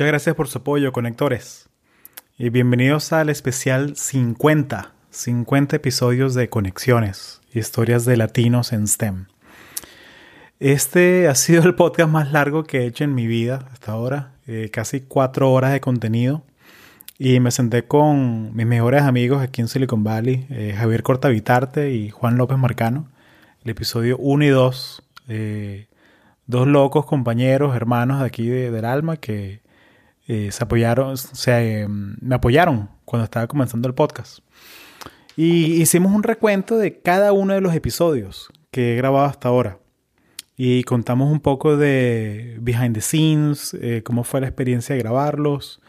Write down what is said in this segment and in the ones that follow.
Muchas gracias por su apoyo, conectores. Y bienvenidos al especial 50, 50 episodios de Conexiones, historias de latinos en STEM. Este ha sido el podcast más largo que he hecho en mi vida hasta ahora, eh, casi cuatro horas de contenido. Y me senté con mis mejores amigos aquí en Silicon Valley, eh, Javier Cortavitarte y Juan López Marcano. El episodio 1 y 2, eh, dos locos compañeros, hermanos de aquí del alma que eh, se apoyaron, se, me apoyaron cuando estaba comenzando el podcast. Y hicimos un recuento de cada uno de los episodios que he grabado hasta ahora. Y contamos un poco de behind the scenes, cómo fue la experiencia de grabarlos,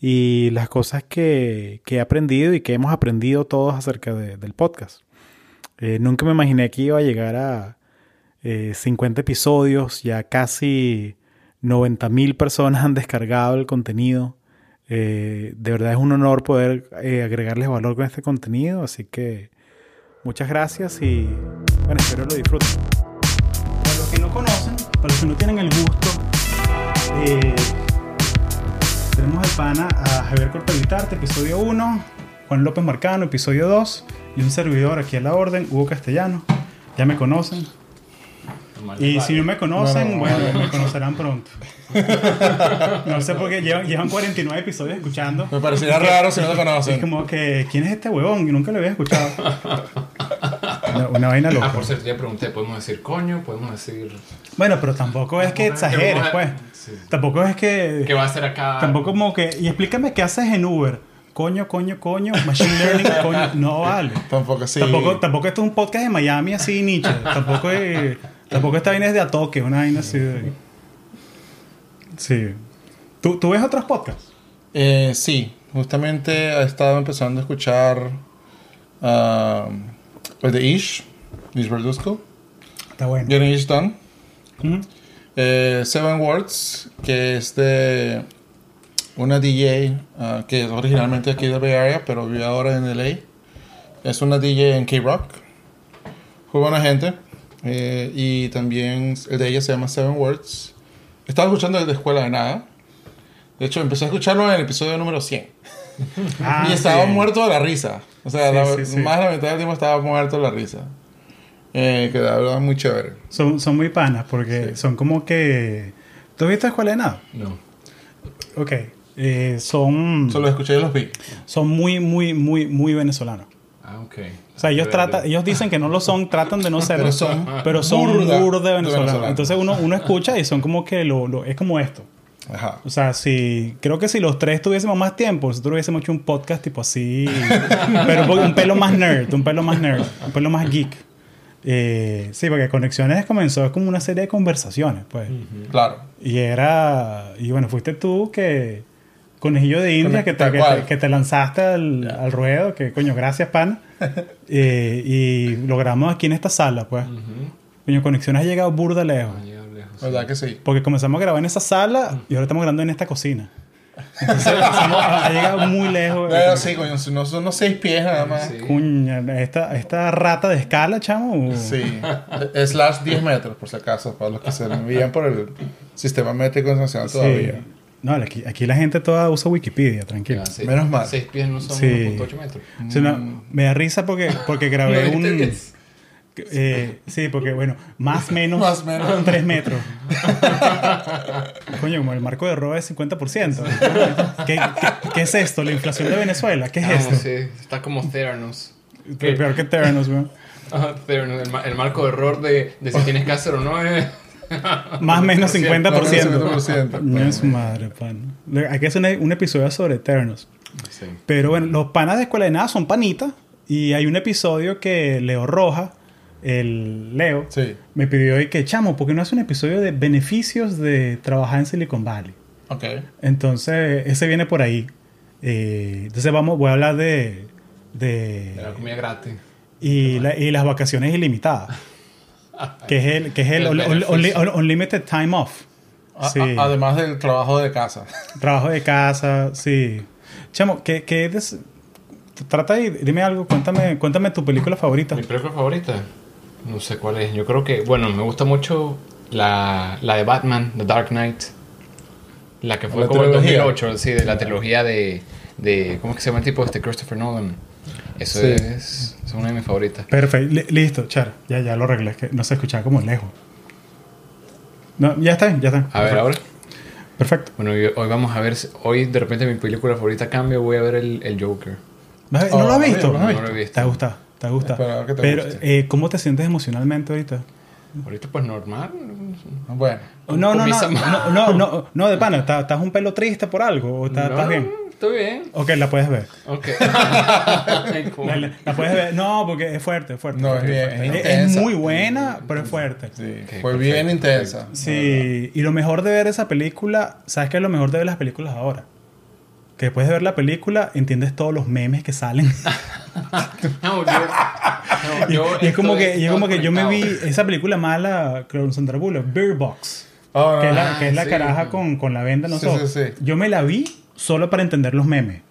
y las cosas que, he aprendido y que hemos aprendido todos acerca del podcast. Eh, nunca me imaginé que iba a llegar a 50 eh, episodios, ya casi 90 mil personas han descargado el contenido. Eh, de verdad es un honor poder agregarles valor con este contenido, así que muchas gracias y bueno, espero lo disfruten. Para los que no conocen, para los que no tienen el gusto, tenemos al pana a Javier Cortavitarte, episodio 1, Juan López Marcano, episodio 2, y un servidor aquí a la orden, Hugo Castellano. Ya me conocen. Y si no me conocen, bueno, me conocerán pronto. no sé por qué llevan, llevan 49 episodios escuchando. Me parecería raro si no te conocen. Es como que, ¿quién es este huevón? Y nunca lo había escuchado. Una, vaina loca. Ah, por cierto, ya pregunté, ¿podemos decir coño? ¿Podemos decir...? Bueno, pero tampoco es que exageres, pues. Tampoco es que... ¿Qué va a hacer acá? Tampoco como que... Y explícame qué haces en Uber. Coño, coño, coño, machine learning, coño. No vale. Tampoco sí. Tampoco, tampoco esto es un podcast de Miami así, Nietzsche. Tampoco es... Tampoco esta vaina es de a toque, una vaina así de... Sí. ¿Tú, ¿Tú ves otros podcasts? Eh, sí. Justamente he estado empezando a escuchar... Uh, el de Ish. Ish Verduzco. Está bueno. Getting Ish Done. Eh, Seven Words, que es de una DJ ah, que es originalmente aquí de Bay Area, pero vive ahora en LA. Es una DJ en K-Rock. Juega buena gente. Eh, y también el de ella se llama Seven Words. Estaba escuchando desde Escuela de Nada. De hecho, empecé a escucharlo en el episodio número 100. Ah, y estaba muerto de la risa. O sea, más de la mitad del tiempo estaba muerto de la risa. Eh, que de muy chévere. Son, son muy panas porque son como que... ¿Tú viste Escuela de Nada? No. Ok. Eh, son... Solo escuché y los vi. Son muy, muy, muy, muy venezolanos. Ah, ok. O sea, ellos, tratan, ellos dicen que no lo son, tratan de no serlo. pero son, pero son de venezolanos. Entonces uno, uno escucha y son como que lo, lo, es como esto. Ajá. O sea, si creo que si los tres tuviésemos más tiempo, nosotros hubiésemos hecho un podcast tipo así, pero un pelo más nerd, un pelo más nerd, un pelo más geek. Eh, sí, porque Conexiones comenzó como una serie de conversaciones, pues. Claro. Y era. Y bueno, fuiste tú que. Conejillo de India, que te, que te, lanzaste al, ruedo, que coño, gracias, pan. Eh, y logramos aquí en esta sala, pues. Coño, Conexiones ha llegado burda lejos. ¿Verdad que sí? Porque comenzamos a grabar en esa sala y ahora estamos grabando en esta cocina. Entonces, ha llegado muy lejos. Pero sí, coño, no son unos seis pies nada más. Cuña, esta, esta rata de escala, chamo. Sí, slash 10 metros, por si acaso, para los que se envían por el sistema métrico nacional todavía. No, aquí, aquí la gente toda usa Wikipedia, tranquilo. Menos mal. Seis pies no son 1.8 metros. me da risa porque, porque grabé un... Eh, sí, porque bueno, más menos, más menos 3 metros. Coño, como el marco de roba es 50%. ¿Qué, qué, es esto? ¿La inflación de Venezuela? ¿Qué es esto? Sí, está como Theranos. Peor que Theranos. Theranos, el, marco de error de, de si tienes cáncer o no es... Más o menos 50%. No es madre, pan. Hay que hacer un, episodio sobre Theranos. Sí. Pero bueno, los panas de Escuela de Nada son panitas. Y hay un episodio que Leo Roja el Leo, me pidió y que, chamo, ¿por qué no hace un episodio de beneficios de trabajar en Silicon Valley? Ok. Entonces, ese viene por ahí. Eh, entonces, vamos, voy a hablar de... De, la comida gratis. Y, y las vacaciones ilimitadas. que es el, que es el, Unlimited Time Off. Sí. además del trabajo de casa. Trabajo de casa, sí. Chamo, ¿qué, qué trata y dime algo, cuéntame, cuéntame tu película favorita. Mi película favorita. No sé cuál es. Yo creo que, bueno, me gusta mucho la, la de Batman, The Dark Knight. La que fue La como en trilogía. 2008, sí, de la trilogía de, de... ¿Cómo es que se llama el tipo este? Christopher Nolan. Eso Sí. es, es una de mis favoritas. Perfecto. Li- listo, Char. Ya, ya lo arreglé. Es que no se escuchaba como lejos. No, ya está ya está. A ver, Perfecto. ahora. Perfecto. Bueno, hoy vamos a ver... si- Hoy de repente mi película favorita cambia, voy a ver el, el Joker. ¿Vas a- Oh, ¿No lo has no, visto? no lo he visto. ¿Te ha gustado? ¿Te ha gustado? Espero que te Pero, eh, ¿cómo te sientes emocionalmente ahorita? Ahorita pues normal. Bueno. No, no, no, no, no, no, no, de pana, ¿estás, estás un pelo triste por algo o estás, No, estás bien? Estoy bien. Ok, la puedes ver. Ok. La, la puedes ver. No, porque es fuerte, es fuerte. No, es bien, es muy buena, pero es fuerte. Sí, fue perfecto, bien intensa. Sí, y lo mejor de ver esa película, ¿sabes qué es lo mejor de ver las películas ahora? Que después de ver la película entiendes todos los memes que salen. No, yo, no, y, yo y es como que, y es como que yo me vi esa película mala con Sandra Bullock, Beer Box, Oh, que es no. la, que es la sí. caraja con, con la venda sí, sí. Yo me la vi solo para entender los memes.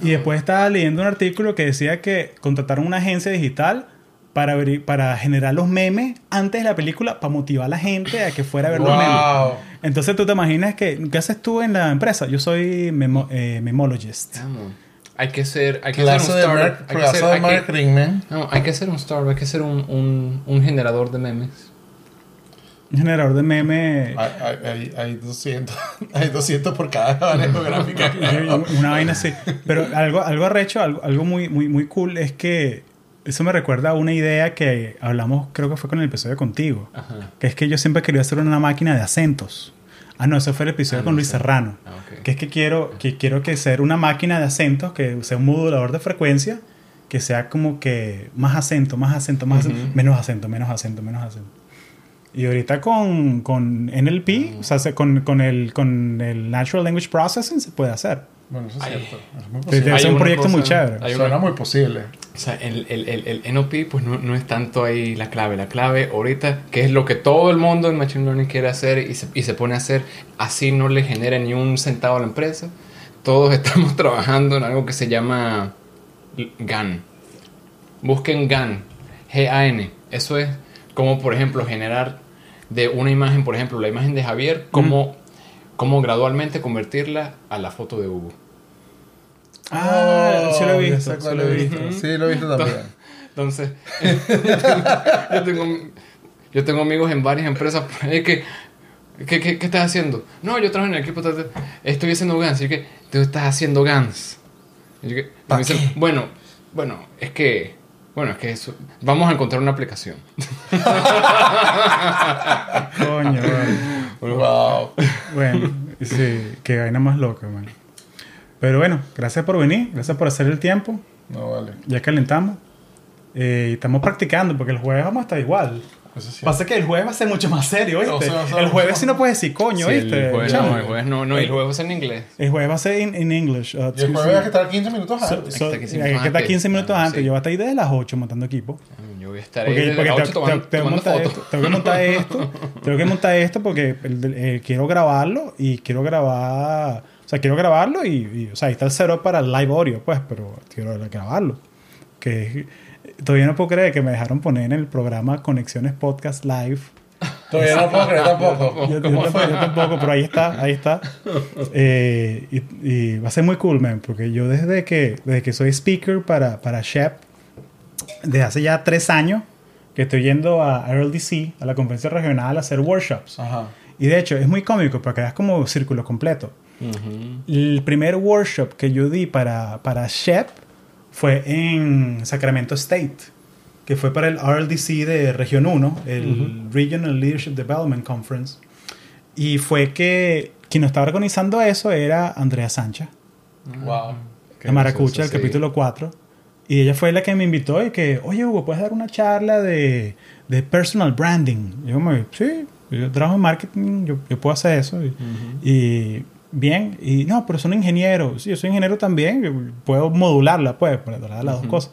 Y después estaba leyendo un artículo que decía que contrataron una agencia digital para, para generar los memes antes de la película para motivar a la gente a que fuera a ver los memes. Entonces tú te imaginas que, ¿qué haces tú en la empresa? Yo soy memo- eh, memologist. Vamos. Hay que ser, hay que Clase ser de, un mar- startup. Hay que ser, de hay que- marketing, man. no, hay que ser un startup, hay que ser un, un, un generador de memes. Generador de memes. Hay, hay, hay, hay 200, hay 200 por cada área geográfica. Una vaina así. Pero algo, algo arrecho, algo, algo muy, muy, muy cool es que eso me recuerda a una idea que hablamos, creo que fue con el episodio contigo. Ajá. Que es que yo siempre quería hacer una máquina de acentos. Ah, no, ese fue el episodio Ah, con Luis. Serrano. Ah, ok. Que es que quiero que quiero que sea una máquina de acentos, que sea un modulador de frecuencia, que sea como que más acento, más acento, más acento, menos acento, menos acento, menos acento. Y ahorita con, con NLP, o sea, se- con, con, el, con el Natural Language Processing se puede hacer. Bueno, eso es Ay. cierto. Es muy posible. ser un proyecto muy chévere. hay Suena una- muy posible. O sea, el, el, el, el NLP pues no, no es tanto ahí la clave. La clave ahorita, que es lo que todo el mundo en Machine Learning quiere hacer y se, y se pone a hacer, así no le genera ni un centavo a la empresa. Todos estamos trabajando en algo que se llama GAN. Busquen GAN, G-A-N. Eso es como, por ejemplo, generar de una imagen, por ejemplo, la imagen de Javier, como, como gradualmente convertirla a la foto de Hugo. Ah, sí lo he ya visto, sí lo he visto. visto. Sí, lo he visto también. Entonces, yo tengo, yo tengo amigos en varias empresas por ahí que, ¿qué, qué, qué estás haciendo? No, yo trabajo en el equipo, estoy haciendo GANs. Y yo que, tú estás haciendo GANs. Y yo que, y me ¿Pa' dicen, qué? bueno, bueno, es que, bueno, es que eso, vamos a encontrar una aplicación. Coño, vale. Wow. Bueno, sí, qué vaina más loca, man. Pero bueno, gracias por venir, gracias por hacer el tiempo. No vale. Ya calentamos. Eh, y estamos practicando porque el jueves vamos a estar igual. Sí. Pasa que el jueves va a ser mucho más serio, ¿viste? O sea, o sea, el jueves sí no puedes decir coño, Sí, ¿viste? el jueves Chamo. no, el jueves no, no, el jueves es en inglés. El jueves va a ser en English. uh, Y el jueves hay que estar 15 minutos So- antes. so- Hay que estar 15 hay que estar minutos 15 minutos antes. antes. Sí. Yo voy a estar ahí desde las 8 montando equipo. Yo voy a estar ahí Porque, desde porque las te- 8 te- tomando, tengo, que tomando montar fotos. esto, tengo que montar esto. tengo que montar esto porque el- quiero grabarlo y quiero grabar. O sea, quiero grabarlo y, y, o sea, ahí está el cero para el live audio, pues, pero quiero grabarlo. Que es- todavía no puedo creer que me dejaron poner en el programa Conexiones Podcast Live. Todavía no puedo creer tampoco. Yo, yo tampoco, yo tampoco, pero ahí está, ahí está. Eh, y, y va a ser muy cool, man, porque yo desde que, desde que soy speaker para, para Shep, desde hace ya tres años, que estoy yendo a RLDC, a la conferencia regional, a hacer workshops. Ajá. Y de hecho, es muy cómico porque es como círculo completo. Ujú. El primer workshop que yo di para, para Shep fue en Sacramento State, que fue para el RLDC de Región 1, el Regional Leadership Development Conference. Y fue que quien estaba organizando eso era Andrea Sánchez, Wow. Qué la maracucha del sí. capítulo 4. Y ella fue la que me invitó y que, oye Hugo, ¿puedes dar una charla de, de personal branding? Y yo me sí, yo trabajo en marketing, yo, yo puedo hacer eso. Y, y bien, y no, pero soy un ingeniero. Sí, yo soy ingeniero también, puedo modularla, pues, las dos cosas.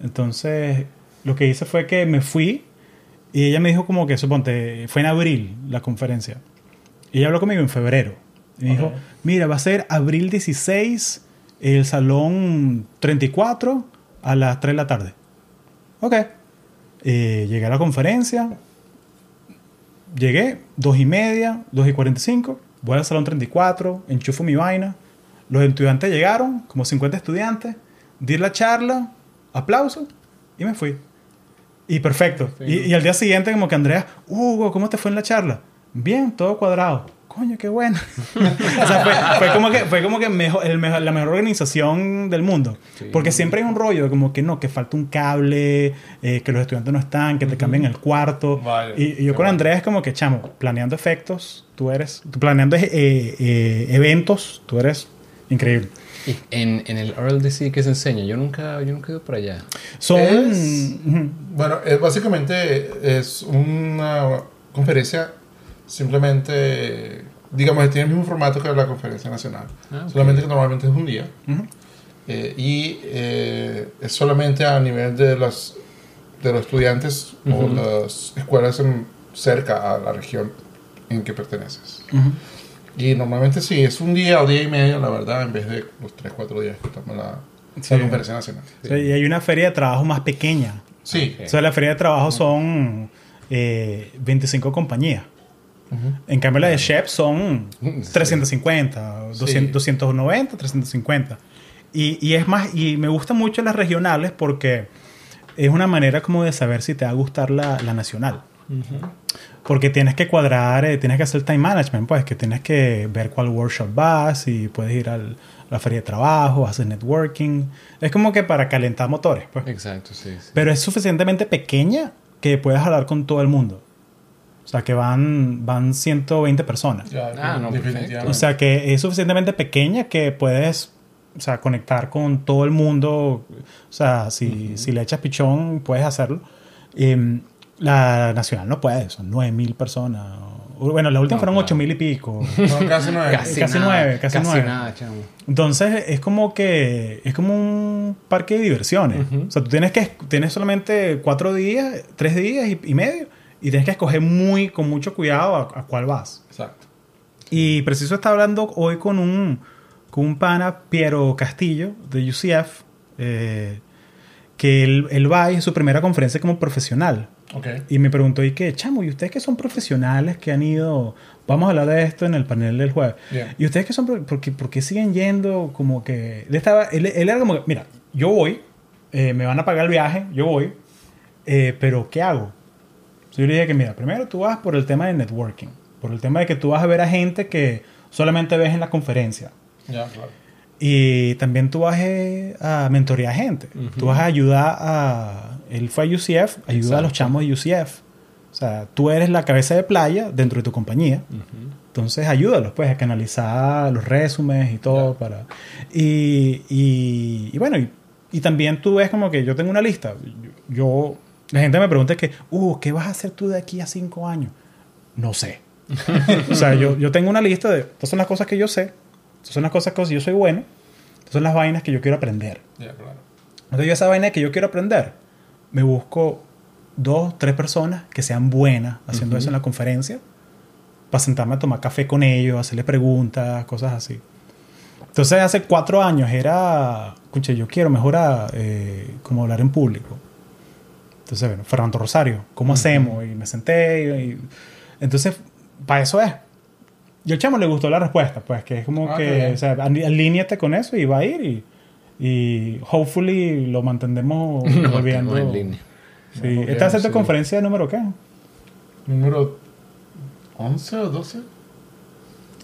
Entonces, lo que hice fue que me fui y ella me dijo como que, suponte, fue en abril la conferencia. Y ella habló conmigo en febrero. Y me dijo, mira, va a ser abril 16, el salón 34 a las 3 de la tarde. Ok. Eh, llegué a la conferencia. Llegué, 2 y media, 2 y 45. Voy al salón 34, enchufo mi vaina. Los estudiantes llegaron, como 50 estudiantes, di la charla, aplauso y me fui. Y perfecto. Y, y al día siguiente como que Andrea, Hugo, ¿cómo te fue en la charla? Bien, todo cuadrado. Coño, qué bueno. o sea, fue, fue como que, fue como que mejor, el mejor- la mejor organización del mundo. Sí. Porque siempre hay un rollo de como que no, que falta un cable, eh, que los estudiantes no están, que te cambian el cuarto. Vaya, y, y yo con bueno. Andrea es como que, chamo, planeando efectos, tú eres, tú planeando eh, eh, eventos, tú eres increíble. Y en, en el RLDC que se enseña, yo nunca, yo nunca he ido por allá. Son... Es-. Bueno, es básicamente es una conferencia simplemente, digamos, tiene el mismo formato que la conferencia nacional. Ah, ok. Solamente que normalmente es un día. Ujú. Eh, y eh, es solamente a nivel de los, de los estudiantes o las escuelas en- cerca a la región en que perteneces. Ujú. Y normalmente sí, es un día o día y medio, la verdad, en vez de los 3, 4 días que toma la, Sí. la conferencia nacional. Sea, y hay una feria de trabajo más pequeña. Sí. O sea, la feria de trabajo son eh, 25 compañías. Ujú. En cambio, la de Chef son Sí. 350, Sí. 200, 290, 350. Y, y es más, y me gustan mucho las regionales porque es una manera como de saber si te va a gustar la, la nacional. Porque tienes que cuadrar, eh, tienes que hacer time management, pues que tienes que ver cuál workshop vas y puedes ir al- a la feria de trabajo, haces networking. Es como que para calentar motores, pues. Exacto, sí. sí. Pero es suficientemente pequeña que puedes hablar con todo el mundo. O sea, que van, van 120 personas. Ya, Ah, no, definitivamente. O sea, que es suficientemente pequeña que puedes o sea, conectar con todo el mundo. O sea, si, si le echas pichón, puedes hacerlo. Em, la nacional no puede, son 9 mil personas. O- Bueno, la última No, fueron claro. 8 mil y pico. No, casi es. Casi, casi nada, nueve, casi nueve. nada, chamo. Entonces es como que es como un parque de diversiones. O sea, tú tienes que tienes solamente cuatro días, tres días y, y medio y tienes que escoger muy con mucho cuidado a, a cuál vas. Exacto. Y preciso está hablando hoy con un con un pana Piero Castillo de UCF eh, que él, él va y es su primera conferencia como profesional. Ok. Y me preguntó, ¿y qué, chamo? ¿Y ustedes que son profesionales que han ido? Vamos a hablar de esto en el panel del jueves. Bien. ¿Y ustedes que son? ¿Por qué, por qué siguen yendo? Como que... Él, estaba, él, él era como mira, yo voy, eh, me van a pagar el viaje, yo voy, eh, pero ¿qué hago? Entonces yo le dije que, mira, primero tú vas por el tema de networking, por el tema de que tú vas a ver a gente que solamente ves en la conferencia. Ya, claro. Y también tú vas eh, a mentorear gente. Tú vas a ayudar a... Él fue a UCF, ayuda a los chamos de UCF. O sea, tú eres la cabeza de playa dentro de tu compañía. Entonces ayúdalos, pues, a canalizar los resúmenes y todo para... Y, y, y bueno, y, y también tú ves como que yo tengo una lista. Yo- la gente me pregunta que, uh, ¿qué vas a hacer tú de aquí a cinco años? No sé. o sea, yo, yo tengo una lista de, estas son las cosas que yo sé, estas son las cosas que yo soy bueno, estas son las vainas que yo quiero aprender. Ya, claro. Entonces yo esa vaina que yo quiero aprender, me busco dos, tres personas que sean buenas haciendo eso en la conferencia, para sentarme a tomar café con ellos, hacerles preguntas, cosas así. Entonces hace cuatro años era, escuche, yo quiero mejorar eh, como hablar en público. Entonces, bueno, Fernando Rosario, ¿cómo hacemos? Y me senté y, y- entonces, para eso es. Y al chamo le gustó la respuesta, pues, que es como Ah, que, o sea, alíñate con eso y va a ir y, y hopefully lo mantendremos No, volviendo. en línea. Sí. Volviendo, ¿Esta es tu sí. conferencia número qué? Número 11 o 12?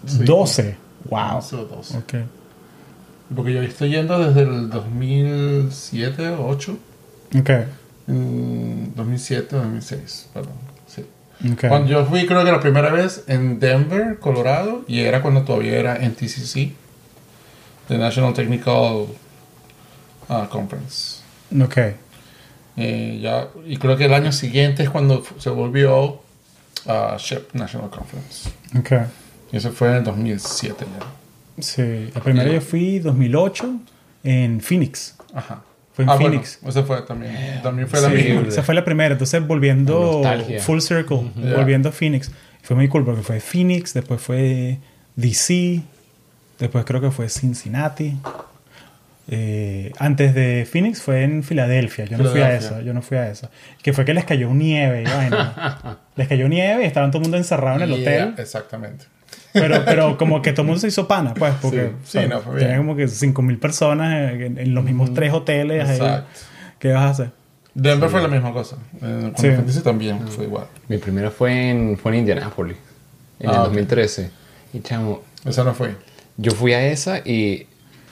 Sí. 12. Wow. 11 o 12. Ok. Porque yo estoy yendo desde el 2007 o 8. Ok. En 2007 o 2006, perdón. Sí. Cuando yo fui, creo que la primera vez en Denver, Colorado, y era cuando todavía era NTCC, The National Technical ah, Conference. Ok. Eh, ya, y creo que el año siguiente es cuando se volvió a SHIP National Conference. Ok. Y eso fue en el 2007 ya. Sí. La primera yo fui 2008 en Phoenix. Ajá. Fue en Ah, bueno, Phoenix. esa fue también. También fue la Sí, misma. esa fue la primera. Entonces, volviendo Nostalgia. full circle, volviendo a Phoenix. Fue muy cool porque fue Phoenix, después fue DC, después creo que fue Cincinnati. Eh, antes de Phoenix fue en Filadelfia. Yo no fui a esa, yo no fui a esa. Que fue que les cayó nieve y vaina. les cayó nieve y estaban todo el mundo encerrado en el Yeah, hotel. Exactamente. Pero, pero como que todo el mundo se hizo pana, pues, porque Sí, sí, no, fue bien. tenía como que 5.000 personas en, en los mismos tres hoteles. ahí. Exacto. ¿Qué vas a hacer? Denver fue la misma cosa. Eh, Con Sí. también fue igual. Mi primera fue en, fue en Indianápolis, en Ah, el ok. 2013. Y chamo, Esa no fue. yo fui a esa y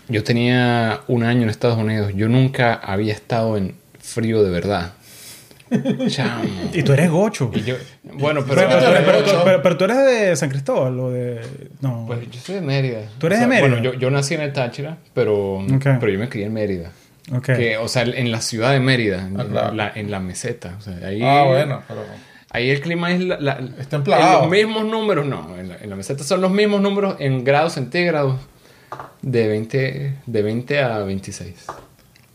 yo tenía un año en Estados Unidos. Yo nunca había estado en frío de verdad. Chamo. Y tú eres gocho. Y yo, bueno, Pero, pero, pero, tú eres pero- gocho. pero- pero tú eres de San Cristóbal o de... No. pues yo soy de Mérida. ¿Tú eres de Mérida? Bueno, yo, yo nací en el Táchira, pero, pero yo me crié en Mérida. ok. Que, o sea, en la ciudad de Mérida, Ah, claro. en, la, en la meseta. O sea, ahí, Ah, bueno, pero. Ahí el clima es la, la- Es templado. en los mismos números, no. En la, en la meseta son los mismos números en grados centígrados de 20, de 20 a 26.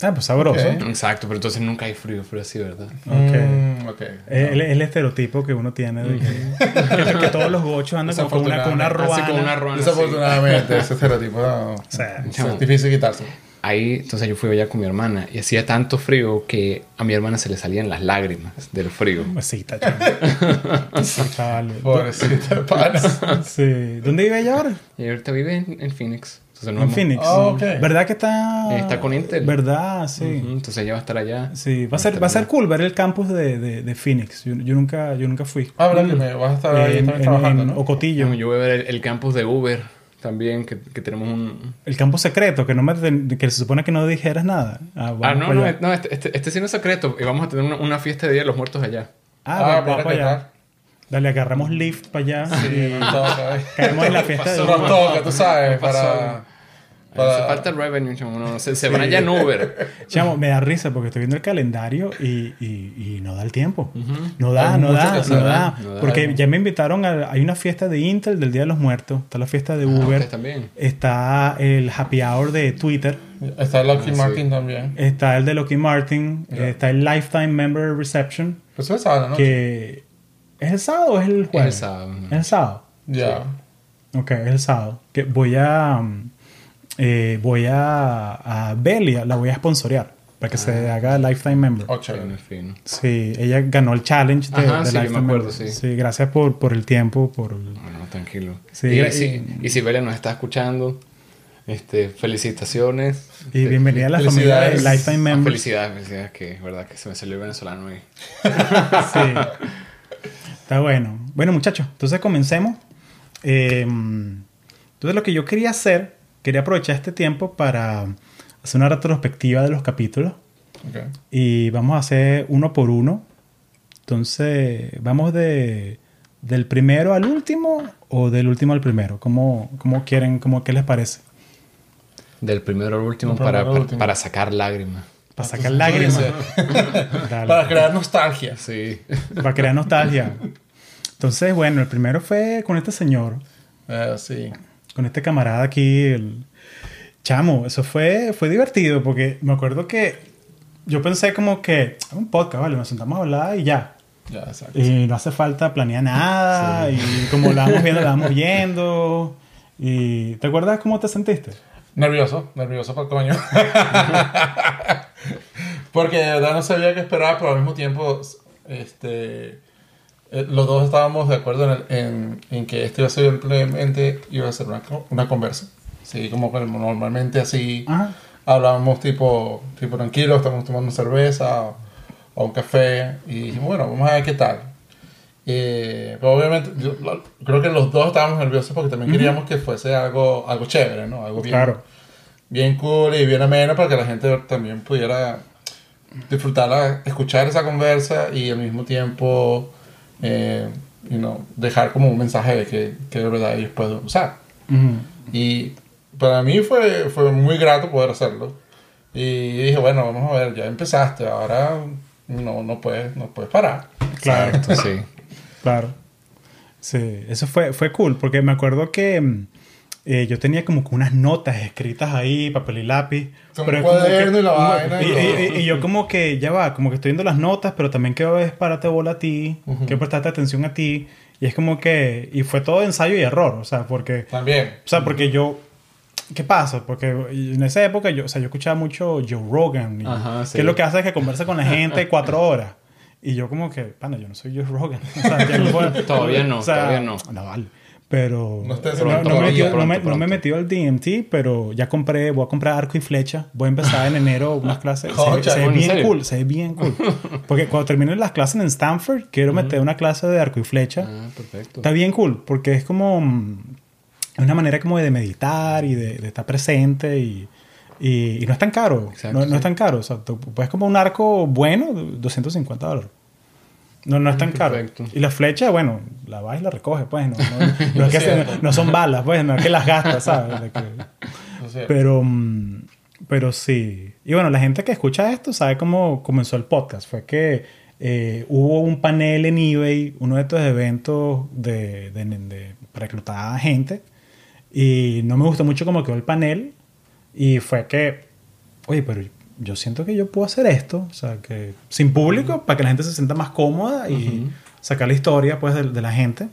Ah, pues sabroso. Ok. Exacto, pero entonces nunca hay frío, frío así, ¿verdad? Ok. Mm, ok. Es el, el estereotipo que uno tiene de que, que- que todos los gochos andan con una, con una ruana. Así como una ruana. así. Desafortunadamente, ese estereotipo no, sea, es chamo. difícil quitarse. Ahí, entonces yo fui allá con mi hermana y hacía tanto frío que a mi hermana se le salían las lágrimas del frío. Besita, chaval. Pobrecita de pana. Sí. ¿Dónde vive ella ahora? Y ahorita vive en, en Phoenix. Entonces, no En hemos- Phoenix. Ok. ¿Verdad que está...? Está con Intel. ¿Verdad? Sí. Entonces ella va a estar allá. Sí, va a ser, va a ser cool ver el campus de, de, de Phoenix. Yo, yo nunca, yo nunca fui. Ah, ¿verdad vas a estar ahí en, también en- trabajando, en no? Ocotillo. Yo voy a ver el, el campus de Uber también, que, que tenemos un... El campus secreto, que no me que se supone que no dijeras nada. Ah, Ah, no, no, no, este, este, este sí no es secreto. Y vamos a tener una, una fiesta de Día de los Muertos allá. Ah, Ah, va- va para allá. Dale, agarramos lift para allá. Sí, nos toca, eh. Caemos en la fiesta de Nos toca, tú sabes, pasó? para... Para- falta el revenue, chamo, no, se, se van allá en Uber. Chamo, me da risa porque estoy viendo el calendario y, y, y no da el tiempo. No da, no da, no da. no da. Porque ya me invitaron a... Hay una fiesta de Intel del Día de los Muertos. Está la fiesta de Uber. ustedes también. Está el happy hour de Twitter. Está Lockheed Ah, sí. Martin también. Está el de Lockheed Martin. Está el Lifetime Member Reception. Pues eso es sábado, ¿no? Que... ¿Es el sábado o es el Es jueves? el sábado. ¿no? Es el sábado. Ya. Ok, es el sábado. Que voy a. mm, eh, voy a. A Belia, la voy a sponsorear. Para que se haga Lifetime Member. Oh, Fino, chévere. fino. Sí, ella ganó el challenge de, Ajá, de sí, yo me Lifetime acuerdo, Member. sí. gracias por, por el tiempo, por. el- Bueno, tranquilo. Sí, y, y- si, y si Belia nos está escuchando, este, felicitaciones. Y Este, bienvenida a la familia de. Lifetime ah, Members. Felicidades, felicidades, que es verdad que se me salió el venezolano ahí. Sí. Está bueno. Bueno, muchachos, entonces comencemos. Eh, entonces, lo que yo quería hacer, quería aprovechar este tiempo para hacer una retrospectiva de los capítulos. Y vamos a hacer uno por uno. Entonces, vamos de del primero al último o del último al primero. ¿Cómo, cómo quieren, cómo, qué les parece? Del primero al último, para, al para, último. para sacar lágrimas. Para sacar lágrimas. Para crear nostalgia. Sí. Para crear nostalgia. Entonces, bueno, el primero fue con este señor, Eh, sí. con este camarada aquí, el chamo. Eso fue, fue divertido porque me acuerdo que yo pensé como que un podcast, vale, nos sentamos a hablar y ya. Ya, exacto. Y no hace falta planear nada. Y como la vamos viendo, la vamos viendo. Y ¿te acuerdas cómo te sentiste? Nervioso, nervioso por coño. Porque de verdad no sabía qué esperar, pero al mismo tiempo, este, eh, los dos estábamos de acuerdo en, el- en, en que esto iba a ser simplemente iba a ser una, una conversa. Sí, como normalmente así Ajá. hablábamos tipo, tipo tranquilo, estamos tomando cerveza o, o un café y dijimos, bueno, vamos a ver qué tal. Eh, pero obviamente, yo lo- creo que los dos estábamos nerviosos porque también queríamos que fuese algo, algo chévere, ¿no? Algo bien, Claro. bien cool y bien ameno para que la gente también pudiera disfrutar, escuchar esa conversa y al mismo tiempo, eh, you know, dejar como un mensaje de que, que de verdad ellos pueden usar. Ujú. Y para mí fue, fue muy grato poder hacerlo. Y dije, bueno, vamos a ver, ya empezaste, ahora no, no, puedes, no puedes parar. Claro. Exacto, sí. Claro. Sí, eso fue, fue cool, porque me acuerdo que mm, eh, yo tenía como que unas notas escritas ahí, papel y lápiz. Pero cuaderno que- y la vaina y y, y- y yo como que, ya va, como que estoy viendo las notas, pero también quiero pararte bola a ti, quiero prestarte atención a ti. Y es como que, y fue todo ensayo y error, o sea, porque, También. o sea, porque yo, ¿qué pasa? Porque en esa época yo, o sea, yo escuchaba mucho Joe Rogan, Ajá, sí. que lo que hace es que conversa con la gente cuatro horas. Y yo como que, pana, yo no soy Joe Rogan. O sea, ya no puedo- Todavía no, todavía no. vale. Pero No no, en no pronto, me, metió- pronto, no me- no pronto. me he metido al DMT, pero ya compré, voy a comprar arco y flecha. Voy a empezar en enero unas clases. Se, Concha, se ve ¿en bien cool, se ve bien cool. Porque cuando termine las clases en Stanford, quiero meter una clase de arco y flecha. Ah, perfecto. Está bien cool, porque es como mm, una manera como de meditar y de, de estar presente y, y- y no es tan caro. Exacto, no, no sí. es tan caro. O sea, tú puedes como un arco bueno, 250 dólares. No, no es tan caro. Perfecto. Y la flecha, bueno, la vas y la recoges, pues. No, no, no es que se- no son balas, pues. No es que las gastas, ¿sabes? De que- pero, mm, pero sí. Y bueno, la gente que escucha esto sabe cómo comenzó el podcast. Fue que eh, hubo un panel en eBay, uno de estos eventos de, de, de- reclutar gente. Y no me gustó mucho cómo quedó el panel. Y fue que, oye, pero yo siento que yo puedo hacer esto. O sea, que sin público, para que la gente se sienta más cómoda y sacar la historia pues, de, de la gente.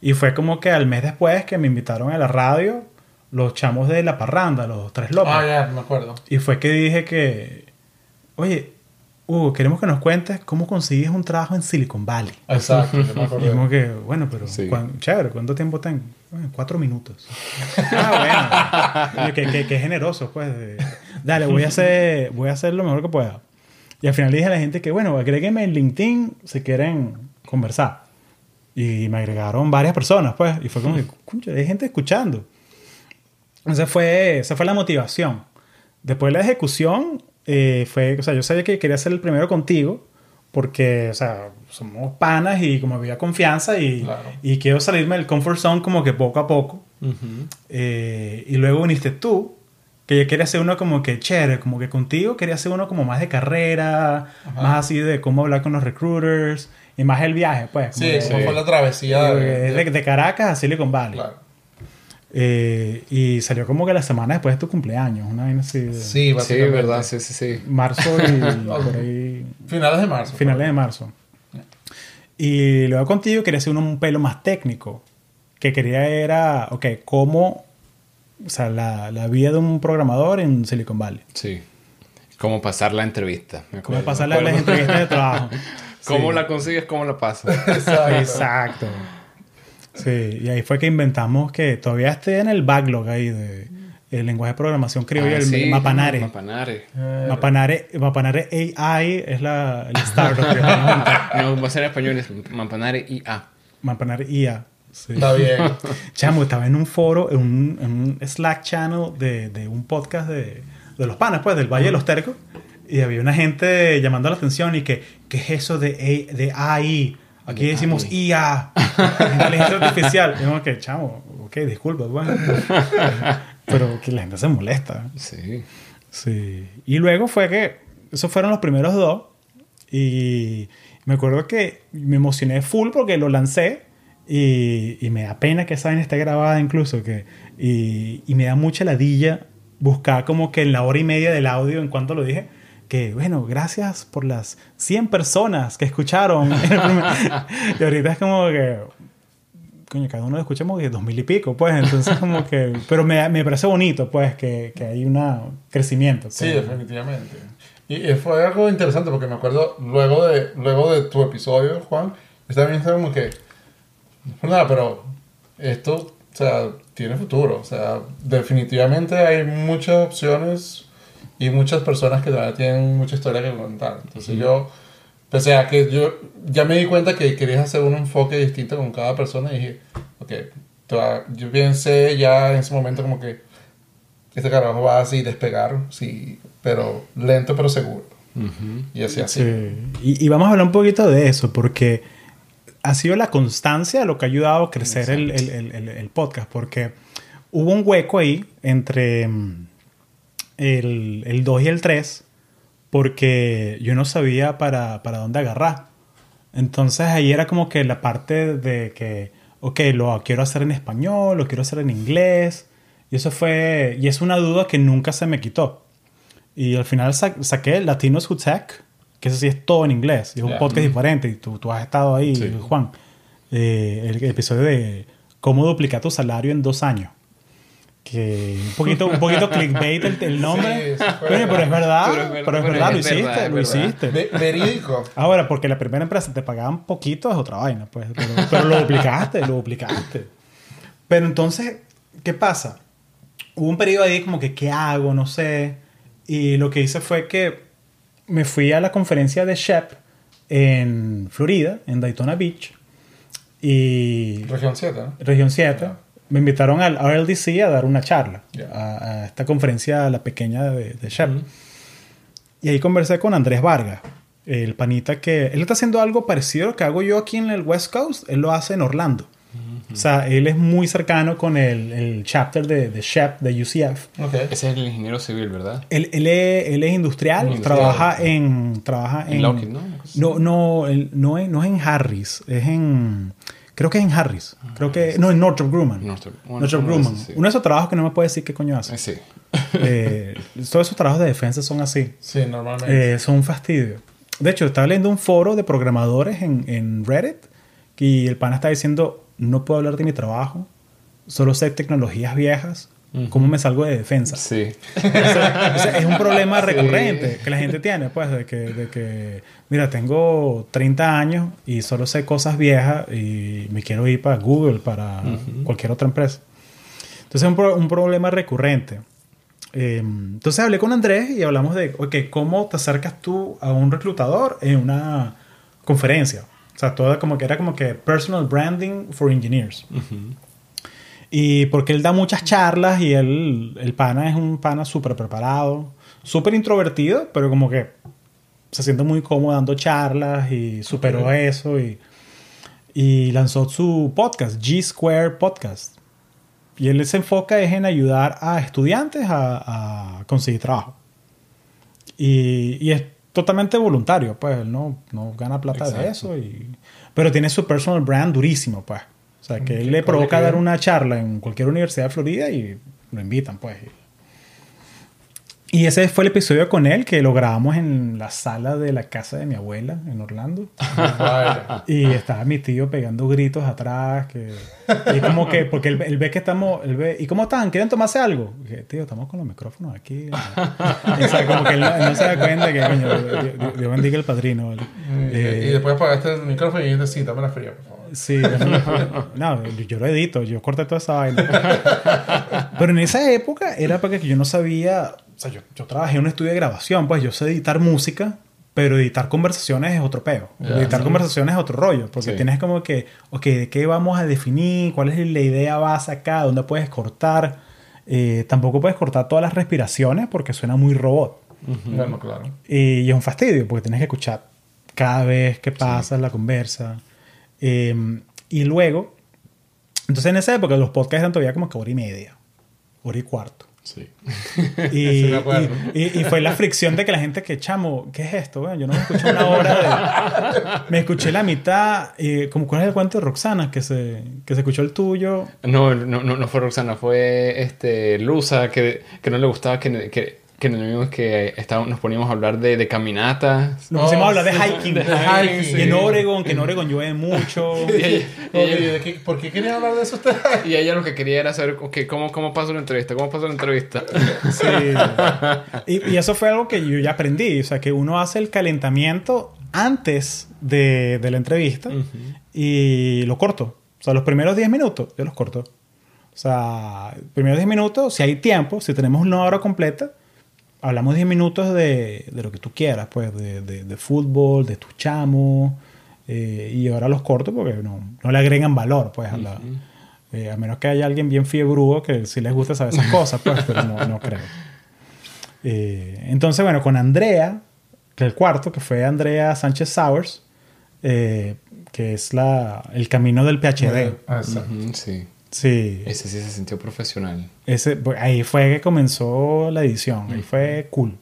Y fue como que al mes después que me invitaron a la radio, los chamos de La Parranda, los Tres López. ah, ya, me acuerdo. Y fue que dije que, oye, Hugo, queremos que nos cuentes cómo consigues un trabajo en Silicon Valley. Exacto, Y como que, bueno, pero Sí. cuán- chévere, ¿cuánto tiempo tengo? Bueno, cuatro minutos. ah, bueno. Qué, qué- qué generoso, pues. de- dale, voy a, hacer, voy a hacer lo mejor que pueda. Y al final le dije a la gente que, bueno, agréguenme en LinkedIn si quieren conversar. Y me agregaron varias personas, pues. Y fue como que, "Concha, hay gente escuchando. Esa fue, esa fue la motivación. Después la ejecución eh, fue, o sea, yo sabía que quería ser el primero contigo porque, o sea, somos panas y como había confianza y, Claro. y quiero salirme del comfort zone como que poco a poco. Ujú. Eh, y luego viniste tú, que yo quería hacer uno como que chévere, como que contigo quería hacer uno como más de carrera, Ajá. más así de cómo hablar con los recruiters y más el viaje, pues. como Sí, que- eso fue la travesía. de, de- de- de Caracas a Silicon Valley. Claro. Eh, y salió como que la semana después de tu cumpleaños, una vaina así de Sí, Sí, verdad, sí, sí, sí. marzo y por ahí, Finales de marzo. finales de marzo. Y luego contigo quería hacer uno un pelo más técnico, que quería era, ok, cómo, o sea, la, la vida de un programador en Silicon Valley. Sí. Cómo pasar la entrevista. me Cómo acuerdo. pasar las, las entrevistas de trabajo. Cómo Sí. la consigues, cómo la pasas. Exacto. Exacto. Sí, y ahí fue que inventamos que todavía esté en el backlog ahí de el lenguaje de programación criollo, Ah, el sí, Mapanare. Mapanare. Mapanare, Mapanare AI es la, el startup. No, va a ser en español, es Mapanare IA. Mapanare IA. Sí. Está bien. Chamo, estaba en un foro, en un, en un Slack channel de, de un podcast de, de los panas, pues, del Valle de los Tercos. Y había una gente llamando la atención y que, ¿qué es eso de, A- de AI? Aquí De decimos. IA, inteligencia artificial. Y como que, chamo, ok, disculpa, bueno. Pero que la gente se molesta. Sí. Sí. Y luego fue que esos fueron los primeros dos. Y me acuerdo que me emocioné full porque lo lancé. Y, y me da pena que esa vaina esté grabada incluso. Que, y, y me da mucha ladilla buscar como que en la hora y media del audio, en cuanto lo dije, que bueno, gracias por las 100 personas que escucharon. y ahorita es como que, coño, cada uno lo escucha como que dos mil y pico, pues. Entonces como que, pero me, me parece bonito, pues, que, que hay un crecimiento. Sí, pues. definitivamente. Y fue algo interesante porque me acuerdo luego de, luego de tu episodio, Juan, estaba bien como que, nada, pero esto, o sea, tiene futuro. O sea, definitivamente hay muchas opciones y muchas personas que todavía tienen mucha historia que contar. Entonces yo, pese a que yo ya me di cuenta que querías hacer un enfoque distinto con cada persona, dije, ok, toda- yo pensé ya en ese momento como que este carajo va así despegar, sí, pero lento pero seguro. Ujú. Y así así. Sí. Y, y vamos a hablar un poquito de eso, porque ha sido la constancia lo que ha ayudado a crecer el, el- el- el- el podcast, porque hubo un hueco ahí entre mm, el, el 2 y el 3, porque yo no sabía para, para dónde agarrar. Entonces ahí era como que la parte de que, ok, lo quiero hacer en español, lo quiero hacer en inglés. Y eso fue, y es una duda que nunca se me quitó. Y al final sa- saqué Latinos Who Tech, que eso sí es todo en inglés. Y es un Ya. podcast diferente. Y tú, tú has estado ahí, Sí. Juan. Eh, el episodio de cómo duplicar tu salario en dos años. Que un poquito, un poquito clickbait el, el nombre. Sí, Coño, pero es verdad. Pero es Pero ver- es pero verdad, lo hiciste, verdad, lo verdad. hiciste. Ve- verídico. Ahora, porque la primera empresa te pagaban poquito es otra vaina, pues. Pero, pero lo duplicaste, lo duplicaste. Pero entonces, ¿qué pasa? Hubo un periodo ahí como que, ¿qué hago? No sé. Y lo que hice fue que me fui a la conferencia de Shep en Florida, en Daytona Beach. Y Región 7, ¿no? Región 7. Me invitaron al RLDC a dar una charla. Ya. A, a esta conferencia, la pequeña de, de Shep. Y ahí conversé con Andrés Vargas, el panita que... Él está haciendo algo parecido a lo que hago yo aquí en el West Coast. Él lo hace en Orlando. O sea, él es muy cercano con el, el chapter de, de Shep, de UCF. Ok. Ese es el ingeniero civil, ¿verdad? Él, él es, él es industrial, Industrial. trabaja en... Trabaja En en, Lockheed, ¿no? No, no, él- no, es, no es en Harris, es en... Creo que es en Harris. Creo que... No, en Northrop Grumman. Northrop- bueno, Northrop uno de Grumman. esos, sí. Uno de esos trabajos que no me puede decir qué coño hace. Eh, Sí. Eh, todos esos trabajos de defensa son así. Sí, normalmente. Eh, son un fastidio. De hecho, estaba leyendo un foro de programadores en, en Reddit y el pana está diciendo, no puedo hablar de mi trabajo, solo sé tecnologías viejas, ¿cómo me salgo de defensa? Sí. O sea, o sea, es un problema recurrente que la gente tiene, pues, de que, de que, mira, tengo 30 años y solo sé cosas viejas y me quiero ir para Google, para cualquier otra empresa. Entonces es un, pro- un problema recurrente. Eh, entonces hablé con Andrés y hablamos de, ok, ¿cómo te acercas tú a un reclutador en una conferencia? O sea, todo como que era como que personal branding for engineers. Y porque él da muchas charlas y él, el pana es un pana súper preparado, súper introvertido, pero como que se siente muy cómodo dando charlas y superó Ok. eso y, y lanzó su podcast, G Square Podcast. Y él se enfoca es en ayudar a estudiantes a, a conseguir trabajo. Y, y es totalmente voluntario, pues él no, no gana plata de Exacto. eso. Y, pero tiene su personal brand durísimo, pues. O sea, que él le provoca dar una charla en cualquier universidad de Florida y lo invitan, pues. Y ese fue el episodio con él que lo grabamos en la sala de la casa de mi abuela en Orlando. Y estaba mi tío pegando gritos atrás. Que, y como que, porque él, él ve que estamos. Él ve, ¿Y cómo están? ¿Quieren tomarse algo? Y dije, tío, estamos con los micrófonos aquí. o sea, como que él, no- no se da cuenta que, coño, Dios, Dios bendiga el padrino. ¿vale? Y- Eh, y después apagaste el micrófono y dices, sí, dame la fría, por favor. Sí, yo no, no, yo lo edito, yo corté toda esa vaina. Pero en esa época era porque yo no sabía, o sea, yo, yo trabajé en un estudio de grabación, pues yo sé editar música, pero editar conversaciones es otro peo. Editar sí. conversaciones es otro rollo, porque Sí. tienes como que, ok, ¿de qué vamos a definir? ¿Cuál es la idea base acá? ¿Dónde puedes cortar? Eh, tampoco puedes cortar todas las respiraciones porque suena muy robot. Bueno, claro. Y, y es un fastidio porque tienes que escuchar cada vez que pasa la conversa. Eh, y luego, entonces en esa época los podcasts eran todavía como que hora y media, hora y cuarto. Sí. Y, y, y- y fue la fricción de que la gente que, chamo, ¿qué es esto? Bueno, yo no me escuché una hora de... Me escuché la mitad, y como cuál es el cuento de Roxana, que se, que se escuchó el tuyo. No, no, no, no fue Roxana, fue este Lusa que, que no le gustaba que, que, que nos, vimos que estábamos, nos poníamos a hablar de, de caminatas. Nos pusimos Oh, a hablar de sí, hiking. de hiking, Y en sí. Oregon, que en Oregon llueve mucho. Y ella, y ella- ¿de qué- ¿Por qué querían hablar de eso ustedes? y ella lo que quería era saber ok, cómo, cómo pasó la entrevista, cómo pasó la entrevista. Sí. Y, y eso fue algo que yo ya aprendí. O sea, que uno hace el calentamiento antes de, de la entrevista y lo corto. O sea, los primeros 10 minutos yo los corto. O sea, primeros 10 minutos, si hay tiempo, si tenemos una hora completa, hablamos 10 minutos de, de lo que tú quieras, pues, de, de- de fútbol, de tus chamos. eh, y ahora los corto porque no, no le agregan valor, pues, a la... eh, a menos que haya alguien bien fiebrudo que sí les gusta saber esas cosas, pues, pero no, no creo. Eh, entonces, bueno, con Andrea, que el cuarto, que fue Andrea Sánchez Sowers, eh, que es la, el camino del PhD. Ah. Ujú, sí. Sí, Ese sí se sintió profesional. ese, pues, ahí fue que comenzó la edición, ahí fue cool.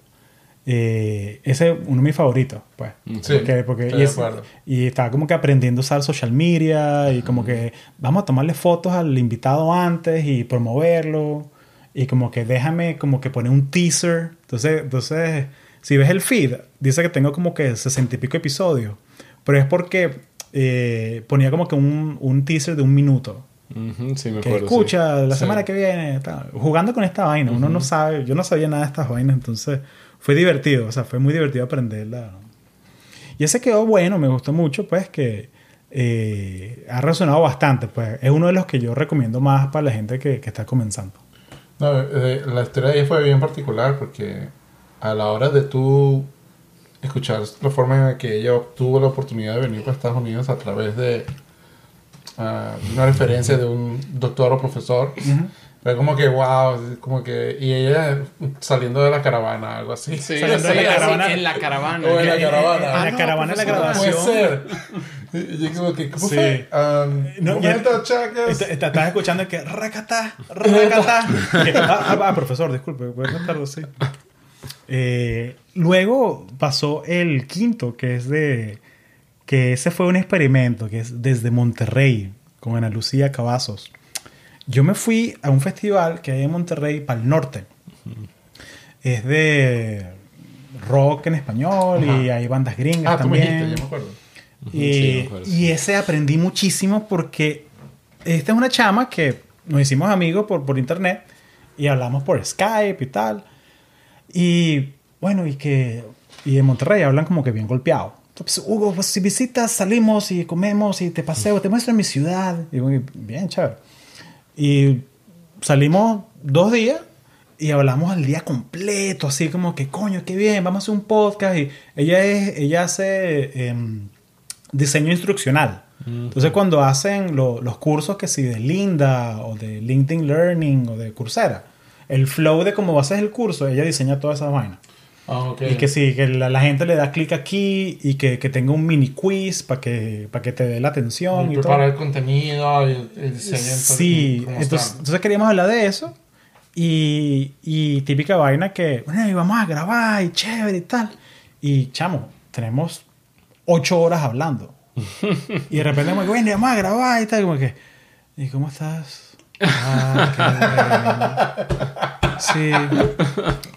Eh, ese es uno de mis favoritos, pues. Sí, Porque, porque- estoy y, de es- acuerdo. y estaba como que aprendiendo a usar social media y como que vamos a tomarle fotos al invitado antes y promoverlo y como que déjame como que poner un teaser. Entonces, entonces si ves el feed, dice que tengo como que sesenta y pico episodios, pero es porque eh, ponía como que un, un teaser de un minuto Ujú, sí, me que acuerdo. escucha la Sí. semana que viene, tal. jugando con esta vaina. Uno no sabe, yo no sabía nada de estas vainas, entonces fue divertido, o sea, fue muy divertido aprenderla. Y ese quedó bueno, me gustó mucho, pues que eh, ha resonado bastante. Pues es uno de los que yo recomiendo más para la gente que, que está comenzando. No, eh, la historia de ella fue bien particular porque a la hora de tú escuchar la forma en la que ella obtuvo la oportunidad de venir para Estados Unidos a través de ah, una referencia de un doctor o profesor, fue como que wow, como que y ella saliendo de la caravana, algo así. Sí, Saliendo sí, de la así, caravana. en la caravana. O en la caravana. En la no, caravana de la profesor, Puede grabación. ser. Y yo como que, ¿cómo Sí. fue? Um, No, momento, ya- chacas. Est- est- Estás escuchando que racatá. Que- ah, ah, ah, profesor, disculpe, buenas tardes, sí. Eh, luego pasó el quinto, que es de. Que ese fue un experimento, que es desde Monterrey, con Ana Lucía Cavazos. Yo me fui a un festival que hay en Monterrey para el norte. Es de rock en español y hay bandas gringas Ah, también. dijiste, yo me acuerdo. Y, Sí, me acuerdo, y ese aprendí muchísimo porque esta es una chama que nos hicimos amigos por, por internet y hablamos por Skype y tal. Y bueno, y que y en Monterrey hablan como que bien golpeado. Entonces, Hugo, pues si visitas, salimos y comemos y te paseo, te muestro mi ciudad. Y bueno, bien, chévere. Y salimos dos días y hablamos al día completo, así como que, coño, qué bien, vamos a hacer un podcast. Y ella, es, ella hace em, diseño instruccional. Entonces, cuando hacen lo- los cursos que si de Linda o de LinkedIn Learning o de Coursera, el flow de cómo haces el curso, ella diseña toda esa vaina. Ah, ok. Y que sí, que la, la gente le da clic aquí y que, que tenga un mini quiz para que, para que te dé la atención. Y Y, todo. preparar el contenido, el, el diseño. Sí, entonces, está. entonces queríamos hablar de eso. Y, y típica vaina que, bueno, y vamos a grabar y chévere y tal. Y chamo, tenemos ocho horas hablando. y de repente, como bueno, y vamos a grabar y tal. Como que, ¿y cómo estás? Ah, qué bien. Sí.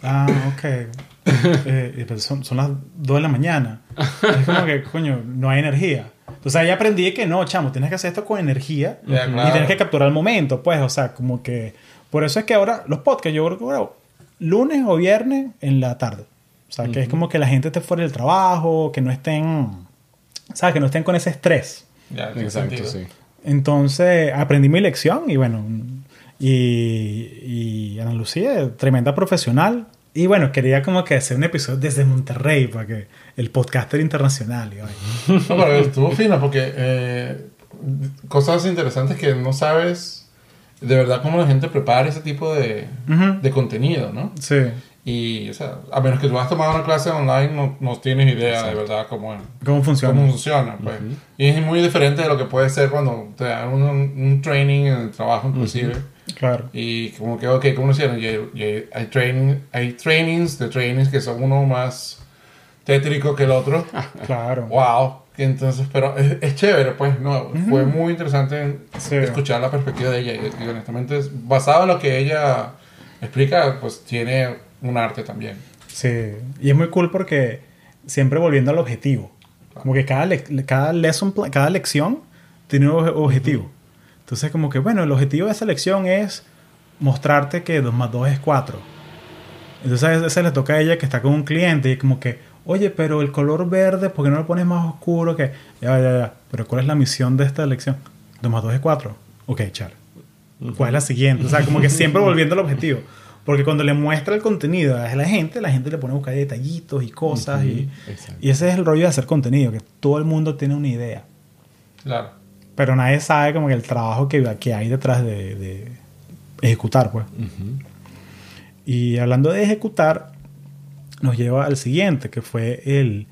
Ah, ok. Eh, pues son, son las 2 de la mañana. Es como que, coño, no hay energía. Entonces ahí aprendí que no, chamo, tienes que hacer esto con energía Ya, y claro. tienes que capturar el momento, pues, o sea, como que... Por eso es que ahora los podcasts yo creo que grabo lunes o viernes en la tarde. O sea, que es como que la gente esté fuera del trabajo, que no estén, ¿sabes? Que no estén con ese estrés. Ya, Exacto, sí. Entonces aprendí mi lección y bueno, y, y Ana Lucía, tremenda profesional. Y bueno, quería como que hacer un episodio desde Monterrey para que el podcaster internacional. y. No, pero estuvo fino porque eh, cosas interesantes que no sabes de verdad cómo la gente prepara ese tipo de, Ujú. de contenido, ¿no? Sí, Y, o sea, a menos que tú has tomado una clase online, no, no tienes idea de verdad cómo, ¿cómo funciona? cómo funciona. Pues. Y es muy diferente de lo que puede ser cuando te dan un, un training en el trabajo, inclusive. Claro. Y como que, ok, ¿cómo lo hicieron? Y hay, y hay, hay training, hay trainings de trainings que son uno más tétrico que el otro. Claro. wow. Entonces, pero es, es chévere, pues, no. Fue muy interesante Sí. escuchar la perspectiva de ella. Y, y honestamente, es- basado en lo que ella explica, pues tiene un arte también. Sí. Y es muy cool porque siempre volviendo al objetivo. Como que cada, le- cada, lesson cada lección tiene un obje- objetivo. Entonces, como que, bueno, el objetivo de esa lección es mostrarte que 2 más 2 es 4. Entonces, a veces le toca a ella que está con un cliente y es como que, oye, pero el color verde, ¿por qué no lo pones más oscuro? Que, ya, ya, ya. Pero ¿cuál es la misión de esta lección? 2 más 2 es 4. Ok, chale. ¿Cuál es la siguiente? O sea, como que siempre volviendo al objetivo. Porque cuando le muestra el contenido a la gente, la gente le pone a buscar detallitos y cosas. y, exacto. y ese es el rollo de hacer contenido, que todo el mundo tiene una idea. Claro. Pero nadie sabe como que el trabajo que, que hay detrás de, de ejecutar, pues. Ujú. Y hablando de ejecutar, nos lleva al siguiente, que fue el,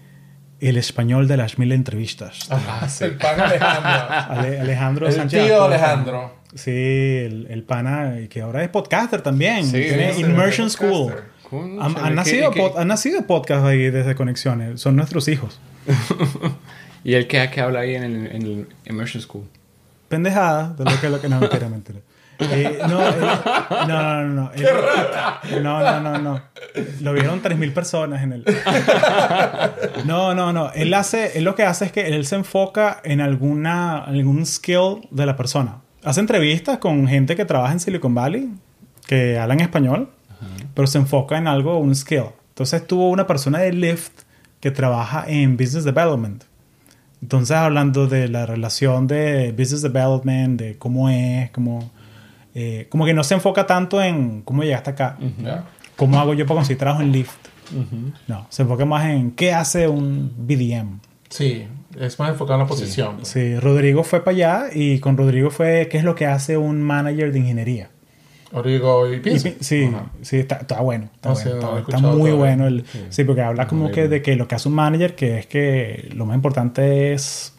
el español de las mil entrevistas. Ah, El pan Alejandro. Ale- Alejandro el Sánchez. tío. Alejandro. Sí, el, el pana que ahora es podcaster también. Sí, Tiene sí, Immersion sí, School. Han, han ¿qué- nacido qué- pod- han nacido podcast ahí desde Conexiones. Son nuestros hijos. ¿Y él que, que habla ahí en el, en el Immersion School? Pendejada de lo que lo que no mentira, mentira. Eh, no, eh, no, no, no, no. Él- no, no, no, no. Lo vieron 3.000 personas en él. No, no, no. Él hace, él lo que hace es que él se enfoca en alguna, algún skill de la persona. Hace entrevistas con gente que trabaja en Silicon Valley, que hablan español, pero se enfoca en algo, un skill. Entonces tuvo una persona de Lyft que trabaja en Business Development. Entonces, hablando de la relación de business development, de cómo es, cómo, eh, como que no se enfoca tanto en cómo llegaste acá, Ya. cómo hago yo para conseguir trabajo en Lyft. No, se enfoca más en qué hace un BDM. Sí, es más enfocado en la posición. pues. Sí, Rodrigo fue para allá y con Rodrigo fue qué es lo que hace un manager de ingeniería. Origo y pienso. pi- sí, Ajá. sí, está, está bueno. Está, No bueno, está, está escuchado muy bueno. El, sí. porque habla como que de que lo que hace un manager, que es que lo más importante es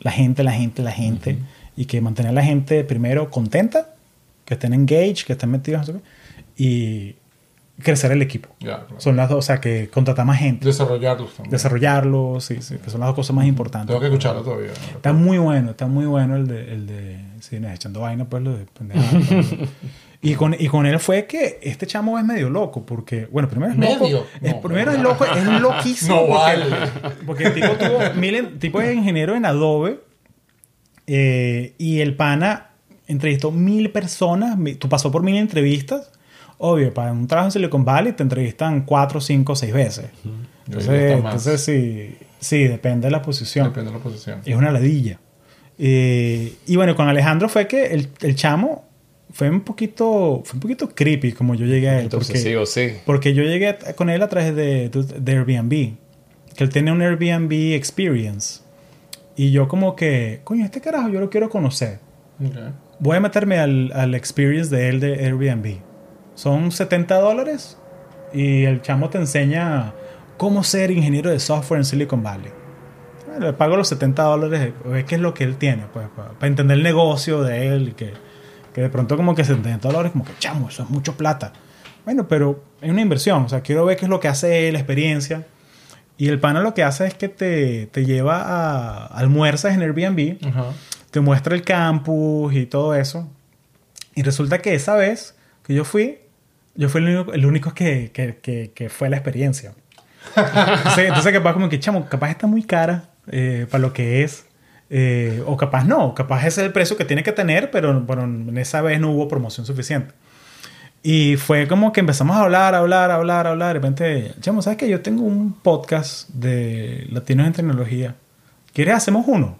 la gente, la gente, la gente. Y que mantener a la gente primero contenta, que estén engaged, que estén metidos. no sé qué, Y crecer el equipo. Claro. Son las dos, o sea, que contratar más gente. Desarrollarlos también. Desarrollarlo, sí, sí, que son las dos cosas más importantes. Tengo que escucharlo todavía. Está muy bueno, está muy bueno el de, el de sí, echando vaina, pues lo de pues. y, con, y con él fue que este chamo es medio loco, porque, bueno, primero es loco. ¿Medio? es- No. primero es loco, es loquísimo. No vale. porque el tipo tuvo mil, tipo es ingeniero en Adobe, eh, y el pana entrevistó mil personas, tú pasó por mil entrevistas. Obvio, para un trabajo en Silicon Valley te entrevistan cuatro, cinco, seis veces. Entonces, entonces sí, sí, depende de la posición. Depende de la posición. Es una ladilla. Eh, y bueno, con Alejandro fue que el, el chamo fue un poquito fue un poquito creepy como yo llegué a él. Porque, sí o sí. porque yo llegué a- con él a través de, de Airbnb. Que él tiene un Airbnb experience. Y yo como que, coño, este carajo yo lo quiero conocer. Ok. Voy a meterme al, al experience de él de Airbnb. Son 70 dólares y el chamo te enseña cómo ser ingeniero de software en Silicon Valley. Bueno, le pago los 70 dólares, ver qué es lo que él tiene, pues, para, para entender el negocio de él y que, que de pronto como que 70 dólares, como que chamo, eso es mucho plata. Bueno, pero es una inversión, o sea, quiero ver qué es lo que hace la experiencia. Y el pana lo que hace es que te, te lleva a almuerzas en Airbnb Ajá. te muestra el campus y todo eso. Y resulta que esa vez que yo fui, yo fui el único, el único que, que, que, que fue la experiencia. Entonces, entonces capaz como que, chamo, capaz está muy cara eh, para lo que es. Eh, o capaz no, capaz ese es el precio que tiene que tener, pero, pero en esa vez no hubo promoción suficiente. Y fue como que empezamos a hablar, hablar, hablar, hablar. De repente, chamo, ¿sabes qué? Yo tengo un podcast de latinos en tecnología. ¿Quieres hacemos uno?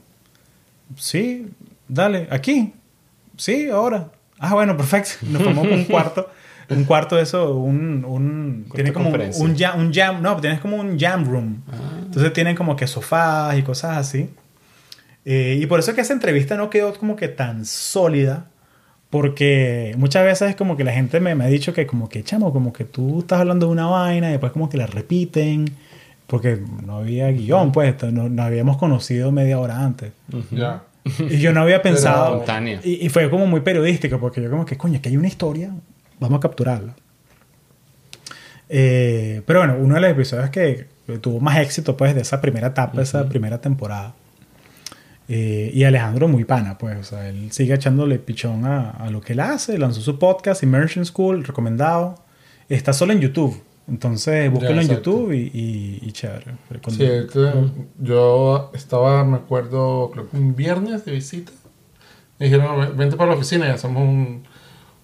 Sí, dale, aquí. Sí, ahora. Ah, bueno, perfecto. Nos formamos un cuarto. Un cuarto de eso, un... un tiene como un, un jam, un jam... No, tienes como un jam room. Entonces tienen como que sofás y cosas así. Eh, y por eso es que esa entrevista no quedó como que tan sólida. Porque muchas veces es como que la gente me, me ha dicho que como que, chamo, como que tú estás hablando de una vaina y después como que la repiten. Porque no había guion, pues. No, no habíamos conocido media hora antes. Ya. Y yo no había pensado. Espontánea. Y, y fue como muy periodístico, porque yo como que, coño, que hay una historia, vamos a capturarla. Eh, pero bueno, uno de los episodios que tuvo más éxito, pues, de esa primera etapa, esa primera temporada. Eh, y Alejandro muy pana, pues, o sea, él sigue echándole pichón a, a lo que él hace, lanzó su podcast, Immersion School, recomendado. Está solo en YouTube, entonces búsquenlo en. YouTube y, y, y chévere. Sí, este, yo estaba, me acuerdo, creo que un viernes de visita. Me dijeron, vente para la oficina y hacemos un,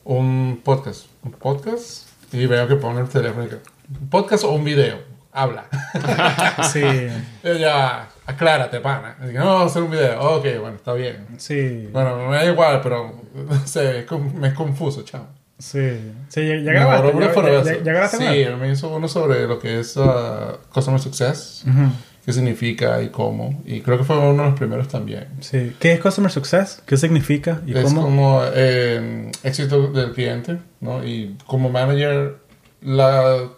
un podcast. Un podcast. Y veo que pone el teléfono. ¿Un podcast o un video? Habla. Sí, ya, aclárate, pana. Y dije, no, hacer un video. Ok, bueno, está bien. sí. Bueno, me da igual, pero no sé, es me es confuso, chao. Sí, sí, ya, ya grabaste. borró Ya, ya- ya- grabaste Sí, me hizo uno sobre lo que es uh, Customer Success, Ujú, qué significa y cómo. Y creo que fue uno de los primeros también. Sí. ¿Qué es Customer Success? ¿Qué significa? ¿Y es cómo? como eh, éxito del cliente, ¿no? Y como manager, la,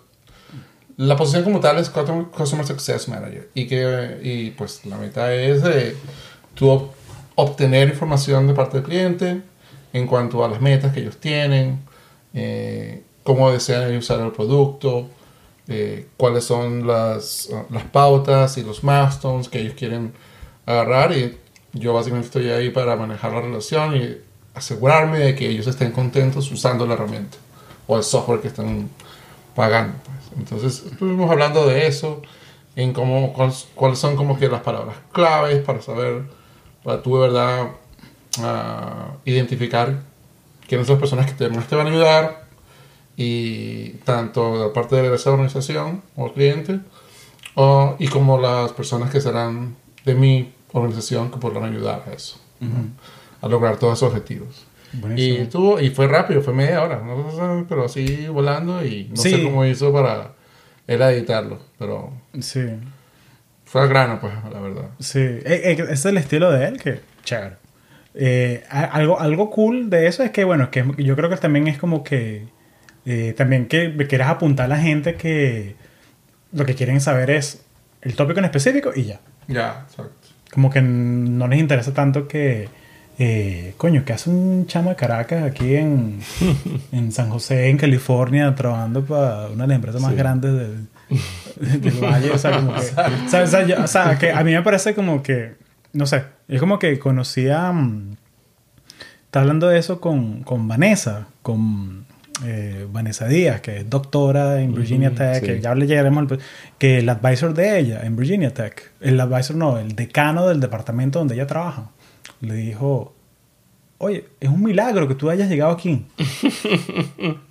la posición como tal es Customer Success Manager. Y, que, y pues la meta es de tú ob- obtener información de parte del cliente en cuanto a las metas que ellos tienen, eh, cómo desean usar el producto, eh, cuáles son las, las pautas y los milestones que ellos quieren agarrar y yo básicamente estoy ahí para manejar la relación y asegurarme de que ellos estén contentos usando la herramienta o el software que están pagando. Entonces estuvimos hablando de eso, en cómo, cuáles, son como que las palabras claves para saber, para tú de verdad ah, identificar quiénes son las personas que te, más te van a ayudar y tanto de parte de esa organización o cliente o- y como las personas que serán de mi organización que podrán ayudar a eso, a lograr todos esos objetivos. Y, Buenísimo. tuvo, y fue rápido, fue media hora, ¿no? pero así volando y no Sí. sé cómo hizo para él editarlo, pero Sí, fue al grano, pues, la verdad. sí. Eh, eh, es el estilo de él, que chévere. Eh, algo, algo cool de eso es que, bueno, que yo creo que también es como que, eh, también que quieras apuntar a la gente que lo que quieren saber es el tópico en específico y ya. Ya, exacto. Como que no les interesa tanto que, eh, coño, que hace un chamo de Caracas aquí en, en San José, en California, trabajando para una de las empresas más Sí. grandes del, del valle. O sea, como que, o sea, o sea, yo- o sea, que a mí me parece como que, no sé, es como que conocía, mm, está hablando de eso con, con Vanessa, con eh, Vanessa Díaz, que es doctora en Virginia Tech, sí. que ya le llegaremos, al- que el advisor de ella en Virginia Tech, el advisor no, el decano del departamento donde ella trabaja, le dijo, oye, es un milagro que tú hayas llegado aquí.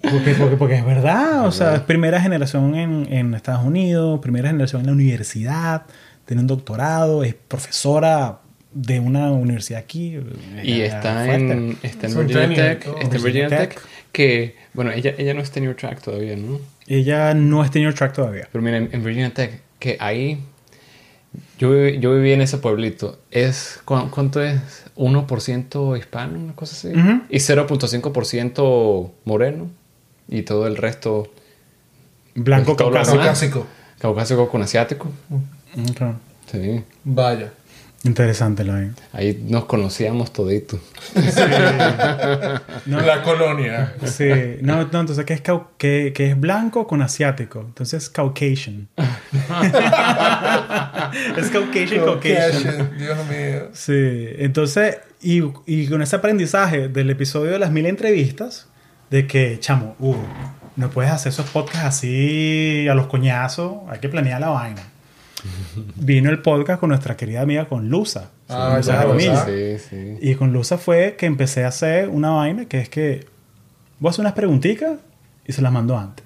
porque, porque, porque es verdad, o sea, es primera generación en, en Estados Unidos, primera generación en la universidad, tiene un doctorado, es profesora de una universidad aquí. Y eh, está fuerte. en, está en Virginia Tech. todo. Está en Virginia Virginia Tech. Tech. Que, bueno, ella, ella no es tenure track todavía, ¿no? Ella no es tenure track todavía. Pero mira, en, en Virginia Tech, que ahí. Yo, viví- yo viví en ese pueblito. Es, ¿cu- ¿Cuánto es? 1% hispano, una cosa así. Ujú. Y 0.5% moreno. Y todo el resto Blanco lo caucásico. Caucásico. caucásico con asiático. Ok. Sí. Vaya. Interesante lo ahí. Ahí nos conocíamos toditos. No. La colonia. Sí, no, no, entonces que es, cau- que, que es blanco con asiático. Entonces Caucasian. es Caucasian, Caucasian. Caucasian, Dios mío. Sí, entonces, y, y con ese aprendizaje del episodio de las mil entrevistas, de que, chamo, uh, no puedes hacer esos podcasts así a los coñazos, hay que planear la vaina. Vino el podcast con nuestra querida amiga con Luza. Ah, ya. Sí, sí. Y con Luza fue que empecé a hacer una vaina que es que voy a hacer unas preguntitas y se las mando antes.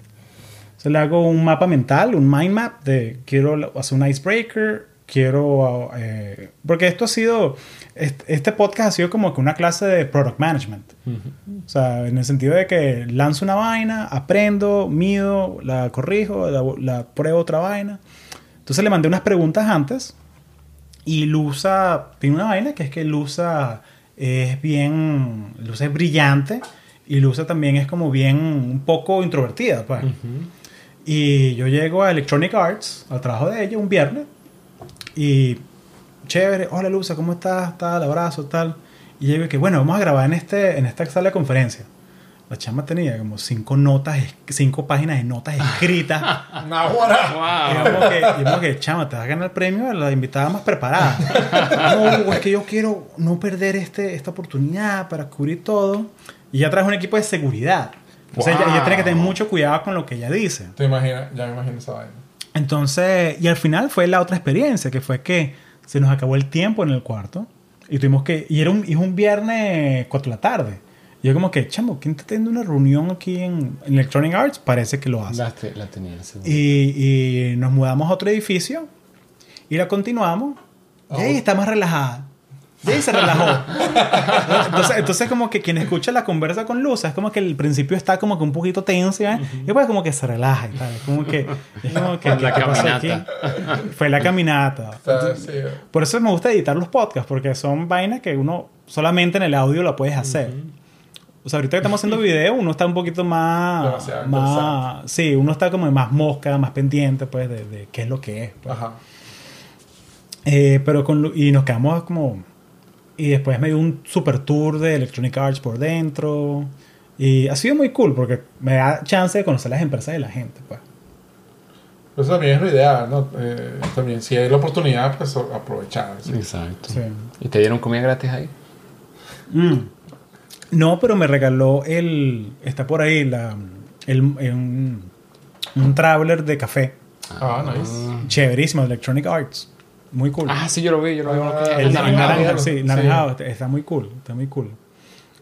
Se le hago un mapa mental, un mind map de quiero hacer un icebreaker, quiero... eh, porque esto ha sido... Este, podcast ha sido como que una clase de product management. O sea, en el sentido de que lanzo una vaina, aprendo, mido, la corrijo, la, la pruebo otra vaina. Entonces le mandé unas preguntas antes y Luza tiene una vaina que es que Luza es bien, Luza es brillante y Luza también es como bien un poco introvertida. Pues. Y yo llego a Electronic Arts, al trabajo de ella, un viernes, y chévere, hola Luza, ¿cómo estás? Tal, abrazo, tal. Y llego y que, bueno, vamos a grabar en, este, en esta sala de conferencia. La chama tenía como cinco notas, cinco páginas de notas escritas. Nahuara. Y ¡Wow! como que, y como que, chama, te vas a ganar el premio a la invitada más preparada. No, es que yo quiero no perder este, esta oportunidad para cubrir todo. Y ya traes un equipo de seguridad. O sea, ella, ella tiene que tener mucho cuidado con lo que ella dice. Te imaginas, ya me imagino esa vaina. Entonces, y al final fue la otra experiencia, que fue que se nos acabó el tiempo en el cuarto. Y tuvimos que, y era un, y es un viernes 4 de la tarde. Y yo como que, chamo, ¿quién está teniendo una reunión aquí en, Electronic Arts? Parece que lo hace. La, te- la tenía. Y, y nos mudamos a otro edificio y la continuamos. Y ahí Oh. está más relajada. Y ahí se relajó. Entonces, entonces como que quien escucha la conversa con Luz es como que el principio está como que un poquito tenso ¿eh? y después como que se relaja y tal. Es como que, es como que La ¿qué pasó caminata. Fue la caminata. Sí, Por eso me gusta editar los podcasts porque son vainas que uno solamente en el audio lo puedes hacer. O sea, ahorita que estamos haciendo video, uno está un poquito más. Demasiado más sí, uno está como más mosca, más pendiente, pues, de, de qué es lo que es. pues. Ajá. Eh, pero con, y nos quedamos como. Y después me dio un super tour de Electronic Arts por dentro. Y ha sido muy cool porque me da chance de conocer las empresas de la gente, pues. Eso también es lo ideal, ¿no? Eh, también, si hay la oportunidad, pues aprovechar. ¿sí? Exacto. Sí. ¿Y te dieron comida gratis ahí? Mm. No, pero me regaló el. Está por ahí la, el, un, un traveler de café. Ah, nice. Chéverísimo, Electronic Arts. Muy cool. Ah, sí, yo lo vi, yo lo vi. Ah, el, el naranjado, sí, Sí. naranjado. está- Está muy cool, está muy cool.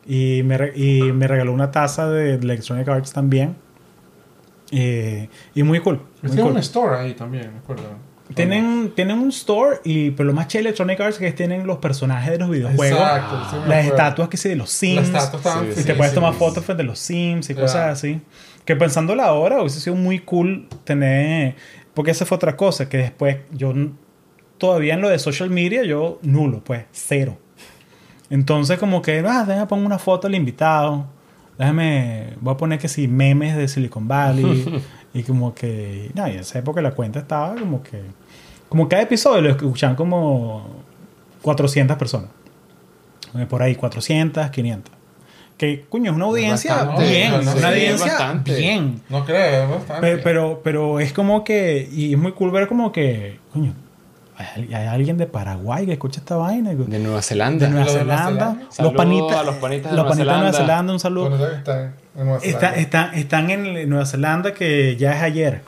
Y me, re- y me regaló una taza de Electronic Arts también. Eh, y muy cool. Muy Tiene cool. un store ahí también, me acuerdo. Tienen, tienen un store, y, pero lo más chévere de Electronic Arts es que tienen los personajes de los videojuegos. Exacto, sí me las acuerdo. estatuas que sí de los Sims. Las estatuas estaban Sí, y sí, te puedes tomar fotos a los Sims y cosas así. Que pensándolo ahora hubiese sido muy cool tener... Porque esa fue otra cosa, que después yo todavía en lo de social media yo nulo, pues cero. Entonces como que, ah, déjame poner una foto al invitado. Déjame, voy a poner que sí, memes de Silicon Valley. y como que, no, y en esa época la cuenta estaba como que... Como cada episodio lo escuchan como 400 personas. Eh, Por ahí, 400, 500. Que, coño, es una audiencia bastante, bien. bastante. una Sí, audiencia bastante. bien. No creo, es bastante. Pero, pero, pero es como que, y es muy cool ver como que, coño, hay, hay alguien de Paraguay que escucha esta vaina. De Nueva Zelanda. de Nueva Los de Nueva Zelanda. Los panitas, a los panitas de los Nueva panitas de Nueva Zelanda. Un saludo. Bueno, están en Nueva Está- Zelanda. está- están en Nueva Zelanda que ya es ayer,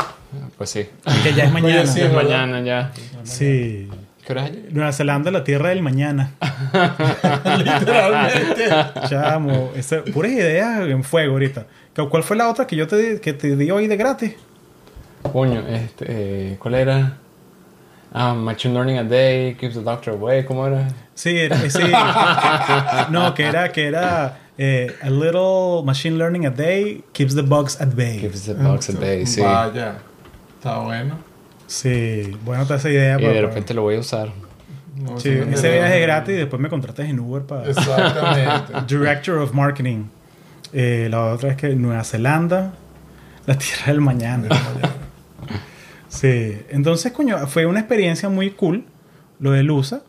Pues sí. que ya es mañana. Sí, Es mañana ya. Sí. ¿Qué hora es? Nueva Zelanda, la tierra del mañana. Literalmente. Chamo, esa- puras ideas en fuego ahorita. ¿Cuál fue la otra que yo te, di- que te di hoy de gratis? Coño, este, eh, ¿cuál era? Ah, Machine Learning a Day, Keeps the Doctor Away, ¿cómo era? Sí, era, sí. No, que era, que era eh, a little machine learning a day keeps the bugs at bay. Keeps the Bugs a Day, sí. Vaya. Está bueno. Sí, bueno, te esa idea. Y para- de repente lo voy a usar. No, Sí, ese viaje es gratis y después me contratas en Uber para Exactamente. Director of Marketing. Eh, la otra es que Nueva Zelanda, la tierra del mañana. Sí, entonces, coño, fue una experiencia muy cool lo de Lusa.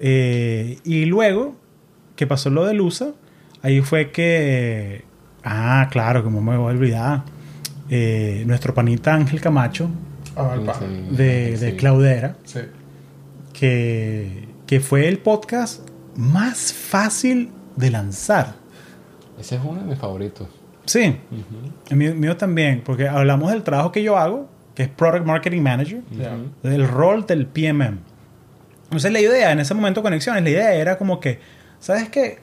Eh, y luego que pasó lo de Lusa, ahí fue que. Ah, claro, como me voy a olvidar. Eh, nuestro panita Ángel Camacho Ah, de, de Sí. Claudera, Sí. que, que fue el podcast más fácil de lanzar. Ese es uno de mis favoritos. Sí, el mío, también, porque hablamos del trabajo que yo hago, que es Product Marketing Manager, Ya. del rol del PMM. Entonces la idea en ese momento de conexiones, la idea era como que, ¿sabes qué?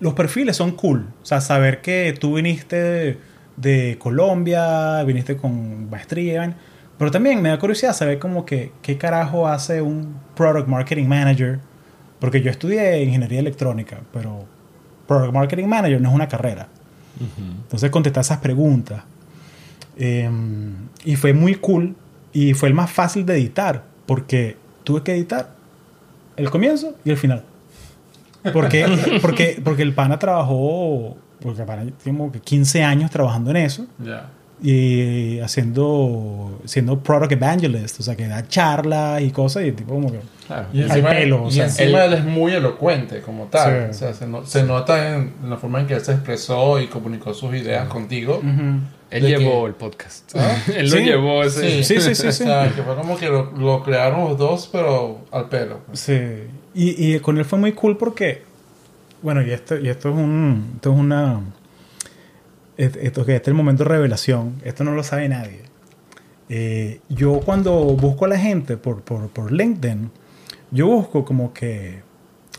Los perfiles son cool. O sea, saber que tú viniste de, Colombia, viniste con maestría, pero también me da curiosidad saber como que qué carajo hace un Product Marketing Manager, porque yo estudié ingeniería electrónica, pero Product Marketing Manager no es una carrera. Entonces contestar esas preguntas. Eh, y fue muy cool y fue el más fácil de editar porque tuve que editar el comienzo y el final. Porque, porque, porque el pana trabajó, porque tiene como que 15 años trabajando en eso Ya. y haciendo, siendo product evangelist, o sea, que da charlas y cosas y tipo como que... Claro. Y encima, pelo, o y sea. encima él, es muy elocuente como tal. Sí. O sea, se, no- se nota en la forma en que él se expresó y comunicó sus ideas contigo. Él ¿De llevó qué? el podcast. ¿Ah? Él lo Sí. llevó ese. Sí, sí, sí, sí. O sea, que fue como que lo, lo crearon los dos, pero al pelo. pues. Sí. Y, y con él fue muy cool porque, bueno, y esto, y esto es un, esto es una, esto que este es el momento de revelación. Esto no lo sabe nadie. Eh, yo cuando busco a la gente por, por, por LinkedIn, yo busco como que,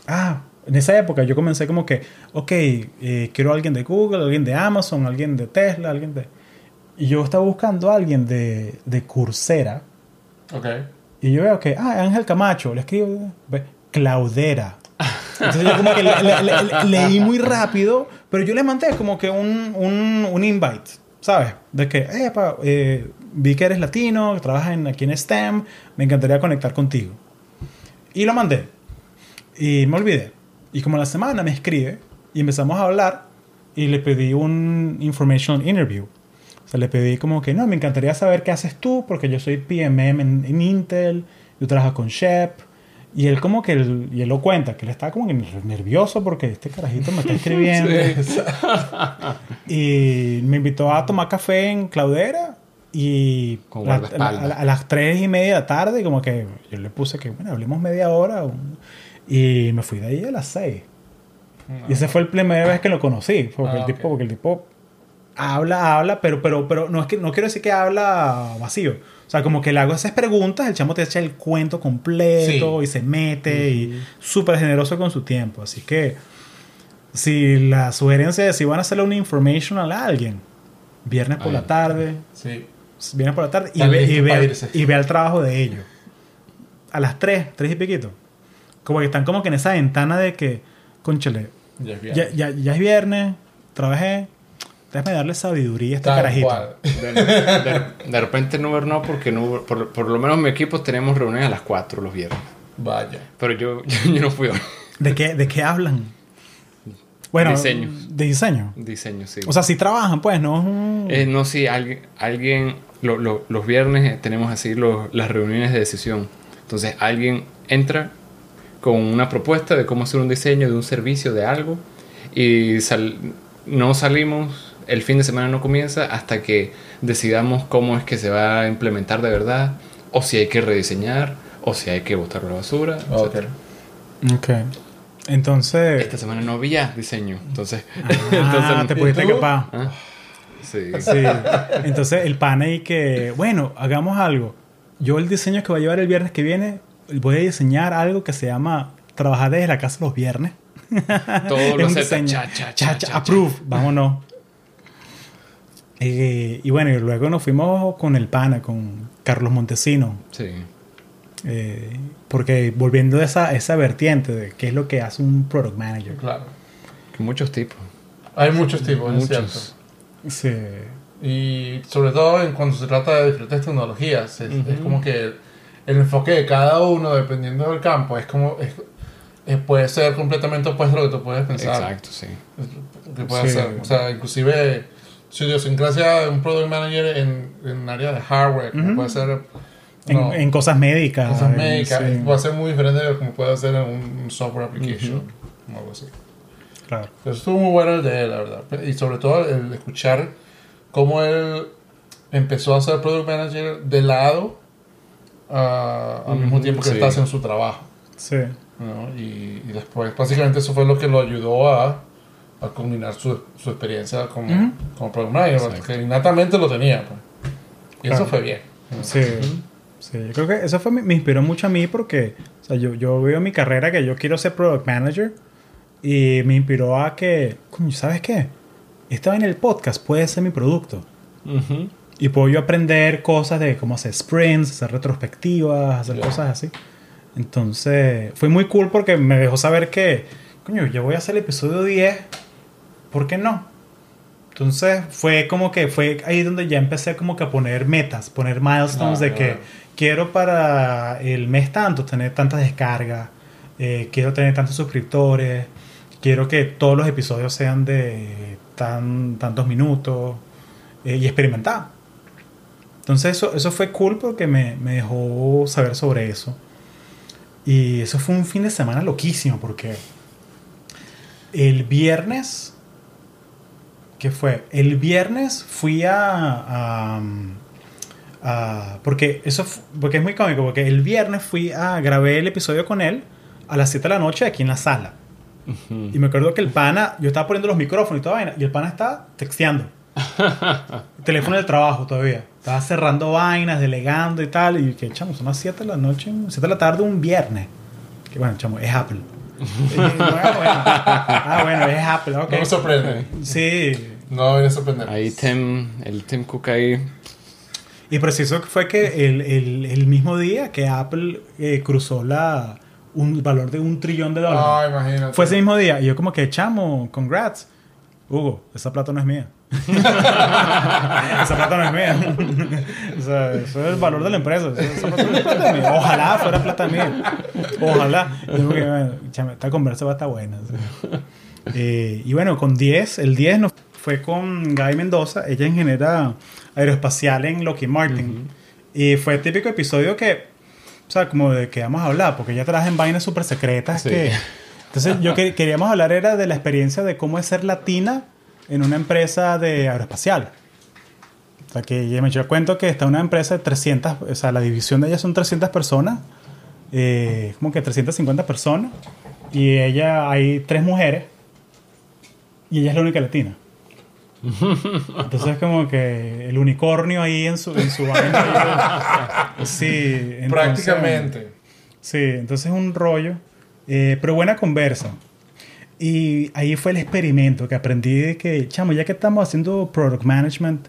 ah, en esa época yo comencé como que, ok, eh, quiero a alguien de Google, alguien de Amazon, alguien de Tesla, alguien de... Y yo estaba buscando a alguien de, de Coursera. Ok. Y yo veo que, ah, Ángel Camacho, le escribo, Claudera. Entonces yo le- le- le- leí muy rápido, pero yo le mandé como que un, un, un invite, ¿sabes? De que, eh, pa, eh, vi que eres latino, que trabajas en, aquí en STEM, me encantaría conectar contigo. Y lo mandé. Y me olvidé. Y como la semana me escribe y empezamos a hablar y le pedí un informational interview. O sea, le pedí como que, no, me encantaría saber qué haces tú, porque yo soy PMM en, en Intel, yo trabajo con Shep. Y él como que, él- y él lo cuenta, que él está como que nervioso porque este carajito me está escribiendo. Y me invitó a tomar café en Claudera y la- guardaespaldas. a, la- a las tres y media de la tarde, como que yo le puse que, bueno, hablemos media hora. y me fui de ahí a las seis. Y esa fue la primera vez que lo conocí. Porque, Ah, el, tipo, ok. porque el tipo habla, habla, pero, pero, pero no, es que, no quiero decir que habla vacío. O sea, como que le hago esas preguntas, el chamo te echa el cuento completo Sí. y se mete y súper generoso con su tiempo. Así que si la sugerencia es si van a hacerle una informational a alguien, viernes por la tarde, Sí. viernes por la tarde y ve, y, ve, y ve trabajo de ellos. a las 3, 3 y piquito. Como que están como que en esa ventana de que, conchale, Ya es bien. ya, ya, ya es viernes, trabajé, déjame darle sabiduría a este Tal carajito. cual. De, de- de repente en Uber no, porque en Uber- por, por lo menos en mi equipo tenemos reuniones a las 4 los viernes. Vaya. Pero yo, yo, no fui hoy. ¿De qué, ¿De qué hablan? Bueno, Diseño. De diseño. Diseño, sí. O sea, si trabajan, pues, no es un- Eh, no, sí, alguien, alguien lo- lo- los viernes eh, tenemos así los- las reuniones de decisión. Entonces alguien entra con una propuesta de cómo hacer un diseño de un servicio, de algo, y sal- no salimos, el fin de semana no comienza hasta que decidamos cómo es que se va a implementar de verdad, o si hay que rediseñar, o si hay que botar la basura. Ok. etc. Ok. Entonces... Esta semana no había diseño, entonces... Ah, te pudiste escapar. ¿Ah? Sí. Sí. Entonces el pan ahí que, bueno, hagamos algo. Yo el diseño que voy a llevar el viernes que viene, voy a diseñar algo que se llama trabajar desde la casa los viernes. Todo lo acepta. cha, approve. Vámonos. Eh, y bueno, y luego nos fuimos con el pana, con Carlos Montesino. Sí. eh, porque volviendo a esa, esa vertiente de qué es lo que hace un product manager. Claro. Muchos tipos. Hay muchos tipos, es cierto. Muchos. Sí. Y sobre todo en cuando se trata de diferentes tecnologías, es, como que el, el enfoque de cada uno, dependiendo del campo, es como es- es- puede ser completamente opuesto a lo que tú puedes pensar. Exacto, sí. Que puede Sí. ser. O sea, inclusive su idiosincrasia de un product manager en, en área de hardware, como Ujú. puede ser En, no, en cosas médicas. cosas en- médicas, sí, va a ser muy diferente de como puede ser en un, software application o algo así. claro. Pero estuvo muy bueno el de él, la verdad. Y sobre todo el escuchar cómo él empezó a ser product manager de lado ah, al mismo Ujú, tiempo que sí. está haciendo su trabajo. Sí. ¿no? Y, y después, básicamente, eso fue lo que lo ayudó a, a combinar su, su experiencia como, como product manager, Exacto. porque innatamente lo tenía. pues. Y Claro. eso fue bien. Sí, sí, yo creo que eso fue, me, inspiró mucho a mí porque o sea, yo, yo veo mi carrera que yo quiero ser product manager y me inspiró a que, coño, ¿sabes qué? Estaba en el podcast, puede ser mi producto. Y puedo yo aprender cosas de cómo hacer sprints, hacer retrospectivas, hacer cosas así. Entonces, fue muy cool porque me dejó saber que, coño, yo voy a hacer el episodio 10, ¿por qué no? Entonces, fue como que fue ahí donde ya empecé como que a poner metas, poner milestones Ah, de que claro. quiero para el mes tanto tener tantas descargas, eh, quiero tener tantos suscriptores, quiero que todos los episodios sean de tan, tantos minutos eh, y experimentar. Entonces eso, eso fue cool porque me, me dejó saber sobre eso. Y eso fue un fin de semana loquísimo porque el viernes, ¿qué fue? El viernes fui a... a- a- porque eso porque es muy cómico, porque el viernes fui a grabé el episodio con él a las 7 de la noche aquí en la sala. Y me acuerdo que el pana, yo estaba poniendo los micrófonos y toda vaina, y el pana estaba texteando. Teléfono del trabajo todavía. Estaba cerrando vainas, delegando y tal. Y que, chamo, son las 7 de la noche, 7 de la tarde un viernes. Que bueno, chamo, es Apple. Y ah, bueno. Ah, bueno, es Apple, ok. No me sorprende. Sí. No me sorprende. Ahí Tim, el Tim Cook ahí. Y preciso que fue que el, el- el mismo día que Apple eh, cruzó la, un valor de un trillón de dólares. Ah, imagínate. Fue ese mismo día. Y yo como que, chamo, congrats. Hugo, esa plata no es mía. esa plata no es mía. o sea, eso es el valor de la empresa. Esa plata no es plata mía. Ojalá fuera plata mía. Ojalá. Y yo como que, bueno, chamo, esta conversa va a estar buena. Eh, y bueno, con 10, el 10 nos fue con Gaby Mendoza. Ella ingeniera aeroespacial en Lockheed Martin. Y fue el típico episodio que, o sea, como de que vamos a hablar, porque ella trabaja en vainas súper secretas Sí. que... Entonces, yo que- queríamos hablar era de la experiencia de cómo es ser latina en una empresa de aeroespacial. O sea, que ella me echó cuento que está una empresa de 300, o sea, la división de ella son 300 personas, eh, como que 350 personas, y ella, hay tres mujeres, y ella es la única latina. Entonces, como que el unicornio ahí en su, en su vaina. Sí, entonces- Prácticamente. Sí, entonces un rollo. eh, pero buena conversa. Y ahí fue el experimento que aprendí de que, chamo, ya que estamos haciendo product management,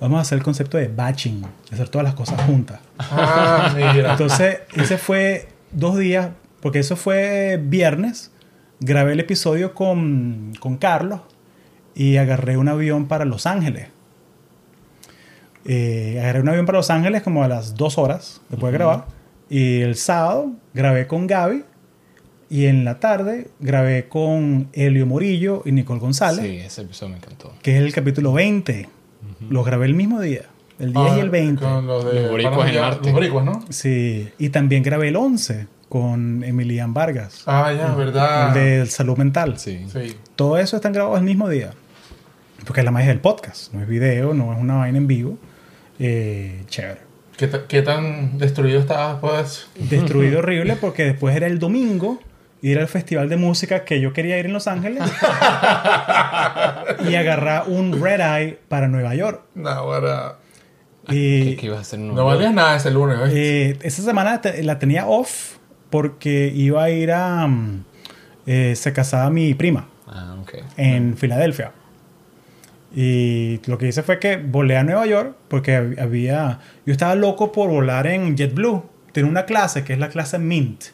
vamos a hacer el concepto de batching, hacer todas las cosas juntas. Ah, mira. Entonces, ese fue dos días, porque eso fue viernes. Grabé el episodio con, con Carlos y agarré un avión para Los Ángeles. Eh, agarré un avión para Los Ángeles como a las dos horas después de grabar. Y el sábado grabé con Gaby. Y en la tarde grabé con Helio Morillo y Nicole González, Sí, ese episodio me encantó. que es el capítulo 20. Lo grabé el mismo día, el 10 y el 20. Ah, Con los, de, Los boricuas en Marte. Los boricuas, ¿no? Sí, y también grabé el 11 con Emilian Vargas, Ah, ya, verdad. el de salud mental. Sí. Sí. Todo eso están grabados el mismo día. Porque es la magia del podcast, no es video, no es una vaina en vivo. Eh, chévere. ¿Qué, ta- qué tan destruido estabas, pues? Destruido horrible porque después era el domingo ir al festival de música que yo quería ir en Los Ángeles y agarrar un red eye para Nueva York. No, ahora. Y ¿Qué, qué ibas a hacer? No valías nada ese lunes. Eh, esa semana te- la tenía off porque iba a ir a... mm, eh, se casaba mi prima Ah, ok. en Filadelfia. Y lo que hice fue que volé a Nueva York porque hab- había... Yo estaba loco por volar en JetBlue. Tiene una clase que es la clase Mint,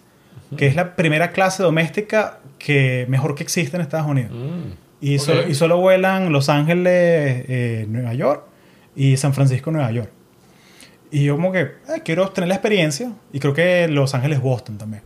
que es la primera clase doméstica que mejor que existe en Estados Unidos. Mm. Y, y solo vuelan Los Ángeles, eh, Nueva York y San Francisco, Nueva York. Y yo como que eh, quiero tener la experiencia y creo que Los Ángeles, Boston también.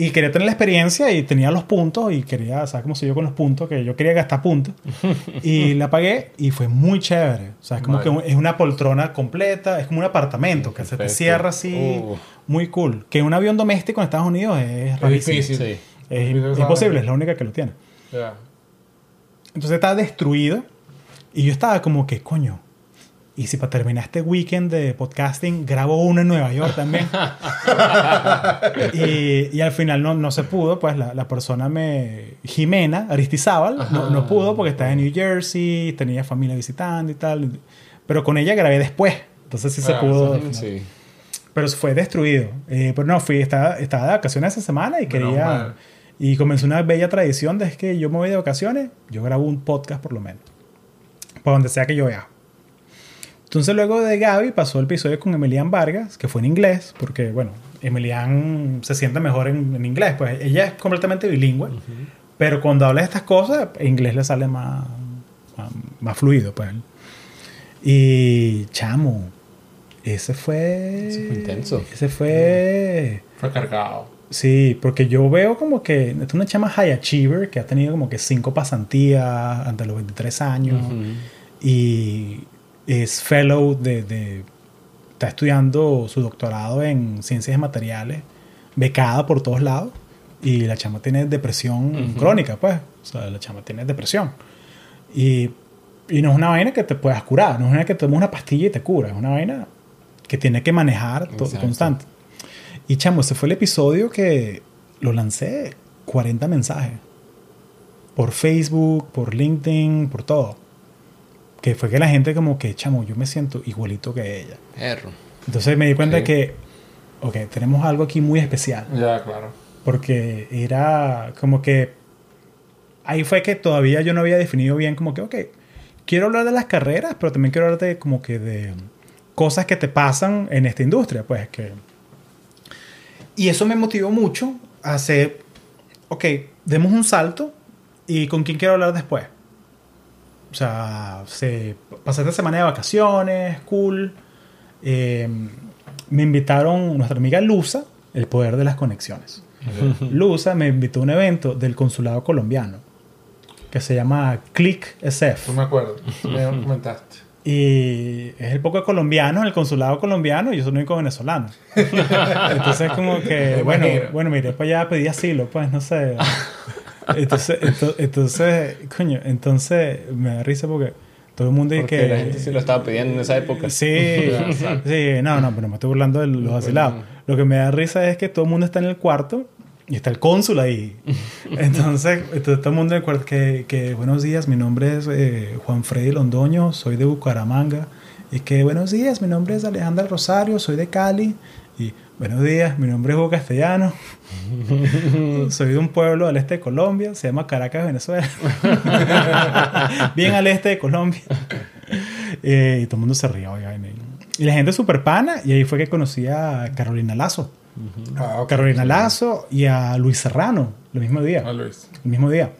Y quería tener la experiencia y tenía los puntos y quería, ¿sabes cómo soy yo con los puntos? Que yo quería gastar puntos. y la pagué y fue muy chévere. O sea, es como Vale. que es una poltrona completa, es como un apartamento que se te cierra así, Uh. muy cool. Que un avión doméstico en Estados Unidos es rarísimo. difícil. Sí. Es Difícil, ¿sabes? imposible, es la única que lo tiene. Entonces estaba destruido y yo estaba como que, coño, y si para terminar este weekend de podcasting grabo uno en Nueva York también. y, y al final no, no se pudo, pues la, la persona me... Jimena Aristizábal no, no pudo porque estaba en New Jersey, tenía familia visitando y tal. Pero con ella grabé después. Entonces sí se Ah, pudo. Sí. Pero fue destruido. Eh, pero no, fui, estaba, estaba de vacaciones esa semana y quería... Y comenzó una bella tradición de es que yo me voy de vacaciones, yo grabo un podcast por lo menos. Para donde sea que yo vea. Entonces luego de Gaby pasó el episodio con Emilian Vargas, que fue en inglés, porque bueno, Emilian se siente mejor en, en inglés, pues ella es completamente bilingüe, pero cuando habla de estas cosas, en inglés le sale más, más, más fluido, pues. Y chamo, ese fue... Ese fue intenso. Ese fue... Fue cargado. Sí, porque yo veo como que es una chama high achiever que ha tenido como que cinco pasantías ante los 23 años Ujú. y es fellow de, de- está estudiando su doctorado en ciencias de materiales, becada por todos lados y la chama tiene depresión crónica, pues, o sea, la chama tiene depresión y, y no es una vaina que te puedas curar, no es una vaina que te tomes una pastilla y te cura, es una vaina que tiene que manejar constante. Y chamo, ese fue el episodio que lo lancé 40 mensajes. Por Facebook, por LinkedIn, por todo. Que fue que la gente como que, chamo, yo me siento igualito que ella. Perro. Entonces me di cuenta que, ok, tenemos algo aquí muy especial. Ya, claro. Porque era como que... Ahí fue que todavía yo no había definido bien como que, ok, quiero hablar de las carreras, pero también quiero hablar de como que de cosas que te pasan en esta industria, pues que... Y eso me motivó mucho a hacer, ok, demos un salto y con quién quiero hablar después. O sea, se, pasé esta semana de vacaciones, cool. Eh, me invitaron nuestra amiga Luza, el poder de las conexiones. Luza me invitó a un evento del consulado colombiano que se llama Click SF. No me acuerdo. Me comentaste. Y es el poco colombiano, el consulado colombiano, y yo soy el único venezolano. Entonces, como que, bueno, bueno, mire, pues ya pedí asilo, pues no sé. Entonces, ento- entonces, coño, entonces me da risa porque todo el mundo dice Porque que. la gente sí lo estaba pidiendo en esa época. Sí, sí, no, no, pero me estoy burlando de los asilados. Lo que me da risa es que todo el mundo está en el cuarto y está el cónsul ahí. Entonces, entonces todo el mundo en el cuarto, que, que buenos días, mi nombre es eh, Juan Freddy Londoño, soy de Bucaramanga. Y que buenos días, mi nombre es Alejandra Rosario, soy de Cali. Y buenos días, mi nombre es Hugo Castellano, soy de un pueblo al este de Colombia, se llama Caracas, Venezuela. Bien al este de Colombia. Eh, y todo el mundo se rió. Y la gente súper pana. Y ahí fue que conocí a Carolina Lazo. Ah. Carolina Lazo y a Luis Serrano, el mismo día. Ah, Luis. El mismo día.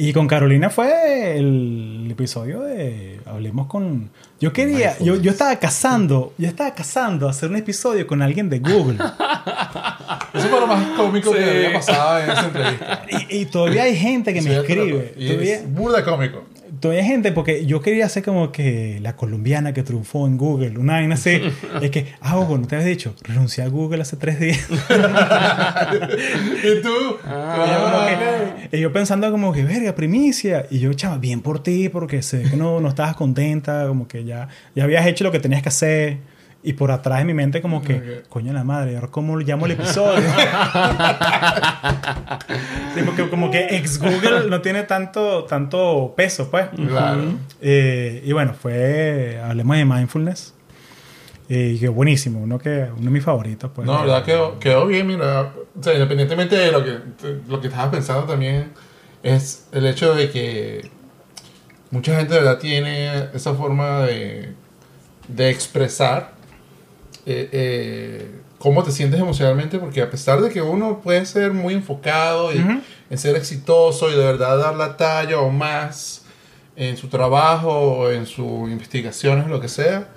Y con Carolina fue el episodio de Hablemos con. Yo quería, yo, yo estaba cazando, yo estaba cazando hacer un episodio con alguien de Google. Eso fue lo más cómico Sí. que había pasado en esa entrevista. y, y todavía hay gente que me Sí, escribe. Y Todavía, es burda cómico. Todavía hay gente, porque yo quería hacer como que la colombiana que triunfó en Google, una vaina así. es que, ah, Hugo, no te habías dicho, renuncié a Google hace tres días. ¿Y tú? Ah. Y yo como Ah, que- y yo pensando como que, verga, primicia. Y yo, chama, bien por ti, porque sé que no, no estabas contenta, como que ya, ya habías hecho lo que tenías que hacer. Y por atrás de mi mente como que, Ok. coño la madre, ahora cómo llamo el episodio. sí, porque como que ex Google no tiene tanto, tanto peso, pues. Claro. Eh, y bueno, fue, hablemos de mindfulness. Eh, y que buenísimo, uno, que, uno de mis favoritos. Pues. No, la verdad quedó, quedó bien, mira. O sea, independientemente de lo que, lo que estabas pensando también, es el hecho de que mucha gente de verdad tiene esa forma de, de expresar eh, eh, cómo te sientes emocionalmente, porque a pesar de que uno puede ser muy enfocado y, Ujú. en ser exitoso y de verdad dar la talla o más en su trabajo o en sus investigaciones, lo que sea,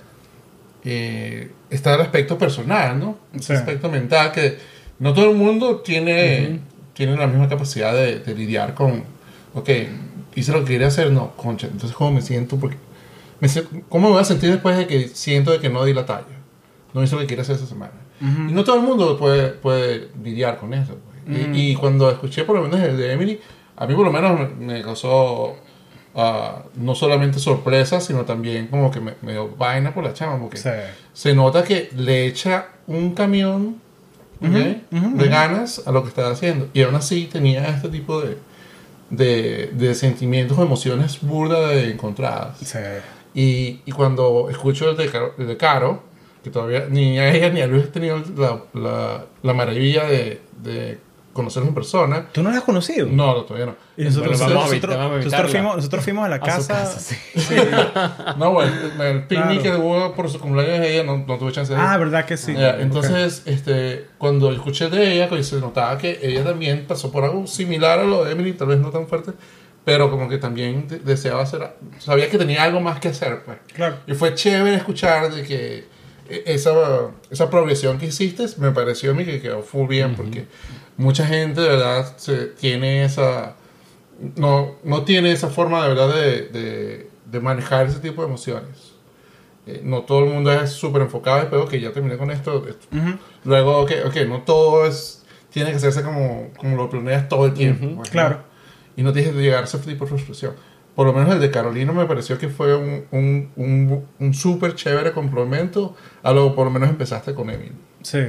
eh, está el aspecto personal, ¿no? Ese Sí. aspecto mental que no todo el mundo tiene, tiene la misma capacidad de, de lidiar con, ok, hice lo que quería hacer, no, concha, entonces ¿cómo me siento? Porque me ¿Cómo me voy a sentir después de que siento de que no di la talla? No hice lo que quería hacer esa semana. Ujú. Y no todo el mundo puede, puede lidiar con eso. pues. Y- Mm. y, cuando escuché por lo menos el de Emily, a mí por lo menos me, me causó ah, no solamente sorpresa, sino también como que me, me dio vaina por la chama, porque Sí. se nota que le echa un camión ¿ok? Ujú, ujú, de ganas a lo que estaba haciendo. Y aún así tenía este tipo de, de, de sentimientos o emociones burdas de encontradas. Sí. Y, y cuando escucho el de, el de Caro, que todavía ni a ella ni a Luis he tenido la, la, la maravilla de, de conocerlos en persona. ¿Tú no la has conocido? No, no, todavía no. Y nosotros, Bueno, vamos nosotros, a nosotros fuimos, nosotros fuimos a la A su casa. casa, sí. No, bueno, el, picnic Claro. que hubo por su cumpleaños de ella no, no tuve chance de ir. Ah, ¿verdad que sí? Ok. entonces, este, cuando escuché de ella, pues se notaba que ella también pasó por algo similar a lo de Emily, tal vez no tan fuerte, pero como que también de- deseaba hacer, sabía que tenía algo más que hacer, pues. Claro. Y fue chévere escuchar de que esa, esa progresión que hiciste me pareció a mí que quedó full bien, porque mucha gente de verdad se, tiene esa, no, no tiene esa forma de verdad de, de, de manejar ese tipo de emociones. Eh, no todo el mundo es súper enfocado, espero que ya terminé con esto. esto. Ujú. Luego, ok, ok, no todo es, tiene que hacerse como, como lo planeas todo el tiempo. Ujú, pues, ¿no? claro. Y no tienes que llegar a ese tipo de frustración. Por lo menos el de Carolina me pareció que fue un, un, un, un súper chévere complemento a lo que por lo menos empezaste con Emily. Sí.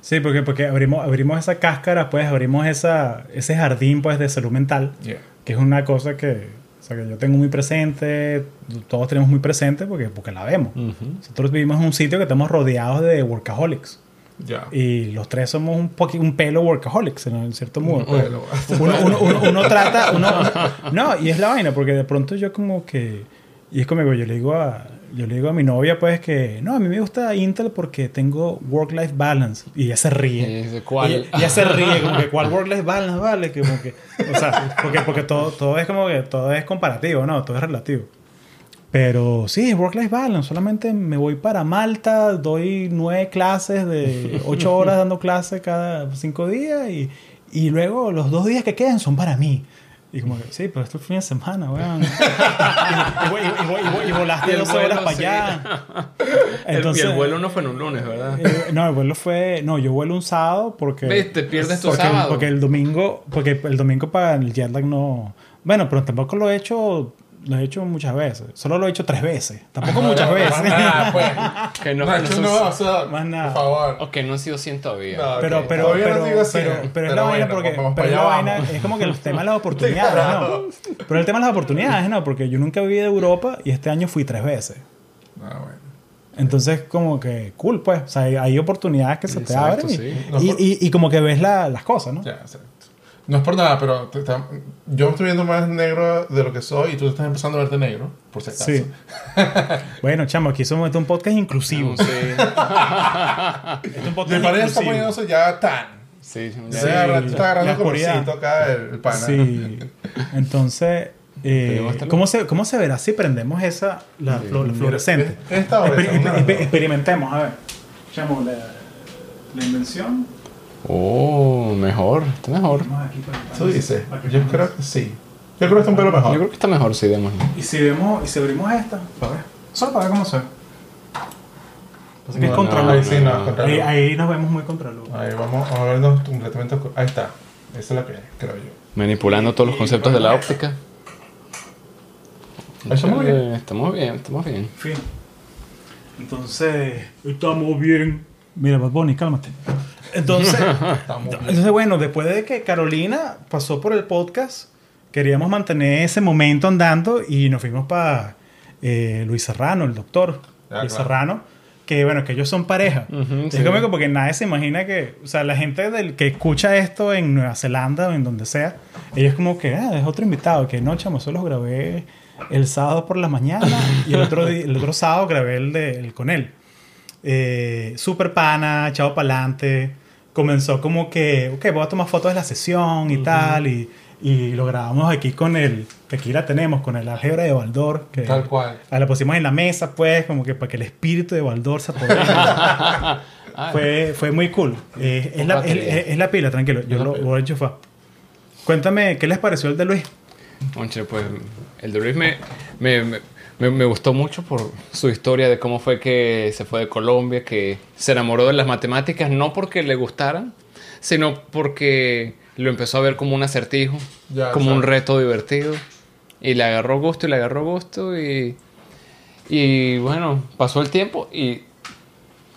Sí, porque, porque abrimos, abrimos esa cáscara, pues abrimos esa, ese jardín pues, de salud mental, Yeah. que es una cosa que, o sea, que yo tengo muy presente, todos tenemos muy presente porque, porque la vemos. Ujú. Nosotros vivimos en un sitio que estamos rodeados de workaholics. Ya. Y los tres somos un, un pelo workaholics, en cierto modo. pues. Uno, uno, uno, uno trata, uno, no, y es la vaina, porque de pronto yo como que, y es como yo le digo a, yo le digo a mi novia pues que, no, a mí me gusta Intel porque tengo work-life balance, y ella se Y ríe. dice, ¿Cuál? Ella, ella se ríe, como que, ¿cuál work-life balance vale? Que como que, o sea, porque, porque todo, todo es como que, todo es comparativo, ¿no? Todo es relativo. Pero sí, work-life balance. Solamente me voy para Malta, doy nueve clases de ocho horas dando clases cada cinco días y, y luego los dos días que quedan son para mí. Y como que, sí, pero esto es fin de semana, weón. y, y, y- y- volaste 12 horas para allá. Entonces, y el vuelo no fue en un lunes, ¿verdad? eh, no, el vuelo fue. No, yo vuelo un sábado porque. Te pierdes tu porque, sábado. Porque el domingo. Porque el domingo para el jet lag no. Bueno, pero tampoco lo he hecho. Lo he hecho muchas veces. Solo lo he hecho tres veces. Tampoco muchas no, veces. más nada, pues. Que no, No, no o sea, Más nada. por favor. o que no han sido 100 todavía. No, Pero, pero, todavía pero, así, pero, ¿eh? pero es Pero la vaina bueno, porque. Pero la vaina. Es como que el tema de las oportunidades, ¿no? Pero el tema de las oportunidades, ¿no? Porque yo nunca viví de Europa y este año fui tres veces. Ah, bueno. Entonces, como que cool, pues. O sea, hay, hay oportunidades que se te abren y, sí. y, y- y como que ves la- las cosas, ¿no? Ya, exacto. No es por nada, pero te- te- yo me estoy viendo más negro de lo que soy y tú estás empezando a verte negro, por si acaso. Sí. bueno, chamo, aquí somos este es un podcast inclusivo. Sí, Este es un podcast De manera está inclusivo. poniéndose ya tan. sí, Ya ya- está agarrando, está colorcito acá el, el pana. Sí. Entonces, eh, ¿cómo, se, ¿cómo se verá si prendemos esa, la, flu- la fluorescente? Esta o Exper- exper- experimentemos, a ver. Chamo, la, la invención. Oh, mejor, está mejor. Para que Yo creo que sí. Yo creo que está un pelo Yo mejor. creo que está mejor si demos. Y si vemos, y si abrimos esta, para ver. Solo para ver cómo se ve. Pasa que es No, contra no, Ahí sí, no, contra Ahí, nos vemos muy contra luz. Ahí vamos, vamos a vernos completamente oscuro. Ahí está. Esa es la que creo yo. Manipulando todos los conceptos de la óptica. Estamos bien. Estamos bien, estamos bien. Fin. Entonces, estamos bien. Mira, Bad Bunny, cálmate. Entonces, entonces, bueno, después de que Carolina pasó por el podcast, queríamos mantener ese momento andando y nos fuimos para Luis Serrano, el doctor Ah, Luis claro. Serrano, que bueno, que ellos son pareja. Es sí. cómico porque nadie se imagina que, o sea, la gente del que escucha esto en Nueva Zelanda o en donde sea, ellos como que, ah, es otro invitado, que no, chamo, solo los grabé el sábado por la mañana y el otro, el otro sábado grabé el, de, el con él. Eh, super pana, echado para adelante. Comenzó como que, ok, voy a tomar fotos de la sesión y tal, y, y lo grabamos aquí con el, que aquí la tenemos, con el álgebra de Baldor. Que, Tal cual. Ah, la pusimos en la mesa, pues, como que para que el espíritu de Baldor se apodere. Ah, fue, fue muy cool. Eh, es, la, es, es- es la pila, tranquilo. Yo lo pila. voy a enchufar. Cuéntame, ¿qué les pareció el de Luis? Conche, pues el de Luis me, me, me, me- me gustó mucho por su historia de cómo fue que se fue de Colombia, que se enamoró de las matemáticas, no porque le gustaran, sino porque lo empezó a ver como un acertijo, Ya, como un reto divertido. Y le agarró gusto y le agarró gusto y, y bueno, pasó el tiempo y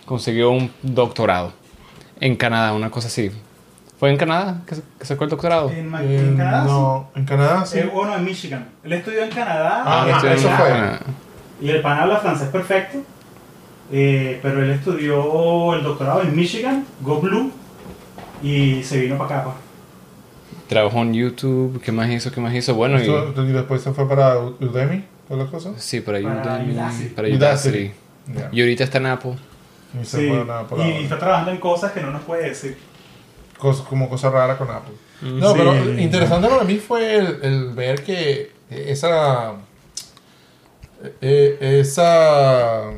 consiguió un doctorado en Canadá, una cosa así. ¿Fue en Canadá que, que sacó el doctorado? En, Eh, no, en Canadá sí. Eh, o no, en Michigan. Él estudió en Canadá. Ah, en en eso Canadá. fue. Canadá. Y el pan habla francés perfecto. eh, pero él estudió el doctorado en Michigan, Go Blue, y se vino para acá. Trabajó en YouTube, ¿qué más hizo? ¿Qué más hizo? Bueno, y, Eso- y después se fue para Udemy, todas las cosas. sí, para Para Udemy, Udacity. para Udacity. Y ahorita está en Apple. Y se Sí, fue y está trabajando en cosas que no nos puede decir. Cosa- como cosa rara con Apple. No, Sí. pero interesante para mí fue el, el ver que esa. eh, esa.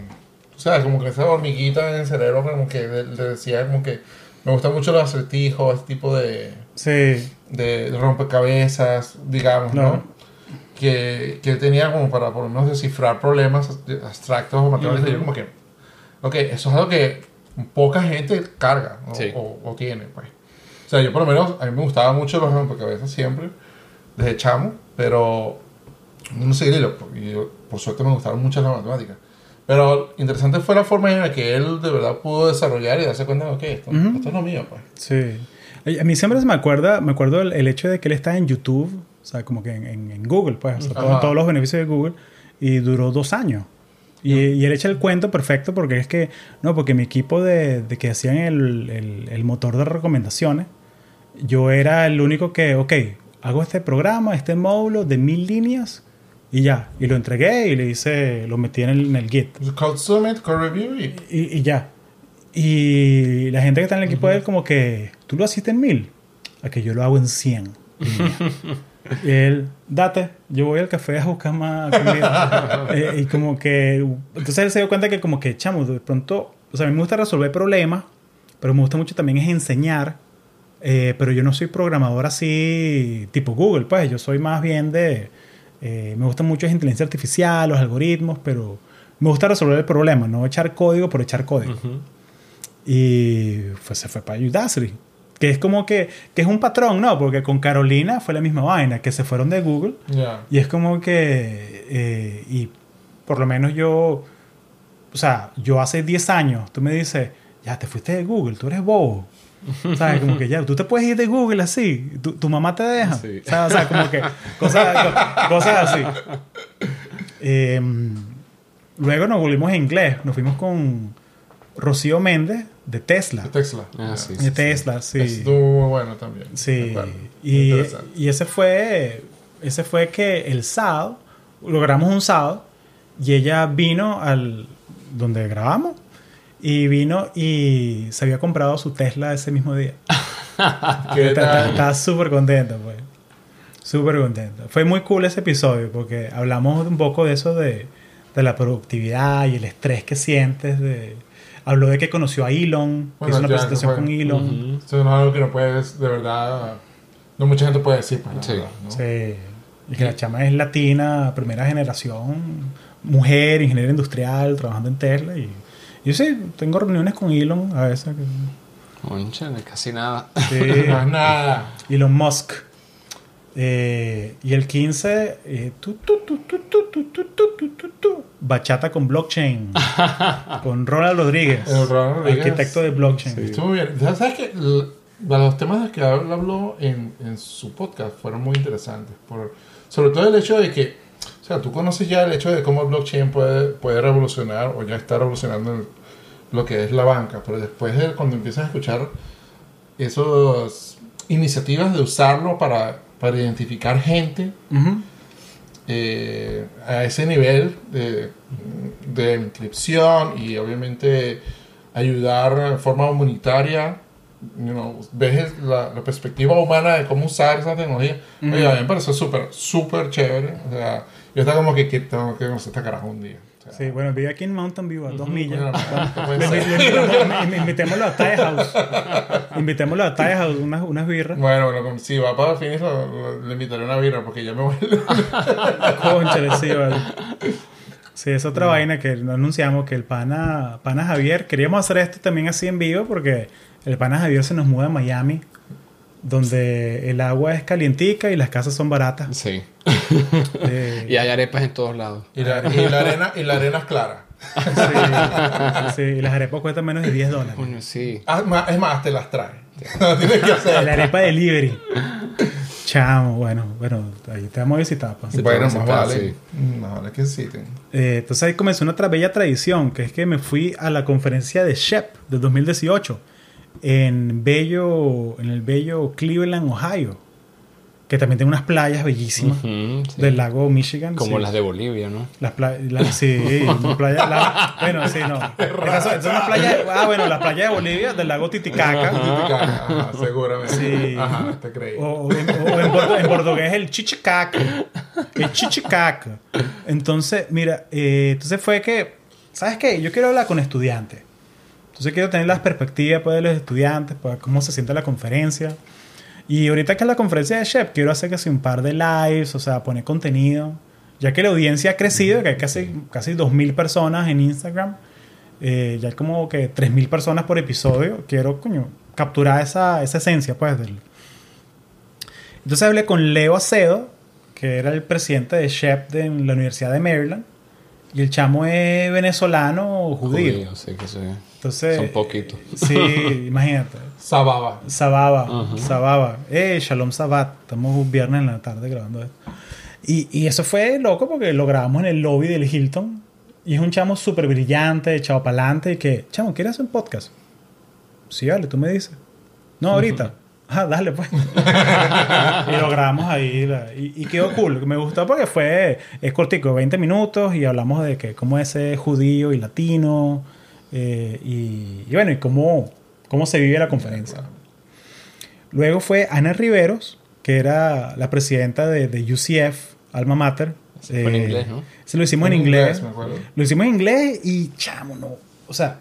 O sea, como que esa hormiguita en el cerebro, como que le, le decía, como que me gustan mucho los acertijos, este tipo de, Sí, de rompecabezas, digamos, ¿no? Claro. Que, que tenía como para por lo menos descifrar problemas abstractos o y yo Ujú. como que, ok, eso es algo que poca gente carga o, Sí. o- o tiene, pues. O sea, yo por lo menos, a mí me gustaban mucho los rompecabezas siempre, desde chamo, pero no sé, hilo, y yo, por suerte me gustaron mucho las matemáticas. Pero interesante fue la forma en la que él de verdad pudo desarrollar y darse cuenta de que esto, Ujú. esto es lo mío, pues. sí. A mí siempre se me acuerda, me acuerdo el, el hecho de que él está en YouTube, o sea, como que en, en- en Google, pues, o sea, todo- todos los beneficios de Google, y duró dos años. Y, y él echa el cuento perfecto porque es que, no, porque mi equipo de, de que hacían el, el- el motor de recomendaciones, yo era el único que, ok, hago este programa, este módulo de mil líneas y ya. Y lo entregué y le hice, lo metí en el, en el Git. Code Summit, Code Review y... Y, y ya. Y la gente que está en el equipo de él, como que, ¿tú lo hiciste en mil? A que yo lo hago en 100. y él, date, yo voy al café a buscar más comida. Eh, y como que, entonces él se dio cuenta que como que, chamo, de pronto, o sea, a mí me gusta resolver problemas, pero me gusta mucho también es enseñar. Eh, pero yo no soy programador así tipo Google, pues yo soy más bien de... eh, me gusta mucho la inteligencia artificial, los algoritmos, pero me gusta resolver el problema, no echar código por echar código. Y pues se fue para Udacity. Que es como que, que es un patrón, ¿no? Porque con Carolina fue la misma vaina, que se fueron de Google. Y es como que, eh, y por lo menos yo, o sea, yo hace 10 años, tú me dices, ya te fuiste de Google, tú eres bobo. ¿Sabes? Como que ya, tú te puedes ir de Google así, tu, tu mamá te deja. Sí. Sea, o sea, como que cosas, co- cosas así. Eh, luego nos volvimos a inglés, nos fuimos con Rocío Méndez de Tesla. De Tesla. Ah, sí, De Tesla, sí. Estuvo muy bueno también. Sí, y, y ese fue ese fue que el sábado, logramos un sábado, y ella vino al donde grabamos, y vino y se había comprado su Tesla ese mismo día. Estaba súper contenta, pues. Súper contenta. Fue muy cool ese episodio porque hablamos un poco de eso de, de la productividad y el estrés que sientes. De, habló de que conoció a Elon, que hizo una presentación fue. con Elon. Ujú. Eso no es algo que no puedes, de verdad, no mucha gente puede decir. Pues, Sí. verdad, ¿no? Sí. Y que la chama es latina, primera generación, mujer, ingeniera industrial, trabajando en Tesla. Y yo sí, tengo reuniones con Elon a veces. Conchale, casi nada. Sí, no nada. Elon Musk. Eh, y el 15, bachata con blockchain. con Ronald Rodríguez, el Ronald Rodríguez, arquitecto de blockchain. Sí, estuvo bien. ¿Sabes que Los temas de que habló en, en su podcast fueron muy interesantes. Por, sobre todo el hecho de que sea, tú conoces ya el hecho de cómo el blockchain puede, puede revolucionar o ya está revolucionando el- lo que es la banca, pero después de cuando empiezas a escuchar esas iniciativas de usarlo para, para identificar gente Ujú. eh, a ese nivel de, de inscripción y obviamente ayudar de forma humanitaria. you know, ves la, la perspectiva humana de cómo usar esa tecnología. Oye, a mí me parece súper, súper chévere. O sea, yo estaba como que, que tengo que conocer esta carajo un día. O sea, Sí, bueno, vive aquí en Mountain View, a dos millas. Invitémoslo a Thai House. Invitémoslo a Thai House, unas, unas birras. Bueno, bueno, si va para Phoenix, le invitaré una birra porque ya me voy. Conchale, sí, vale. Sí, es otra vaina que no anunciamos que el pana, pana Javier, queríamos hacer esto también así en vivo porque el pana Javier se nos muda a Miami, donde el agua es calientica y las casas son baratas. Sí. Eh, Y hay arepas en todos lados. y, la, y la arena, y la arena es clara. sí, sí, y las arepas cuestan menos de 10 dólares. Coño, sí. Ah, Es más, te las trae. No tienes que hacer. La arepa delivery. Chamo, bueno, bueno, ahí te vamos a visitar. Sí, bueno, más vale. visitar, Más vale que sí. Eh, entonces ahí comenzó una otra bella tradición, que es que me fui a la conferencia de Shep del 2018 en bello, en el bello Cleveland, Ohio, que también tiene unas playas bellísimas sí. del lago Michigan. Como sí. las de Bolivia, ¿no? Las playas, sí, una playa, la- bueno, sí, no. Esas son, son las playas, ah, bueno, las playas de Bolivia, del lago Titicaca. Titicaca, ajá, seguramente. Sí. Ajá, te creí. O, o en, o en portu- en portugués el chichicaca. El chichicaca. Entonces, mira, eh, entonces fue que, ¿sabes qué? Yo quiero hablar con estudiantes. Entonces quiero tener las perspectivas pues, de los estudiantes, pues, cómo se siente la conferencia. Y ahorita que es la conferencia de Shep, quiero hacer casi un par de lives, o sea, poner contenido. Ya que la audiencia ha crecido, que hay casi, casi 2.000 personas en Instagram, eh, ya hay como que 3.000 personas por episodio, quiero, coño, capturar esa, esa esencia, pues, del, entonces hablé con Leo Acedo, que era el presidente de SHEP de la Universidad de Maryland. Y el chamo es venezolano o judío. Judío, sí, que sí. Entonces, Son poquitos. Sí, imagínate. Sababa. Sababa. Sababa. Eh, Shalom Sabat. Estamos un viernes en la tarde grabando esto. Y, y eso fue loco porque lo grabamos en el lobby del Hilton. Y es un chamo súper brillante, echado para adelante. Y que, chamo, ¿quieres hacer un podcast? Sí, vale, tú me dices. No, ahorita. Ah, dale, pues. y lo grabamos ahí. la- y, y quedó cool. Me gustó porque fue. Es cortico, 20 minutos. Y hablamos de que cómo es ser judío y latino. eh, y, y bueno, y cómo, cómo se vive la conferencia. Luego fue Ana Riveros, que era la presidenta de, de UCF, Alma Mater. Fue en Eh, inglés, ¿no? Se lo hicimos en, En inglés. inglés, me acuerdo. Lo hicimos en inglés y chamo, no. O sea,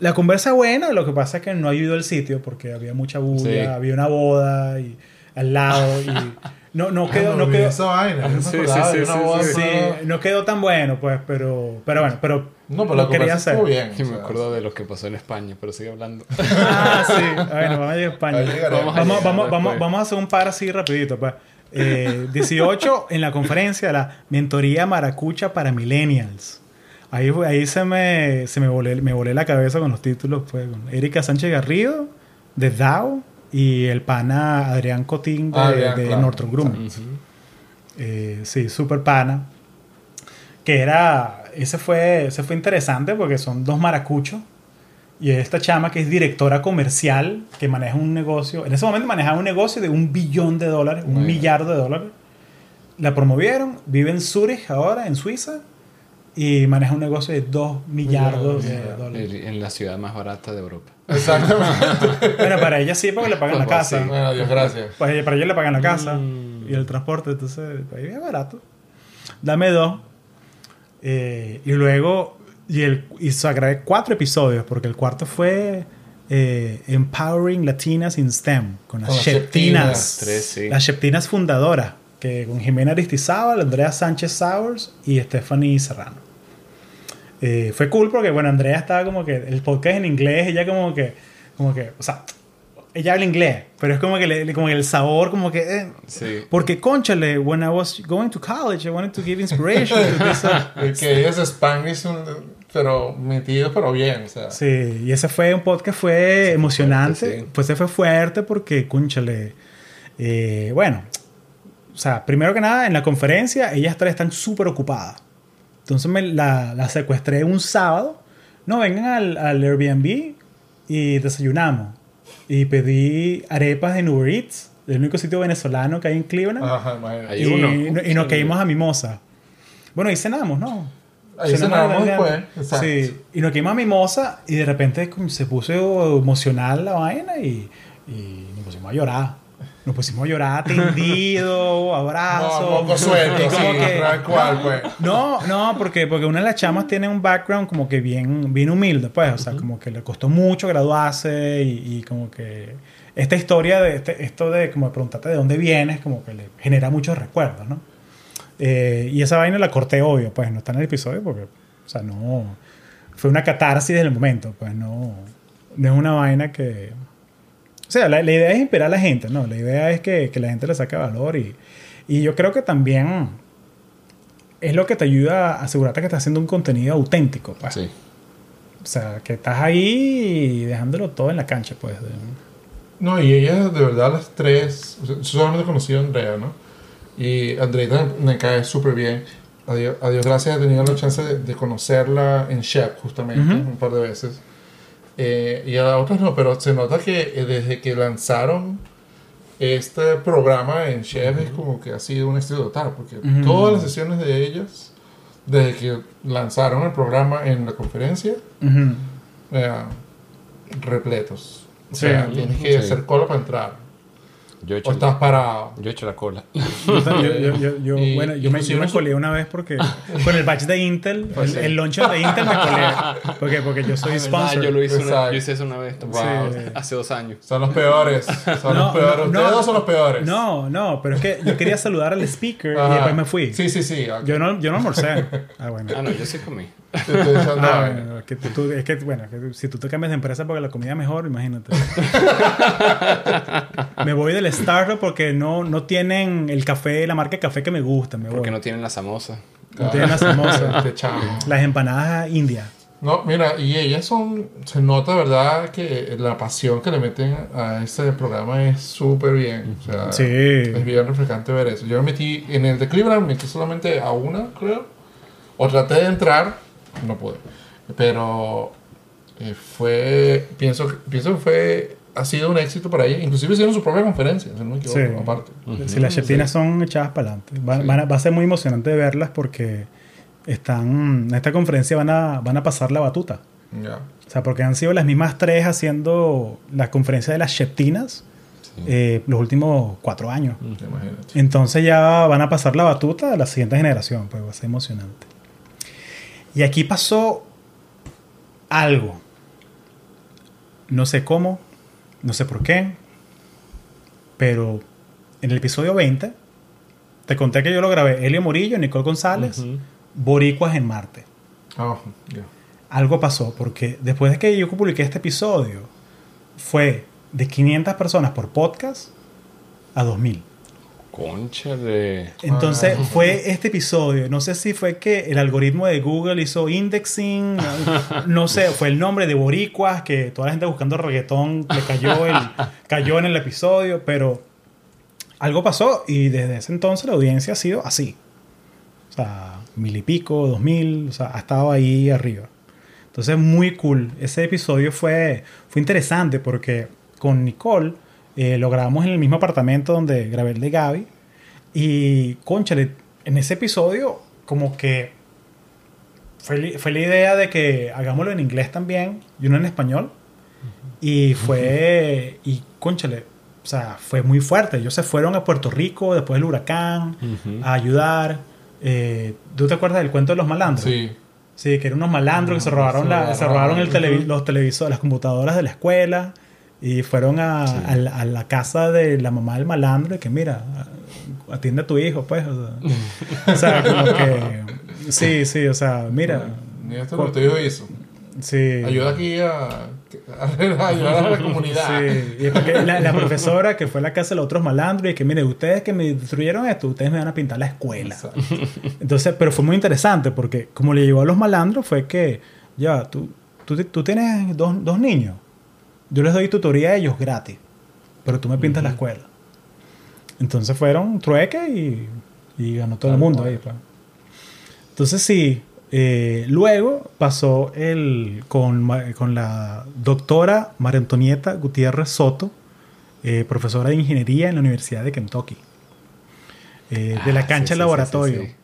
la conversa buena, lo que pasa es que no ayudó el sitio porque había mucha bulla, Sí. había una boda y al lado y no, no quedó, Ah, no quedó, esa vaina. yo no sí, pero- no quedó tan bueno, pues, pero, pero bueno, pero No, pero la lo quería conversa hacer. bien. Sí, o me acuerdo de lo que pasó en España, pero sigue hablando. Ah, sí. Bueno, vamos a ir a España. Vamos, vamos, vamos, vamos, vamos a hacer un par así rapidito. Pues. Eh, 18 en la conferencia, la mentoría maracucha para millennials. Ahí, ahí se me, se me, volé, me volé la cabeza con los títulos. Pues, con Erika Sánchez Garrido, de DAO, y el pana Adrián Cotín, de, Ah, Adrián, de claro. Northrop Grumman. Eh, sí, super pana. Que era. Ese fue, ese fue interesante porque son dos maracuchos Y esta chama que es directora comercial, que maneja un negocio, en ese momento manejaba un negocio de un billón de dólares, un millardo de dólares. La promovieron, vive en Zurich ahora, en Suiza, y maneja un negocio de dos millardos de dólares. En la ciudad más barata de Europa. Exactamente. Bueno, para ella sí, porque le pagan la Pues, casa. sí. bueno, Dios gracias. Para ella, para ella le pagan la casa Mm. y el transporte, entonces para ella es barato. Dame dos. Eh, y luego, y, el, y grabé cuatro episodios, porque el cuarto fue eh, Empowering Latinas in STEM, con las Con las Sheptinas. Sí. Las Sheptinas fundadoras, que con Jimena Aristizábal, Andrea Sánchez Sowers y Stephanie Serrano. Eh, fue cool porque, bueno, Andrea estaba como que el podcast en inglés, ella como que, como que, o sea, ella habla inglés, pero es como que, le- como que el sabor, como que, eh, Sí. porque, conchale, when I was going to college, I wanted to give inspiration to this, uh, que ella es Spanglish, un- pero metido, pero bien. O sea, Sí, y ese fue un podcast fue emocionante, fuerte, sí. pues ese fue fuerte porque, cúnchale, eh, bueno, o sea, primero que nada, en la conferencia ellas tres están súper ocupadas. Entonces me la, la secuestré un sábado, no, vengan al, al Airbnb y desayunamos. Y pedí arepas en Uber Eats, el único sitio venezolano que hay en Cleveland. Ajá, imagínate. Ahí y, uno. y nos caímos a Mimosa. Bueno, y cenamos, ¿no? Ahí cenamos después. Exacto. Sí, y nos quedamos a Mimosa y de repente se puso emocional la vaina y, y nos pusimos a llorar. Nos pusimos a llorar tendido, abrazos. No, moco suelto, como sí, que- cual, pues. no, no, porque, porque una de las chamas tiene un background como que bien, bien humilde, pues. O sea, como que le costó mucho graduarse y, y como que esta historia de este- esto de como preguntarte de dónde vienes, como que le genera muchos recuerdos, ¿no? Eh, y esa vaina la corté, obvio, pues no está en el episodio porque, o sea, no. Fue una catarsis del momento, pues no. No es una vaina que. O sea, la, la idea es inspirar a la gente, ¿no? La idea es que, que la gente le saque valor y, y yo creo que también es lo que te ayuda a asegurarte que estás haciendo un contenido auténtico, pues. Sí. O sea, que estás ahí dejándolo todo en la cancha, pues. No, y ella, de verdad, las tres. o sea, solamente conocí a Andrea, ¿no? Y Andrea me cae súper bien. A Dios, a Dios gracias, he tenido la chance de, de conocerla en Shep, justamente, un par de veces. Eh, y a otras no, pero se nota que eh, desde que lanzaron este programa en Chef es como que ha sido un éxito total, porque todas las sesiones de ellas, desde que lanzaron el programa en la conferencia, eh, repletos. O Sí. sea, tienes que Sí. hacer cola para entrar. Yo he hecho, O estás parado. yo he hecho la cola. Yo, yo- yo- yo- Y- bueno, yo me, me colé una vez porque con el batch de Intel, Pues el, sí. el launcher de Intel me colé. Porque, porque yo soy Ah, ¿verdad? sponsor. Yo lo hice una, yo hice eso una vez. Wow. Sí. Hace dos años. Son los peores. Son No, los peores. no, Ustedes no. dos son los peores. No, no, pero es que yo quería saludar al speaker y Ajá. después me fui. Sí, sí, sí. ok. Yo no, yo no almorcé. Ah, bueno. Ah, no, yo sí comí. Echando Ah, vaina. bueno, que tú- tú- es que, bueno, que si tú te cambias de empresa porque la comida es mejor, imagínate. me voy del Starbucks porque no, no tienen el café, la marca de café que me gusta. Me voy. Porque no tienen la samosa. No tienen las famosas. Te echamos. Las empanadas indias. No, mira, y ellas son, se nota, ¿verdad? Que la pasión que le meten a este programa es súper bien. O sea, Sí. es bien refrescante ver eso. Yo me metí, en el de Cleveland, me metí solamente a una, creo. O traté de entrar, no pude. Pero eh, fue, pienso, que- pienso que fue, ha sido un éxito para ella. Inclusive hicieron su propia conferencia, si no me equivoco, Sí. aparte. Si las chetinas son echadas para adelante. Va, van a- va a ser muy emocionante verlas porque están en esta conferencia van a, van a pasar la batuta. Ya. O sea, porque han sido las mismas tres haciendo la conferencia de las cheptinas Sí. eh, los últimos cuatro años. Imagínate. Entonces ya van a pasar la batuta a la siguiente generación, pues va a ser emocionante. Y aquí pasó algo. No sé cómo, no sé por qué, pero en el episodio 20 te conté que yo lo grabé Elio Morillo, Nicole González. Boricuas en Marte. Ah. Algo pasó porque después de que yo publiqué este episodio fue de 500 personas por podcast a 2000. Concha de. Entonces Ah. fue este episodio, no sé si fue que el algoritmo de Google hizo indexing, no, no sé, fue el nombre de Boricuas, que toda la gente buscando reggaetón le cayó, el, cayó en el episodio, pero algo pasó y desde ese entonces la audiencia ha sido así. O sea, mil y pico, dos mil, o sea, ha estado ahí arriba. Entonces, muy cool. Ese episodio fue, fue interesante porque con Nicole eh, lo grabamos en el mismo apartamento donde grabé el de Gaby. Y, conchale, en ese episodio, como que fue, fue la idea de que hagámoslo en inglés también y uno en español. Y fue, y conchale, o sea, fue muy fuerte. Ellos se fueron a Puerto Rico después del huracán a ayudar. Eh, ¿Tú te acuerdas del cuento de los malandros? Sí. Sí, que eran unos malandros que se robaron, se la, se robaron. el televi- los televisores, las computadoras de la escuela y fueron a, a la, a la casa de la mamá del malandro y que mira, atiende a tu hijo, pues. O sea, o sea, como que... Sí, sí, o sea, mira. Ni esto lo que tu hijo hizo. Sí. Ayuda aquí a, a ayudar a la comunidad. Sí, y es porque la, la profesora que fue a la casa de los otros malandros y que, mire, ustedes que me destruyeron esto, ustedes me van a pintar la escuela. Exacto. Entonces, pero fue muy interesante porque como le llegó a los malandros fue que, ya, tú, tú, tú tienes dos, dos niños, yo les doy tutoría a ellos gratis, pero tú me pintas la escuela. Entonces fueron trueque y, y ganó todo el mundo ahí. pues. Entonces sí, eh, luego pasó el, con, con la doctora María Antonieta Gutiérrez Soto, eh, profesora de ingeniería en la Universidad de Kentucky. Eh, de la Ah, cancha sí, laboratorio. sí,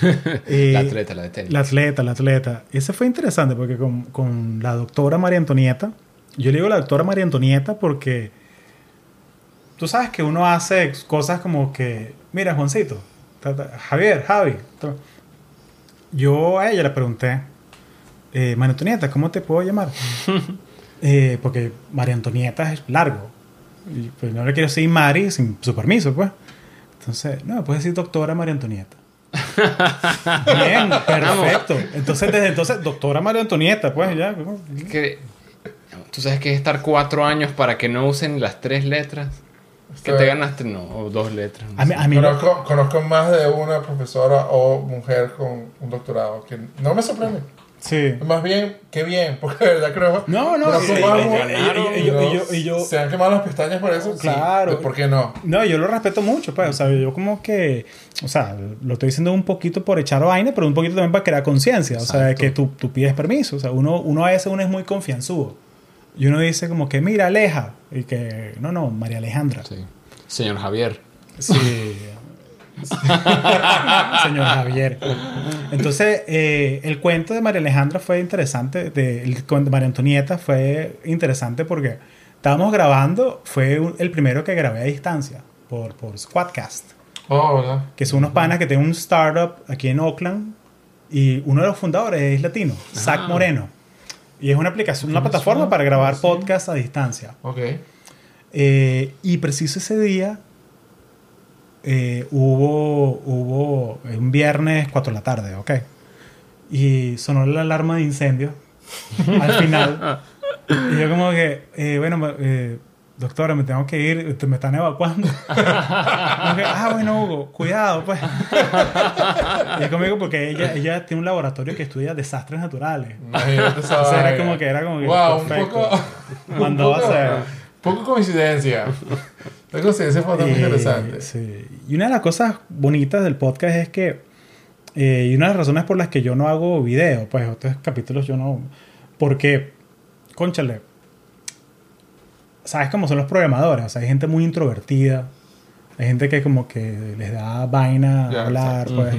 sí, sí. La atleta, la de tenis. la atleta, la atleta. Ese fue interesante porque con, con la doctora María Antonieta, yo le digo la doctora María Antonieta porque tú sabes que uno hace cosas como que, mira Juancito, Javier, Javi. Yo a ella le pregunté, eh, María Antonieta, ¿cómo te puedo llamar? Eh, porque María Antonieta es largo. Y pues no le quiero decir Mari sin su permiso, pues. Entonces, no, me puedes decir doctora María Antonieta. Bien, perfecto. Entonces, desde entonces, doctora María Antonieta, pues ya. ¿cómo? Tú sabes que es estar cuatro años para que no usen las tres letras que te ganaste no o dos letras no A mí, a mí no- Conozco, conozco más de una profesora o mujer con un doctorado que no me sorprende. Sí. Más bien, qué bien, porque de verdad creo No, no, conozco sí, y- y- mujeres y- y- y yo- se han quemado las pestañas por eso. sí. Claro. ¿Por qué no? No, yo lo respeto mucho, pues. O sea, yo como que. O sea, lo estoy diciendo un poquito por echar vaina, pero un poquito también para crear conciencia. O sea, que tú, tú pides permiso. O sea, uno, uno a veces uno es muy confianzudo. Y uno dice como que, mira, Aleja. Y que, no, no, María Alejandra. Sí. señor Javier Sí. Señor Javier. Entonces, eh, el cuento de María Alejandra fue interesante. De, el cuento de María Antonieta fue interesante porque estábamos grabando. Fue un- el primero que grabé a distancia por, por Squadcast. Oh, ¿verdad? Que son unos panas que tienen un startup aquí en Oakland. Y uno de los fundadores es latino, Zach Ah. Moreno. Y es una aplicación, una plataforma para grabar sí. podcasts a distancia. Ok. Eh, y preciso ese día eh, hubo, hubo un viernes 4 de la tarde, ¿ok? Y sonó la alarma de incendio al final. y yo como que, eh, bueno, doctora, me tengo que ir, me están evacuando. Ah, bueno, Hugo, cuidado, pues. y es conmigo porque ella, ella tiene un laboratorio que estudia desastres naturales. Imagínate esa Entonces era como que, era como que, Wow, un perfecto. poco. Mandó a un poco- hacer. Poco coincidencia. La coincidencia fue Eh, interesante. sí. Y una de las cosas bonitas del podcast es que, eh, y una de las razones por las que yo no hago video, pues otros capítulos yo no, porque, conchale, sabes cómo son los programadores, o sea, hay gente muy introvertida, hay gente que como que les da vaina Ya, hablar, pues.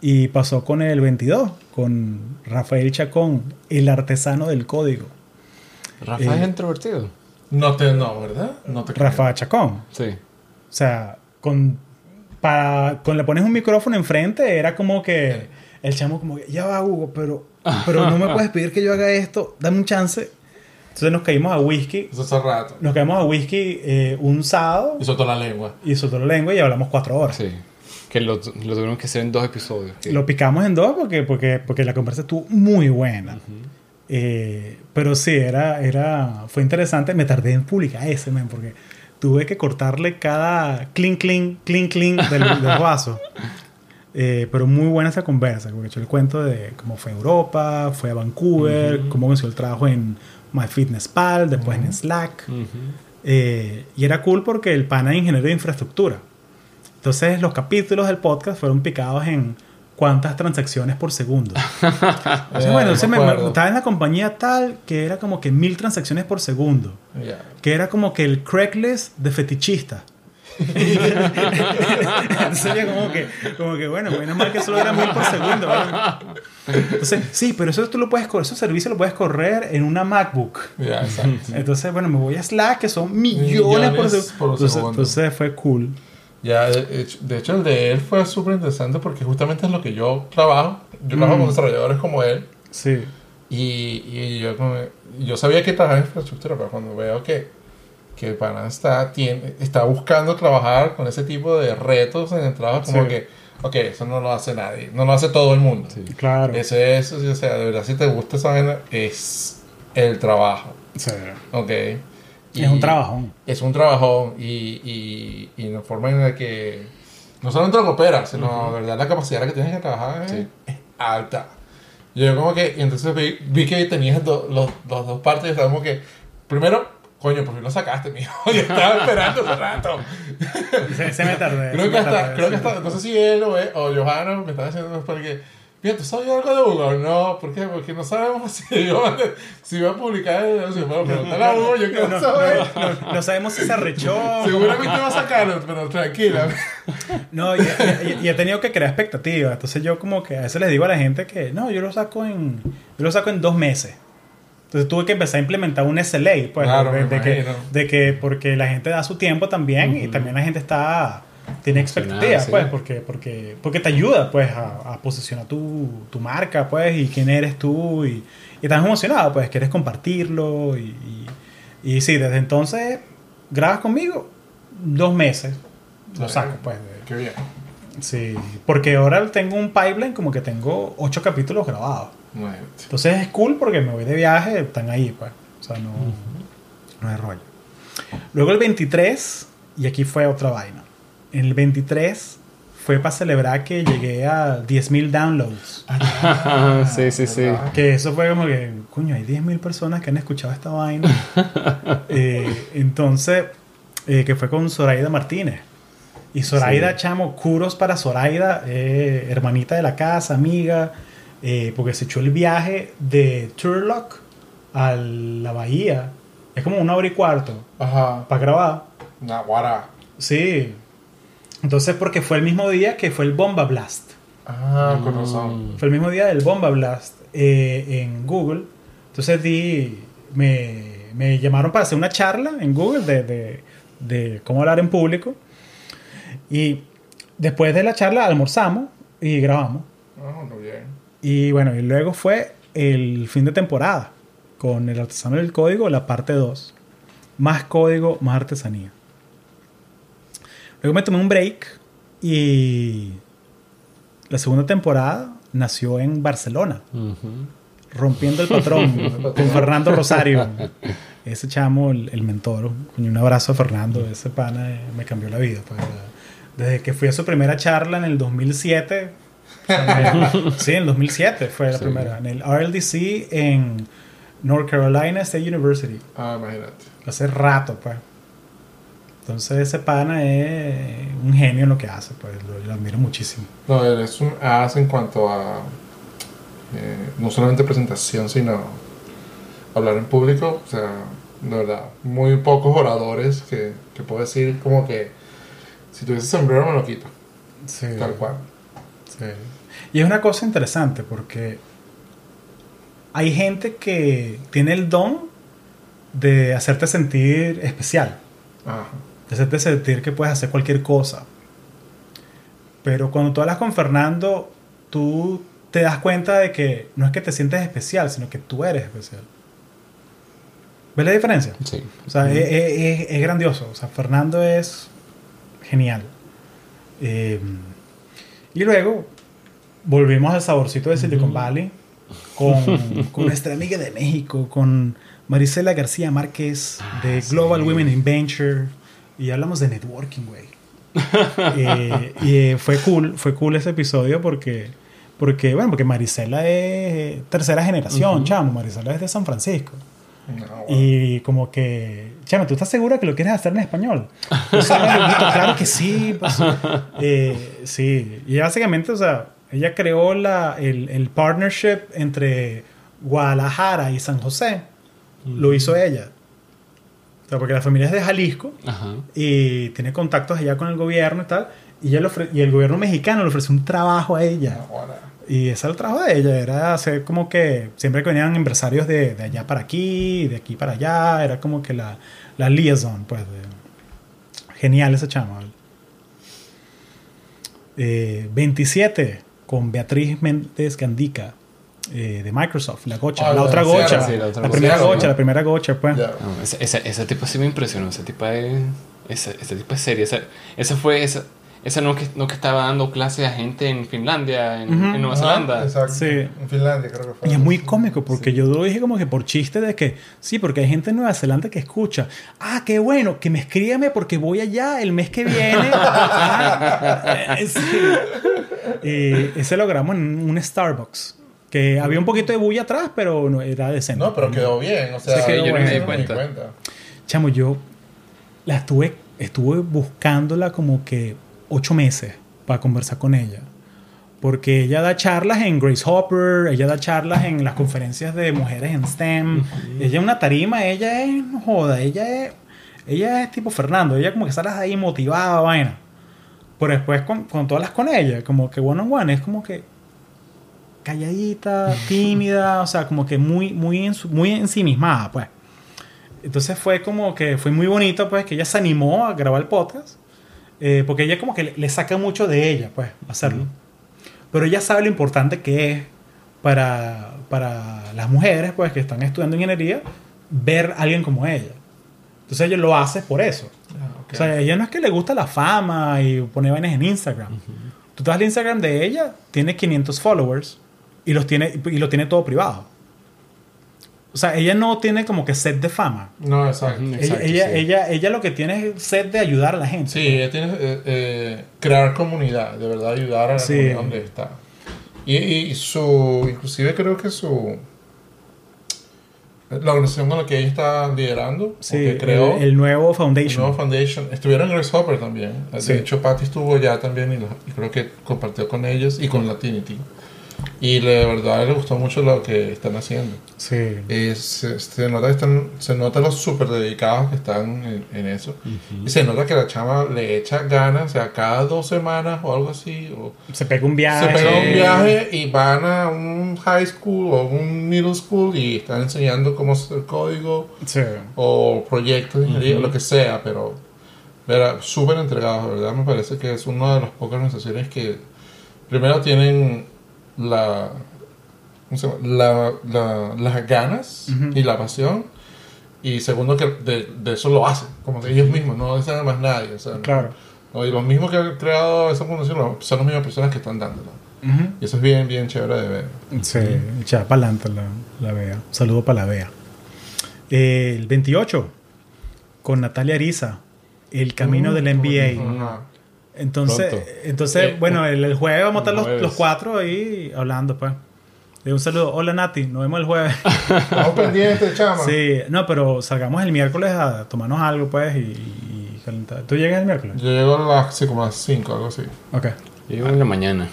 Y pasó con el 22, con Rafael Chacón, el artesano del código. Rafa Eh, es introvertido No te, no, ¿verdad? No te creo. Rafa Chacón. sí O sea, con, para, con le pones un micrófono enfrente, era como que el chamo como que, ya va Hugo, pero, pero no me puedes pedir que yo haga esto, dame un chance. Entonces nos caímos a whisky, Eso hace rato. nos caímos a whisky eh, un sábado Y soltó la lengua. y soltó la lengua y hablamos cuatro horas. sí que lo, lo tuvieron que hacer en dos episodios Lo picamos en dos porque, porque, porque la conversa estuvo muy buena. Eh, pero sí, era, era, fue interesante. Me tardé en publicar ese, man, porque tuve que cortarle cada clink, clink, clink, clink del, del vaso. Eh, pero muy buena esa conversa, porque yo le cuento de cómo fue a Europa, fue a Vancouver, cómo consiguió el trabajo en MyFitnessPal, después en Slack. Ujú. Eh, y era cool porque el pana es ingeniero de infraestructura. Entonces los capítulos del podcast fueron picados en cuántas transacciones por segundo. Eh, bueno, entonces me me- estaba en la compañía tal que era como que mil transacciones por segundo. Ya. Que era como que el Craigslist de fetichista. Entonces como que, como que, bueno, menos mal que solo era mil por segundo. ¿verdad? Entonces, sí, pero eso tú lo puedes correr, esos servicios lo puedes correr en una MacBook. Exacto. Entonces, bueno, me voy a Slack, que son millones, por, Millones seg- por entonces, segundo. entonces fue cool. Ya, de hecho, el de él fue súper interesante porque justamente es lo que yo trabajo. Yo trabajo Mm. con desarrolladores como él. Sí. Y, y yo, yo sabía que trabajaba en infraestructura, pero cuando veo que, que el pana está, tiene, está buscando trabajar con ese tipo de retos en el trabajo, como Sí. que, ok, eso no lo hace nadie, no lo hace todo el mundo. Claro. Ese es, o sea, de verdad, si te gusta esa vaina, es el trabajo, Sí. ok. Es un trabajón. Es un trabajón y, y, y la forma en la que no solamente lo coopera, sino de verdad la capacidad que tienes que trabajar es, Sí. es alta. Yo como que, y entonces vi, vi que tenías do- los, los dos partes y como que, primero, coño, por fin lo sacaste, mijo. Yo estaba esperando hace rato. Se, se me tardé. Creo se que hasta, tardé, creo que hasta, no sé si él o, él- o Johanna me estaba diciendo después que, mira, ¿tú sabes algo de Hugo? No, ¿por qué? Porque no sabemos si, yo, si va a publicar el. Bueno, pregúntale a Hugo, yo quiero No, saber. no, no, no sabemos si se arrechó. Seguramente va a sacarlo, pero tranquila. No, y, y- y he tenido que crear expectativas. Entonces yo como que a veces les digo a la gente que no, yo lo saco en, yo lo saco en dos meses. Entonces tuve que empezar a implementar un SLA, pues, Claro, de, que, de que porque la gente da su tiempo también y también la gente está tiene expectativas, sí. pues, porque, porque, porque te ayuda, pues, a, a posicionar tu, tu marca, pues, y quién eres tú y, y estás emocionado, pues, quieres compartirlo y, y, y sí, desde entonces grabas conmigo dos meses, lo saco, pues, de- Qué bien. Sí, porque ahora tengo un pipeline como que tengo ocho capítulos grabados. Bueno, Entonces es cool porque me voy de viaje, están ahí, pues. O sea, no, no hay rollo. Luego el 23, y aquí fue otra vaina. En el 23 fue para celebrar que llegué a 10.000 downloads. sí, sí, sí. ¿verdad? Que eso fue como que, coño, hay 10.000 personas que han escuchado esta vaina. Eh, entonces, eh, que fue con Zoraida Martínez. Y Zoraida, Sí. chamo, curos para Zoraida, eh, hermanita de la casa, amiga, eh, porque se echó el viaje de Turlock a la bahía. Es como una hora y cuarto Ajá. para grabar. Naguara. Sí. Entonces, porque fue el mismo día que fue el Bomba Blast. Ah, con razón. Fue el mismo día del Bomba Blast eh, en Google. Entonces di, me, me llamaron para hacer una charla en Google de, de, de cómo hablar en público. Y después de la charla almorzamos y grabamos. Ah, muy bien. Y bueno, y luego fue el fin de temporada con el artesano del código, la parte 2. Más código, más artesanía. Luego me tomé un break y la segunda temporada nació en Barcelona, rompiendo el patrón con Fernando Rosario. Ese chamo, el, el mentor. Un abrazo a Fernando, ese pana eh, me cambió la vida. pues, desde que fui a su primera charla en el 2007. Sí, en el 2007 fue la Sí. primera. En el RLDC en North Carolina State University. Ah, imagínate. Hace rato, pues. Entonces ese pana es un genio en lo que hace, pues lo, lo admiro muchísimo. No, él es un as en cuanto a eh, no solamente presentación, sino hablar en público. O sea, de verdad, muy pocos oradores que, que puedo decir como que si tuviese sombrero me lo quito. Sí. Tal cual. Sí. Y es una cosa interesante porque hay gente que tiene el don de hacerte sentir especial, Ajá. de hacerte sentir que puedes hacer cualquier cosa. Pero cuando tú hablas con Fernando, tú te das cuenta de que no es que te sientes especial, sino que tú eres especial. ¿Ves la diferencia? Sí. O sea, es, es- es grandioso. O sea, Fernando es genial. Eh, y luego volvimos al saborcito de Silicon Valley con, con nuestra amiga de México, con Marisela García Márquez de sí. Global Women in Venture. Y hablamos de networking, güey. Eh, y eh, fue cool, fue cool ese episodio porque, porque bueno, porque Marisela es tercera generación, chamo. Marisela es de San Francisco. No. Y como que, chame, ¿tú estás segura que lo quieres hacer en español? Pues, sí, claro que sí. pues, eh, sí. Y básicamente, o sea, Ella creó la, el, el partnership entre Guadalajara y San José. Lo hizo ella. O sea, porque la familia es de Jalisco Ajá. y tiene contactos allá con el gobierno y tal. Y, ella y el gobierno mexicano le ofreció un trabajo a ella. Ahora. Y ese era el trabajo de ella, era hacer como que siempre que venían empresarios de, de allá para aquí, de aquí para allá, era como que la, la liaison, pues. de- genial ese chamo. Eh, 27 con Beatriz Méndez Gandica eh, de Microsoft, la gocha, Ah, la la otra gocha, Sí, la otra la gocha. primera gocha, ¿no? la primera gocha, pues. No, ese, ese, ese tipo sí me impresionó. Ese tipo es. Ese, ese tipo es serio. Ese, ese fue. Ese, ese no, que, no que estaba dando clases a gente en Finlandia, en, Nueva Zelanda. Exacto. Sí. En Finlandia creo que fue. Y es muy cómico porque yo lo dije como que por chiste de que sí, porque hay gente en Nueva Zelanda que escucha, ah, qué bueno, que me escríbeme porque voy allá el mes que viene. Ah, eh, sí. Y ese lo grabamos en un Starbucks, que había un poquito de bulla atrás, pero no, era decente. No, pero quedó bien. O sea, Sí, quedó yo bueno. no me di me di cuenta. Chamo, yo la estuve, estuve buscándola como que ocho meses para conversar con ella. Porque ella da charlas en Grace Hopper, ella da charlas en las conferencias de mujeres en STEM. Ella es una tarima, ella es, no joda, ella es, ella es tipo Fernando, ella como que sale ahí motivada, vaina. Pero después con, con todas las con ella, como que one on one, es como que calladita, tímida, o sea, como que muy, muy, en su- muy ensimismada, pues. Entonces fue como que fue muy bonito, pues, que ella se animó a grabar el podcast. Eh, porque ella como que le, le saca mucho de ella, pues, hacerlo. Pero ella sabe lo importante que es para, para las mujeres, pues, que están estudiando ingeniería, ver a alguien como ella. Entonces ella lo hace por eso. Ah, ok. O sea, ella no es que le gusta la fama y pone vainas en Instagram. Tú te vas al Instagram de ella, tiene 500 followers y, los tiene, y lo tiene todo privado. O sea, ella no tiene como que sed de fama. No, exacto. Ella, Exacto, ella, sí. ella, ella lo que tiene es sed de ayudar a la gente. Sí, ella tiene eh, eh, crear comunidad, de verdad ayudar a la Sí. comunidad donde está. Y, y su, inclusive creo que su, la organización con la que ella está liderando, Sí, que creó, el, el nuevo el Foundation. nuevo foundation, estuvieron en Grace Hopper también. Sí. De hecho, Patty estuvo allá también y, lo- y creo que compartió con ellos y con Latinity. Y de verdad le gustó mucho lo que están haciendo. Sí. Eh, se, se nota que están, se nota los súper dedicados que están en, en eso. Y se nota que la chama le echa ganas, o sea, cada dos semanas o algo así. O Se pega un viaje. se pega un viaje y van a un high school o un middle school y están enseñando cómo hacer código Sí. o proyectos de ingeniería, lo que sea, pero súper entregados, de ¿verdad? Me parece que es una de las pocas organizaciones que primero tienen la, ¿cómo se llama? la, la- las ganas y la pasión y segundo que de, de eso lo hacen, como que ellos mismos, no dicen más nadie. O sea, Claro. no, y los mismos que han creado esa fundación son las mismas personas que están dándolo. Y eso es bien, bien chévere de ver. Sí, echada para adelante la, la Bea. Un saludo para la Bea. Eh, el 28, con Natalia Ariza, El Camino del NBA. Ajá. Entonces, Pronto. entonces Eh, bueno, el, el jueves vamos a estar los, los cuatro ahí hablando, pues. Eh, un saludo. Hola, Nati. Nos vemos el jueves. Estamos pendientes, chama. sí, no, pero salgamos el miércoles a tomarnos algo, pues, y, y calentar. ¿Tú llegas el miércoles? Yo llego a las, sí, como a las 5, algo así. Ok. Yo en la mañana.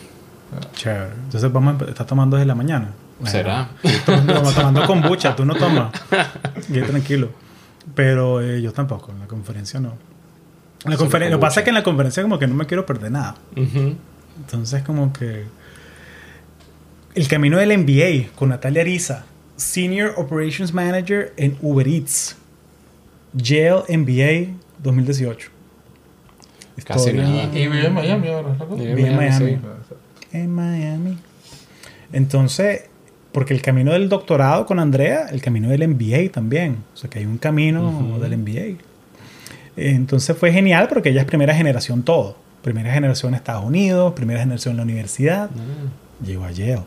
Chévere. Entonces vamos a estar tomando desde la mañana. ¿Será? Tomando, tomando, tomando kombucha, tú no tomas. Y tranquilo. Pero eh, yo tampoco, en la conferencia no. En la Solo conferen- lo que pasa que en la conferencia como que no me quiero perder nada. Entonces como que... El camino del MBA con Natalia Ariza, Senior Operations Manager en Uber Eats. Yale MBA 2018. Casi Historia- nada. Y vive en Miami ahora, Vive en Miami. en Miami. Entonces, porque el camino del doctorado con Andrea, el camino del MBA también. O sea, que hay un camino Ujú. del MBA. Entonces fue genial porque ella es primera generación todo. Primera generación en Estados Unidos, primera generación en la universidad. Ah. Llegó a Yale.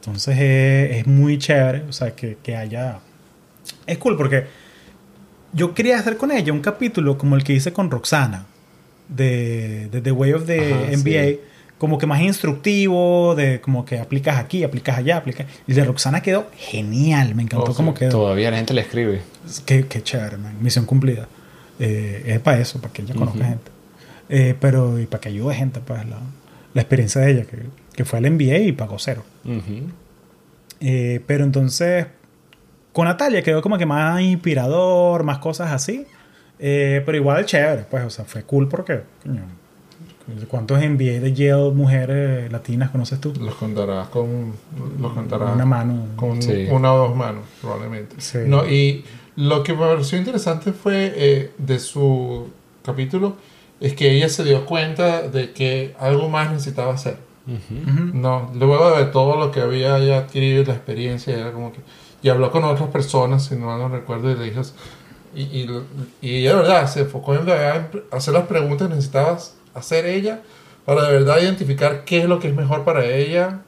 Entonces es, es muy chévere, o sea, que, que haya... Es cool porque yo quería hacer con ella un capítulo como el que hice con Roxana, de, de The Way of the Ajá, sí. como que más instructivo, de como que aplicas aquí, aplicas allá, aplicas... Y de Roxana quedó genial, me encantó Oh, cómo sí. quedó. Todavía la gente le escribe. Qué, qué chévere, man. Misión cumplida. Eh, es para eso, para que ella conozca gente. Eh, pero, y para que ayude gente, pues, la, la experiencia de ella, que, que fue al NBA y pagó cero. Eh, pero entonces, con Natalia quedó como que más inspirador, más cosas así. Eh, pero igual chévere, pues, o sea, fue cool porque, coño, ¿cuántos NBA de Yale mujeres latinas conoces tú? Los contarás con, los contarás Una mano. con Sí. una o dos manos, probablemente. Sí. No, y lo que me pareció interesante fue eh, de su capítulo es que ella se dio cuenta de que algo más necesitaba hacer. Ujú. No, luego de todo lo que había ya adquirido, la experiencia, era como que... Y habló con otras personas, si no mal no recuerdo, y le dijo... Y, y, y ella de verdad se enfocó en, la- hacer las preguntas que necesitaba hacer ella para de verdad identificar qué es lo que es mejor para ella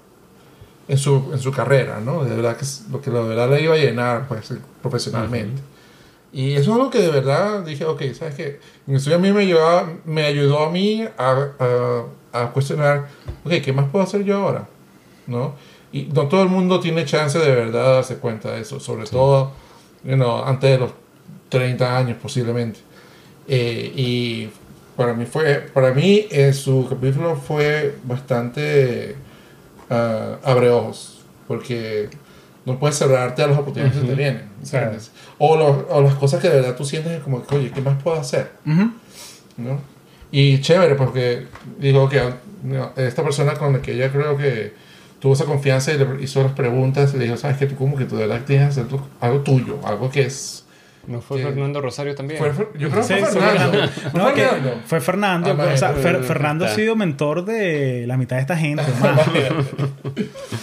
en su, en su carrera, ¿no? De verdad que es lo que de verdad le iba a llenar pues, profesionalmente. Y eso es algo que de verdad dije, ok, ¿sabes qué? Inclusive a mí me ayudó, me ayudó a mí a, a, a cuestionar, ok, ¿qué más puedo hacer yo ahora? ¿No? Y no todo el mundo tiene chance de verdad darse cuenta de eso, sobre todo you know, antes de los 30 años posiblemente. Eh, y para mí fue, para mí eh, su capítulo fue bastante ah, abre ojos, porque no puedes cerrarte a las oportunidades que te vienen. O, los- o las cosas que de verdad tú sientes es como, oye, ¿qué más puedo hacer? Ujú. ¿no? Y chévere, porque digo que no, esta persona con la que ella creo que tuvo esa confianza y le hizo las preguntas, le dijo, sabes que tú como que tú de verdad tienes que hacer algo tuyo, algo que es... ¿No fue. Fernando Rosario también? Fue- yo creo que Sí, fue Fernando. Fernando. Fue No, Fernando. fue Fernando. Ah, o sea, imagínate. Fer- Fernando ha sido mentor de la mitad de esta gente. más.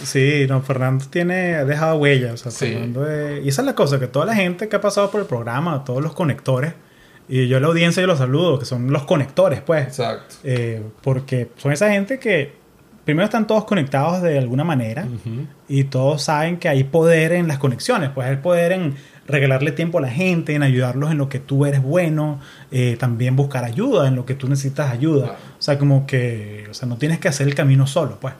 Sí, no, Fernando tiene, ha dejado huellas. O sea, Sí. Fernando es- y esa es la cosa, que toda la gente que ha pasado por el programa, todos los conectores, y yo a la audiencia yo los saludo, que son los conectores, pues. Exacto. Eh, porque son esa gente que primero están todos conectados de alguna manera y todos saben que hay poder en las conexiones, pues hay poder en regalarle tiempo a la gente, en ayudarlos en lo que tú eres bueno, eh, también buscar ayuda en lo que tú necesitas ayuda. Claro. O sea, como que, o sea, no tienes que hacer el camino solo, pues.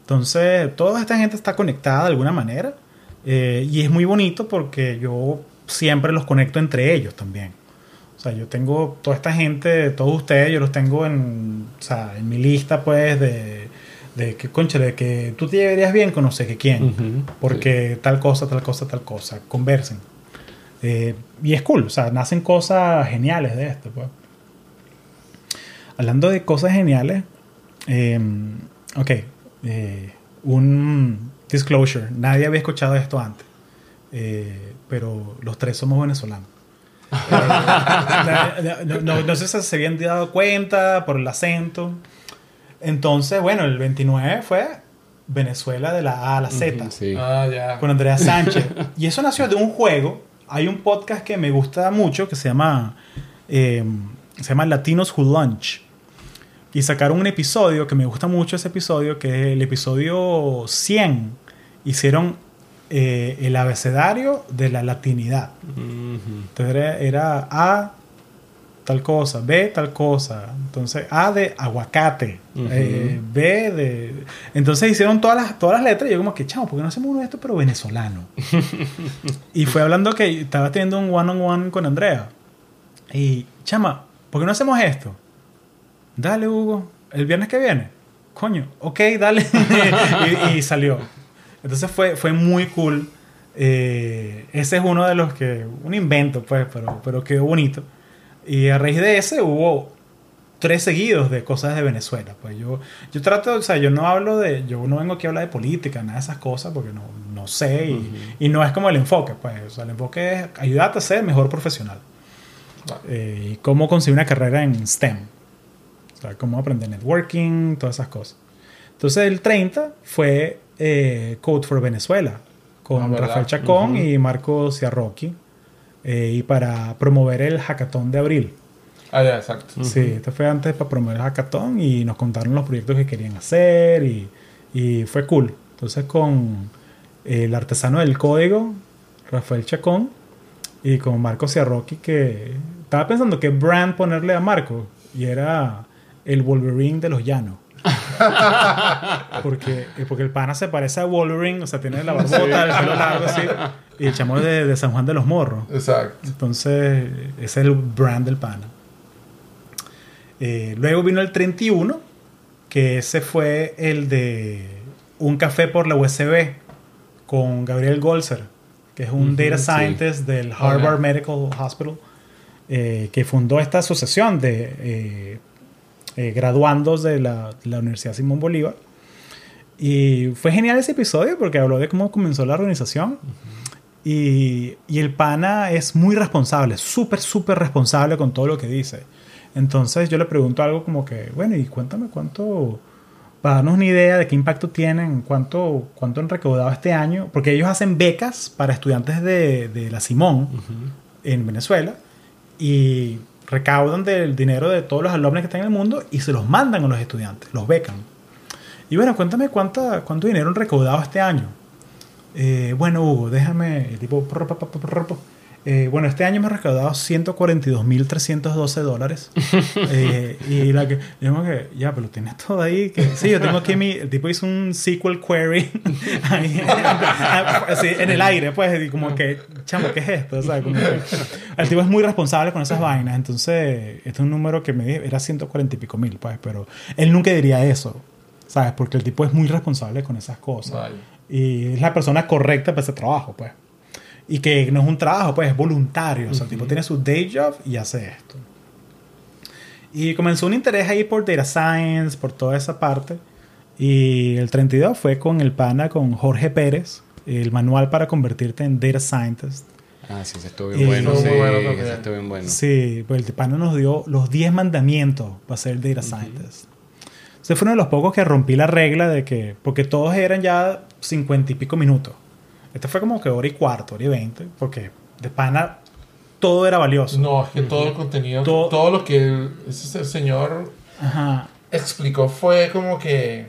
Entonces, toda esta gente está conectada de alguna manera eh, y es muy bonito porque yo siempre los conecto entre ellos también. O sea, yo tengo toda esta gente, todos ustedes, yo los tengo en, o sea, en mi lista, pues, de, de que, concha, de que tú te llevarías bien con no sé qué quién. Porque tal cosa, tal cosa, tal cosa. Conversen. Eh, y es cool, o sea, nacen cosas geniales de esto, pues. Hablando de cosas geniales, eh, ok, eh, un disclosure. Nadie había escuchado esto antes, eh, pero los tres somos venezolanos. Eh, no, no- no sé si se habían dado cuenta por el acento. Entonces, bueno, el 29 fue Venezuela de la A a la Z Sí. Ah, ya. con Andrea Sánchez. y eso nació de un juego. Hay un podcast que me gusta mucho que se llama, eh, se llama Latinos Who Lunch. Y sacaron un episodio que me gusta mucho ese episodio, que es el episodio 100. Hicieron eh, el abecedario de la latinidad. Entonces era, era A tal cosa, B tal cosa. Entonces A de aguacate, eh, B de... Entonces hicieron todas las, todas las letras y yo como que, chamo, ¿por qué no hacemos uno de estos pero venezolano? y fue hablando que estaba teniendo un one-on-one con Andrea. Y, chama, ¿por qué no hacemos esto? Dale, Hugo, el viernes que viene. Coño, ok, dale. y, y salió. Entonces fue, fue muy cool. Eh, ese es uno de los que, un invento, pues, pero, pero quedó bonito. Y a raíz de ese hubo tres seguidos de cosas de Venezuela. Pues yo, yo trato, o sea, yo no hablo de, yo no vengo aquí a hablar de política, nada de esas cosas, porque no, no sé y, y no es como el enfoque, pues, o sea, el enfoque es ayudarte a ser mejor profesional. Eh, y cómo conseguir una carrera en STEM. O sea, cómo aprender networking, todas esas cosas. Entonces el 30 fue eh, Code for Venezuela con Ah. Rafael Chacón Ujú. y Marco Ciarroqui. Eh, y para promover el hackathon de abril. Ah, ya, exacto. Sí, esto fue antes para promover el hackathon y nos contaron los proyectos que querían hacer y, y fue cool. Entonces con el artesano del código, Rafael Chacón, y con Marco Ciarroqui, que estaba pensando qué brand ponerle a Marco y era el Wolverine de los llanos. porque, eh, porque el pana se parece a Wolverine, o sea, tiene la barbota, el pelo largo así, y el chamo de, de San Juan de los Morros. Exacto. Entonces, ese es el brand del pana. Eh, luego vino el 31, que ese fue el de Un café por la USB con Gabriel Golzer, que es un data sí. scientist del Harvard. Medical Hospital, eh, que fundó esta asociación de eh, eh, graduandos de la, Universidad Simón Bolívar. Y fue genial ese episodio porque habló de cómo comenzó la organización. Y, y el pana es muy responsable, súper, súper responsable con todo lo que dice. Entonces yo le pregunto algo como que, bueno, y cuéntame cuánto, para darnos una idea de qué impacto tienen, cuánto, cuánto han recaudado este año, porque ellos hacen becas para estudiantes de, de la Simón en Venezuela y recaudan del dinero de todos los alumnos que están en el mundo y se los mandan a los estudiantes, los becan. Y bueno, cuéntame cuánta, cuánto dinero han recaudado este año. Eh, bueno, Hugo, déjame. El tipo. Eh, bueno, este año hemos recaudado 142.312 dólares. Eh, y la que. Yo como que, ya, pero tienes todo ahí. Que, sí, yo tengo aquí mi. El tipo hizo un SQL query ahí, así, en el aire, pues. Y como que, chamo, ¿qué es esto? O sea, como que, el tipo es muy responsable con esas vainas. Entonces, este es un número que me di- era 140 y pico mil, pues. Pero él nunca diría eso. ¿Sabes? Porque el tipo es muy responsable con esas cosas. Vaya. Y es la persona correcta para ese trabajo, pues. Y que no es un trabajo, pues es voluntario. O sea, el tipo tiene su day job y hace esto. Y comenzó un interés ahí por data science, por toda esa parte. Y el 32 fue con el pana, con Jorge Pérez, el manual para convertirte en data scientist. Ah, sí, ese estuvo Y- bien bueno. Sí, bueno ese estuvo bien bueno. Sí, pues el pana nos dio los 10 mandamientos para ser data scientist. Ese fue uno de los pocos que rompí la regla de que, porque todos eran ya 50 y pico minutos. Este fue como que hora y cuarto, hora y 20, porque de pana todo era valioso. No, es que todo el contenido, Todo- todo, lo que el- ese señor Ajá. explicó fue como que.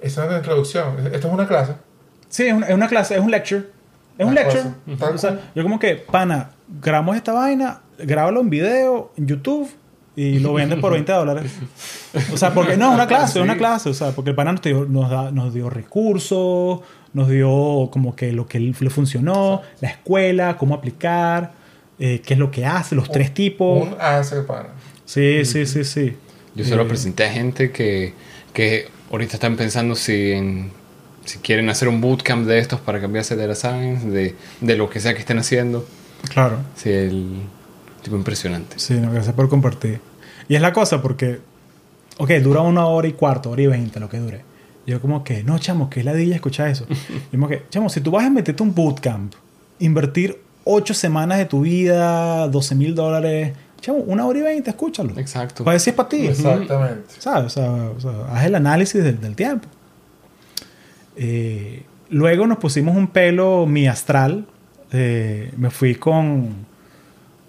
Esa es la introducción. Esto es una clase. Sí, es una, es una clase, es un lecture. Es un Una lecture. O sea, yo como que, pana, grabamos esta vaina, grábalo en video, en YouTube y lo vendes por 20 dólares. O sea, porque no, es una clase, es una clase. O sea, porque el pana nos dio, nos, da- nos dio recursos, nos dio como que lo que le funcionó, la escuela, cómo aplicar, eh, qué es lo que hace, los tres tipos. Un hace para. Sí, sí, sí, sí. Yo se lo Eh, presenté a gente que, que ahorita están pensando si, en, si quieren hacer un bootcamp de estos para cambiarse de la science, de, de lo que sea que estén haciendo. Claro. Sí, el tipo impresionante. Sí, no, gracias por compartir. Y es la cosa porque, ok, dura una hora y cuarto, hora y veinte, lo que dure. Yo como que, no, chamo, que ladilla escucha eso. Y como que, chamo, si tú vas a meterte un bootcamp, invertir ocho semanas de tu vida, 12 mil dólares, chamo, una hora y veinte, escúchalo. Exacto. Para si es para ti. Exactamente. ¿Sabes? O sea, o sea, haz el análisis del, del tiempo. Eh, luego nos pusimos un pelo mi astral. Eh, me fui con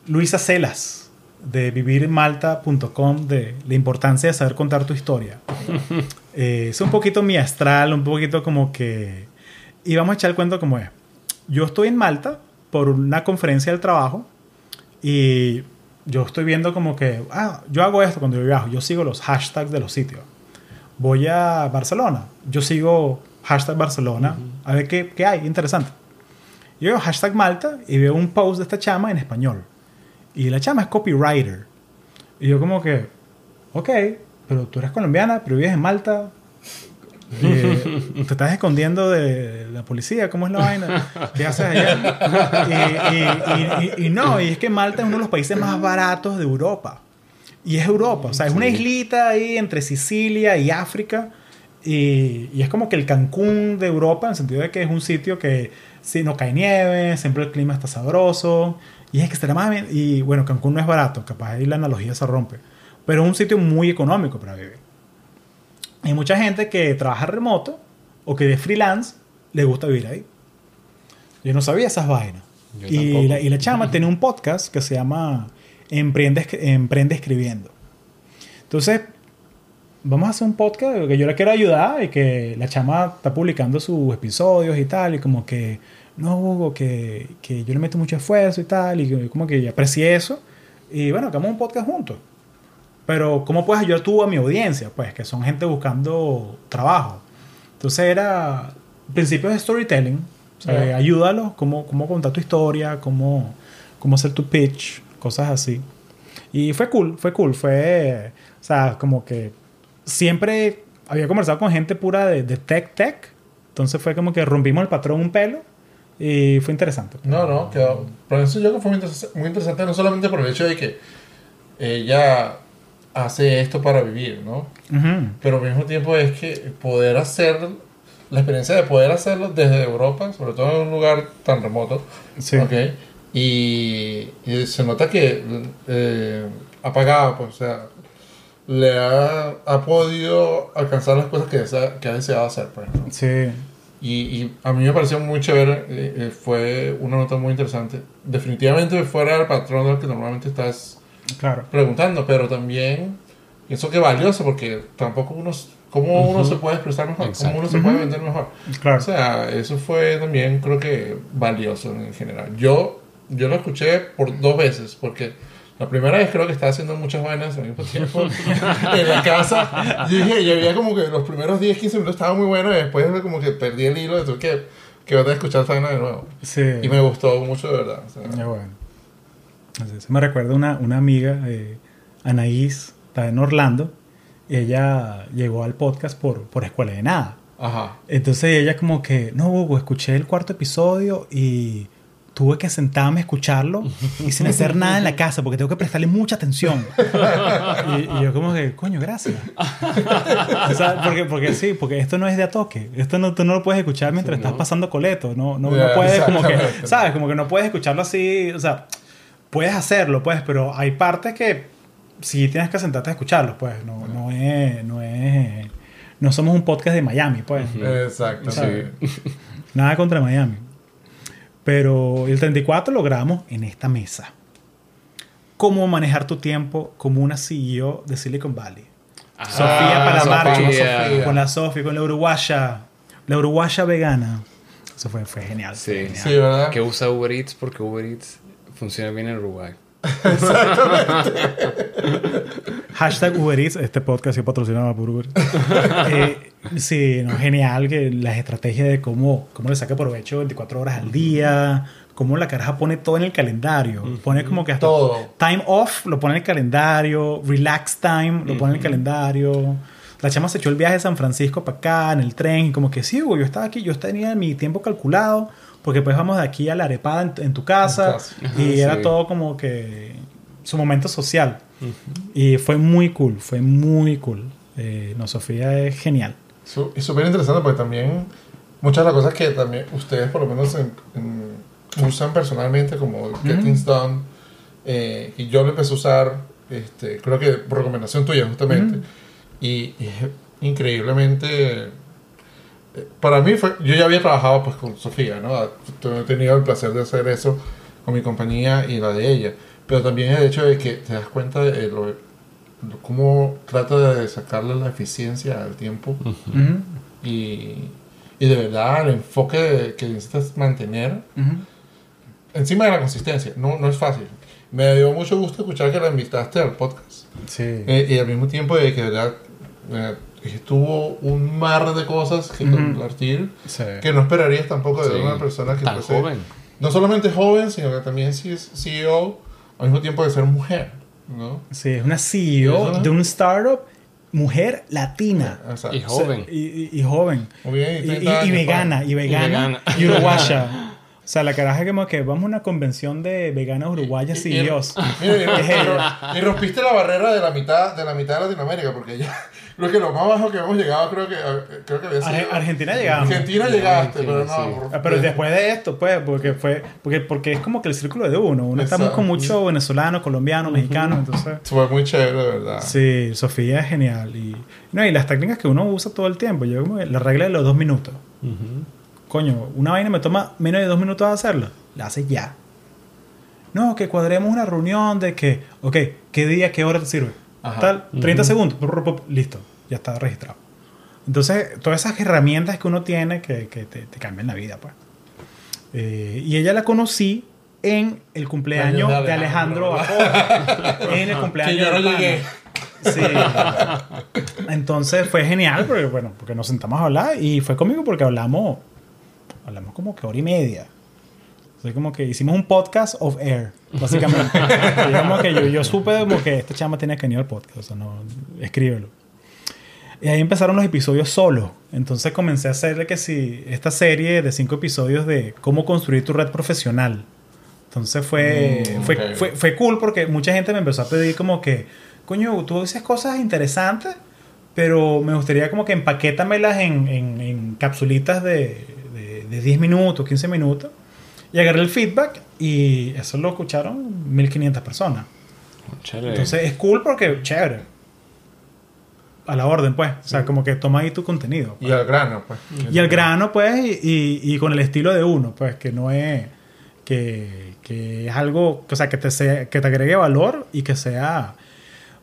Luisa Celas de vivirenmalta.com de la importancia de saber contar tu historia. Eh, es un poquito mi astral, un poquito como que... Y vamos a echar el cuento como es. Yo estoy en Malta por una conferencia del trabajo y yo estoy viendo como que, ah, yo hago esto cuando yo viajo, yo sigo los hashtags de los sitios. Voy a Barcelona, yo sigo hashtag Barcelona, a ver qué, qué hay, interesante. Yo veo hashtag Malta y veo un post de esta chama en español. Y la chama es copywriter. Y yo como que, ok, pero tú eres colombiana, pero vives en Malta. Eh, te estás escondiendo de la policía, ¿cómo es la vaina? ¿Qué haces allá? Y, y- y- y- y no, y es que Malta es uno de los países más baratos de Europa. Y es Europa, o sea, es una islita ahí entre Sicilia y África. Y, y es como que el Cancún de Europa, en el sentido de que es un sitio que si no cae nieve, siempre el clima está sabroso. Y es extremadamente. Y bueno, Cancún no es barato, capaz ahí la analogía se rompe. Pero es un sitio muy económico para vivir. Hay mucha gente que trabaja remoto o que de freelance le gusta vivir ahí. Yo no sabía esas vainas. Yo Y la, y la chama tiene un podcast que se llama Emprende, Emprende Escribiendo. Entonces, vamos a hacer un podcast que yo le quiero ayudar y que la chama está publicando sus episodios y tal. Y como que, no, Hugo, que, que yo le meto mucho esfuerzo y tal. Y como que aprecié eso. Y bueno, hagamos un podcast juntos. Pero, ¿cómo puedes ayudar tú a mi audiencia? Pues que son gente buscando trabajo. Entonces era principios de storytelling. O sea, Ya. ayúdalos, cómo, cómo contar tu historia, cómo, cómo hacer tu pitch, cosas así. Y fue cool, fue cool. Fue, o sea, como que siempre había conversado con gente pura de, de tech tech. Entonces fue como que rompimos el patrón un pelo y fue interesante. No, no, quedó. Pero eso yo creo que fue muy, interes- muy interesante, no solamente por el hecho de que ella hace esto para vivir, ¿no? Ujú. Pero al mismo tiempo es que poder hacer, la experiencia de poder hacerlo desde Europa, sobre todo en un lugar tan remoto, Sí. ¿ok? Y, y se nota que eh, ha pagado, pues, o sea, le ha, ha podido alcanzar las cosas que, desea- que ha deseado hacer, pues, ¿no? Sí. Y, y a mí me pareció muy chévere, eh, eh, fue una nota muy interesante. Definitivamente fuera del patrón del que normalmente estás Claro. preguntando, pero también pienso que valioso porque tampoco uno, cómo uno se puede expresar mejor, Exacto. cómo uno se puede vender mejor. Claro. O sea, eso fue también creo que valioso en general. Yo, yo lo escuché por dos veces porque la primera vez creo que estaba haciendo muchas vainas al mismo tiempo en la casa. Y dije, y había como que los primeros 10, 15 minutos estaba muy bueno y después como que perdí el hilo de que, que voy a escuchar esta vaina de nuevo. Sí. Y me gustó mucho de verdad. o sea, Ya bueno. Me recuerda una, una amiga, eh, Anaís, está en Orlando. Y ella llegó al podcast por, por Escuela de Nada. Ajá. Entonces ella como que, no, Hugo, escuché el cuarto episodio y tuve que sentarme a escucharlo y sin hacer nada en la casa porque tengo que prestarle mucha atención. Y, y yo como que, coño, gracias. O sea, porque, porque sí, porque esto no es de a toque. Esto no, tú no lo puedes escuchar mientras estás pasando coleto. No, no, no puedes como que. ¿sabes? Como que no puedes escucharlo así, o sea, puedes hacerlo, pues, pero hay partes que sí tienes que sentarte a escucharlos, pues. No, no es, no es, no somos un podcast de Miami, pues. Exacto. ¿sabes? Nada contra Miami. Pero el 34 lo grabamos en esta mesa. Cómo manejar tu tiempo como una CEO de Silicon Valley. Ah, Sofía para. Marcho, con la Sofía, con la uruguaya, la uruguaya vegana. Eso fue, fue genial. Sí. genial. Sí, ¿verdad? Que usa Uber Eats porque Uber Eats funciona bien en Uruguay. Hashtag Uber Eats, este podcast es patrocinado por Uber. Eh, sí, no, genial que las estrategias de cómo, cómo le saca provecho 24 horas al día, cómo la caraja pone todo en el calendario. Pone como que hasta Todo. time off lo pone en el calendario, relax time lo pone en el calendario. La chama se echó el viaje de San Francisco para acá en el tren y como que sí, Hugo, yo estaba aquí, yo tenía mi tiempo calculado porque pues vamos de aquí a la arepada en, en tu casa En casa. y Ajá, era sí. todo como que su momento social. Y fue muy cool, fue muy cool. Eh, no, Sofía es genial. Su- Es súper interesante porque también muchas de las cosas que también ustedes por lo menos en- en- usan personalmente como Get Things Done eh, y yo lo empecé a usar este, creo que por recomendación tuya justamente. Y, y es increíblemente eh, para mí fue yo ya había trabajado pues con Sofía no he tenido el placer de hacer eso con mi compañía y la de ella pero también el hecho de que te das cuenta de lo, lo- cómo trata de sacarle la eficiencia al tiempo Ujú, y, y de verdad el enfoque que necesitas mantener ujú. encima de la consistencia. No, no es fácil. Me dio mucho gusto escuchar que la invitaste al podcast. Sí. Eh, y al mismo tiempo de que de verdad eh, estuvo un mar de cosas que compartir Sí. que no esperarías tampoco de Sí. una persona que Tan fuese- joven. no solamente joven, sino que también sí es CEO al mismo tiempo de ser mujer. ¿no? Sí, es una CEO de un startup, mujer latina. O sea, Y joven. Y, y- y joven. Muy bien, Y, 30 y- y años, vegana, y vegana, vegana. y uruguaya. O sea, la caraja como que vamos a una convención de veganas uruguayas y, y- Dios. Y, rompiste la barrera de la mitad de la mitad de Latinoamérica porque ya creo que lo más bajo que hemos llegado creo que creo que había sido Ar- Argentina llegamos. Argentina llegaste Argentina, pero no sí. Ah, Pero después de esto, pues, porque fue, porque, porque es como que el círculo de uno. Uno estamos con Exacto. muchos venezolanos, colombianos, mexicanos, entonces. fue muy chévere de verdad Sí, Sofía es genial. Y, no, y las técnicas que uno usa todo el tiempo. Yo como la regla de los dos minutos. Coño, una vaina me toma menos de dos minutos hacerla. La haces ya. No, que cuadremos una reunión de que, ok, ¿qué día, qué hora te sirve? Ajá. Tal, 30 segundos, pu, pu, pu, listo, ya está registrado. Entonces, todas esas herramientas que uno tiene que, que te, te cambian la vida, pues. Eh, y ella la conocí en el cumpleaños Años de de Alejandro Bacó. en el cumpleaños que yo no llegué Sí. Entonces fue genial porque, bueno, porque nos sentamos a hablar y fue conmigo porque hablamos, hablamos como que hora y media. Sea, como que hicimos un podcast of air, básicamente. Como que yo, yo supe como que esta chama tiene que venir al podcast, o sea, no, escríbelo. Y ahí empezaron los episodios solo. Entonces comencé a hacerle que si esta serie de cinco episodios de cómo construir tu red profesional. Entonces fue, Mm, fue, ok. fue, fue cool porque mucha gente me empezó a pedir como que, coño, tú dices cosas interesantes, pero me gustaría como que empaquétamelas en, en, en capsulitas de, de, de 10 minutos, 15 minutos. Y agarré el feedback y eso lo escucharon 1500 personas. Chévere. Entonces es cool porque chévere. A la orden, pues. O sea, como que toma ahí tu contenido. Y al grano, pues. Y al grano, pues, y, y- con el estilo de uno, pues, que no es. Que, que es algo, o sea, que te, sea, que te agregue valor y que sea.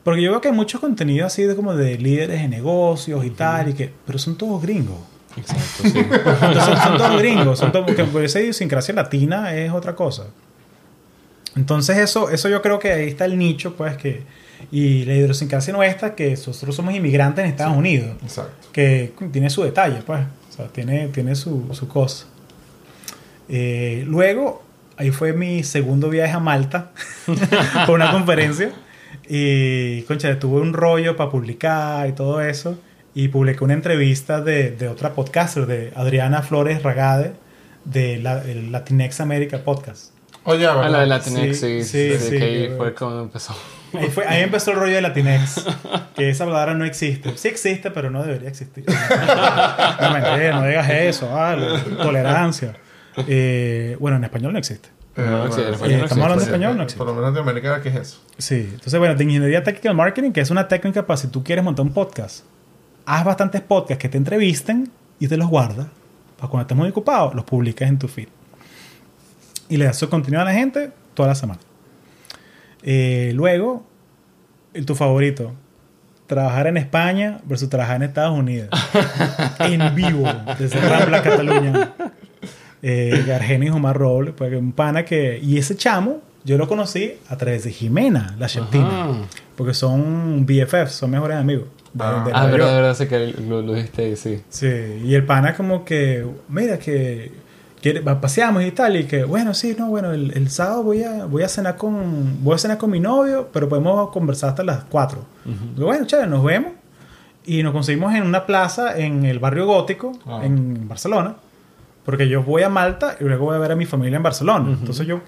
Porque yo veo que hay muchos contenidos así de como de líderes de negocios y tal, y que, pero son todos gringos. Exacto, sí. Entonces, son, son todos gringos. Son todos, porque por esa idiosincrasia latina es otra cosa. Entonces, eso, eso yo creo que ahí está el nicho, pues, que. Y la idiosincrasia nuestra, que nosotros somos inmigrantes en Estados Unidos Exacto. que tiene su detalle, pues. O sea, tiene, tiene su, su cosa. Eh, luego, ahí fue mi segundo viaje a Malta por una conferencia. Y, concha, tuve un rollo para publicar y todo eso. Y publiqué una entrevista de, de otra podcaster, de Adriana Flores Ragade, de la, el Latinx America Podcast. Oye, Ah, la de. Latinx, Sí, sí, sí, sí, que ahí fue cuando empezó. Ahí, fue, ahí empezó el rollo de Latinx, que esa palabra no existe. Sí existe, pero no debería existir. No, mentira, no digas eso, vale. Tolerancia. Eh, bueno, en español no existe. Eh, No, bueno, en español sí. no estamos hablando español, no existe. Por lo menos de América, ¿qué es eso? Sí, entonces bueno, de ingeniería técnica y marketing, que es una técnica para si tú quieres montar un podcast, haz bastantes podcasts que te entrevisten y te los guardas. Para cuando estés muy ocupado, los publicas en tu feed. Y le das su contenido a la gente toda la semana. Eh, luego, tu favorito. Trabajar en España versus trabajar en Estados Unidos. en vivo, desde Rambla, Cataluña. Eh, Argenis Omar Robles, pues, un pana que... Y ese chamo, yo lo conocí a través de Jimena, la. Ajá. Porque son BFFs, son mejores amigos. De- Ah. de Ah, verdad, York. verdad, sé que lo, lo dijiste ahí, sí. Sí, y el pana como que, mira que quiere, paseamos y tal, y que, bueno, sí, no, bueno, el, el sábado voy a, voy a cenar con, voy a cenar con mi novio, pero podemos conversar hasta las 4. Digo, bueno, chévere, nos vemos. Y nos conseguimos en una plaza en el barrio gótico, Ah. en Barcelona, porque yo voy a Malta y luego voy a ver a mi familia en Barcelona. Entonces yo,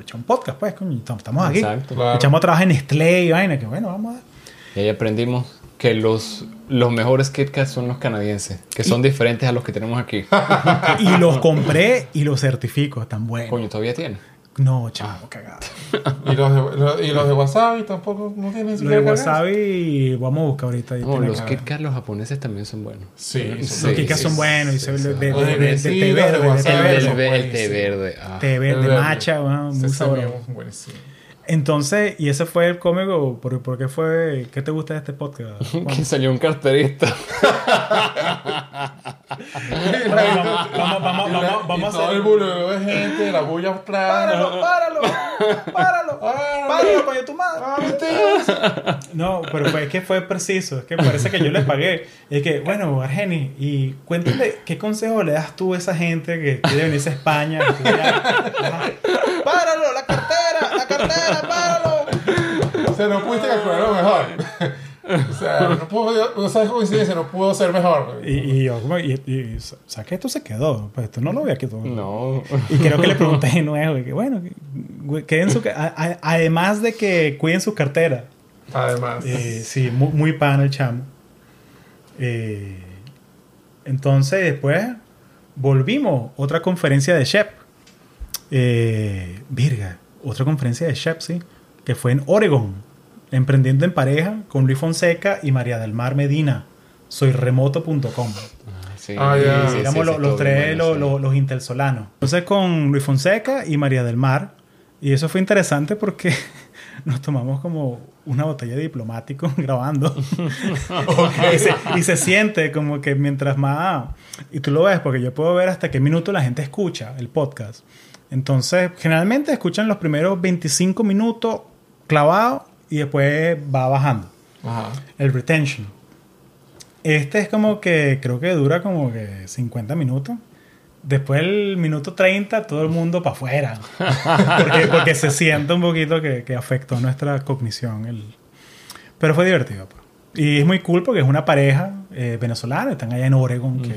echar un podcast, pues, coño, estamos aquí. Exacto. Claro. Echamos a trabajar en Nestlé y vaina, que bueno, vamos a Y ahí aprendimos que los, los mejores KitKats son los canadienses, que son diferentes a los que tenemos aquí. Y los compré y los certifico, están buenos. Coño, todavía tiene. No, chavo, cagado. Y los de, lo- y los de wasabi tampoco no tienen Lo de wasabi, vamos a buscar ahorita. No, los KitKats los japoneses también son buenos. Sí, Los sí, kikas sí, son buenos y de, de, de- de- de sí, té los de verde, té El, verde. té verde. ah. Té verde, El verde. matcha, muy sabroso. bien buenísimos. Entonces, y ese fue el cómico, ¿por, por qué fue? ¿Qué te gusta de este podcast? Que salió un carterista. vamos, vamos, vamos, Y la- vamos, y vamos a todo hacer... el buleo de gente, la bulla atrás. ¡Páralo, páralo! ¡Páralo! ¡Páralo, coño, tu madre! ¡Ah! No, pero fue, es que fue preciso. Es que parece que yo le pagué. Es que, bueno, Argeni, y cuéntame, ¿qué consejo le das tú a esa gente que quiere venirse a España? a estudiar? Ajá. ¡Páralo! ¡La cartera! ¡La cartera! ¡Páralo! O sea, no pudiste calcularlo mejor. O sea, no pudo, no sabes coincidencia, no pudo ser mejor. Y, y yo, como, y, y, o sea, que esto se quedó. Pues esto no lo había quedado. No. Y creo que le pregunté de nuevo. y que, bueno, que- su, ca- a- a- además de que cuiden su cartera. Además. Eh, sí, muy, muy pan el chamo. Eh, entonces, después volvimos. Otra conferencia de Shep. Eh, Virga, otra conferencia de Shep, sí. Que fue en Oregon. Emprendiendo en pareja con Luis Fonseca y María del Mar Medina. Soy remoto.com. Sí, Ah, sí, Éramos sí, los, sí, los todo tres, bueno, sí. los, los intersolanos. Entonces con Luis Fonseca y María del Mar. Y eso fue interesante porque nos tomamos como una botella de diplomático grabando. y, se, y se siente como que mientras más... Y tú lo ves porque yo puedo ver hasta qué minuto la gente escucha el podcast. Entonces, generalmente escuchan los primeros 25 minutos clavados y después va bajando Ajá. el retention. Este es como que creo que dura como que 50 minutos. Después el minuto 30 todo el mundo para afuera. Porque, porque se siente un poquito que, que afectó nuestra cognición. El... Pero fue divertido. pues. Y es muy cool porque es una pareja eh, venezolana, están allá en Oregon, que,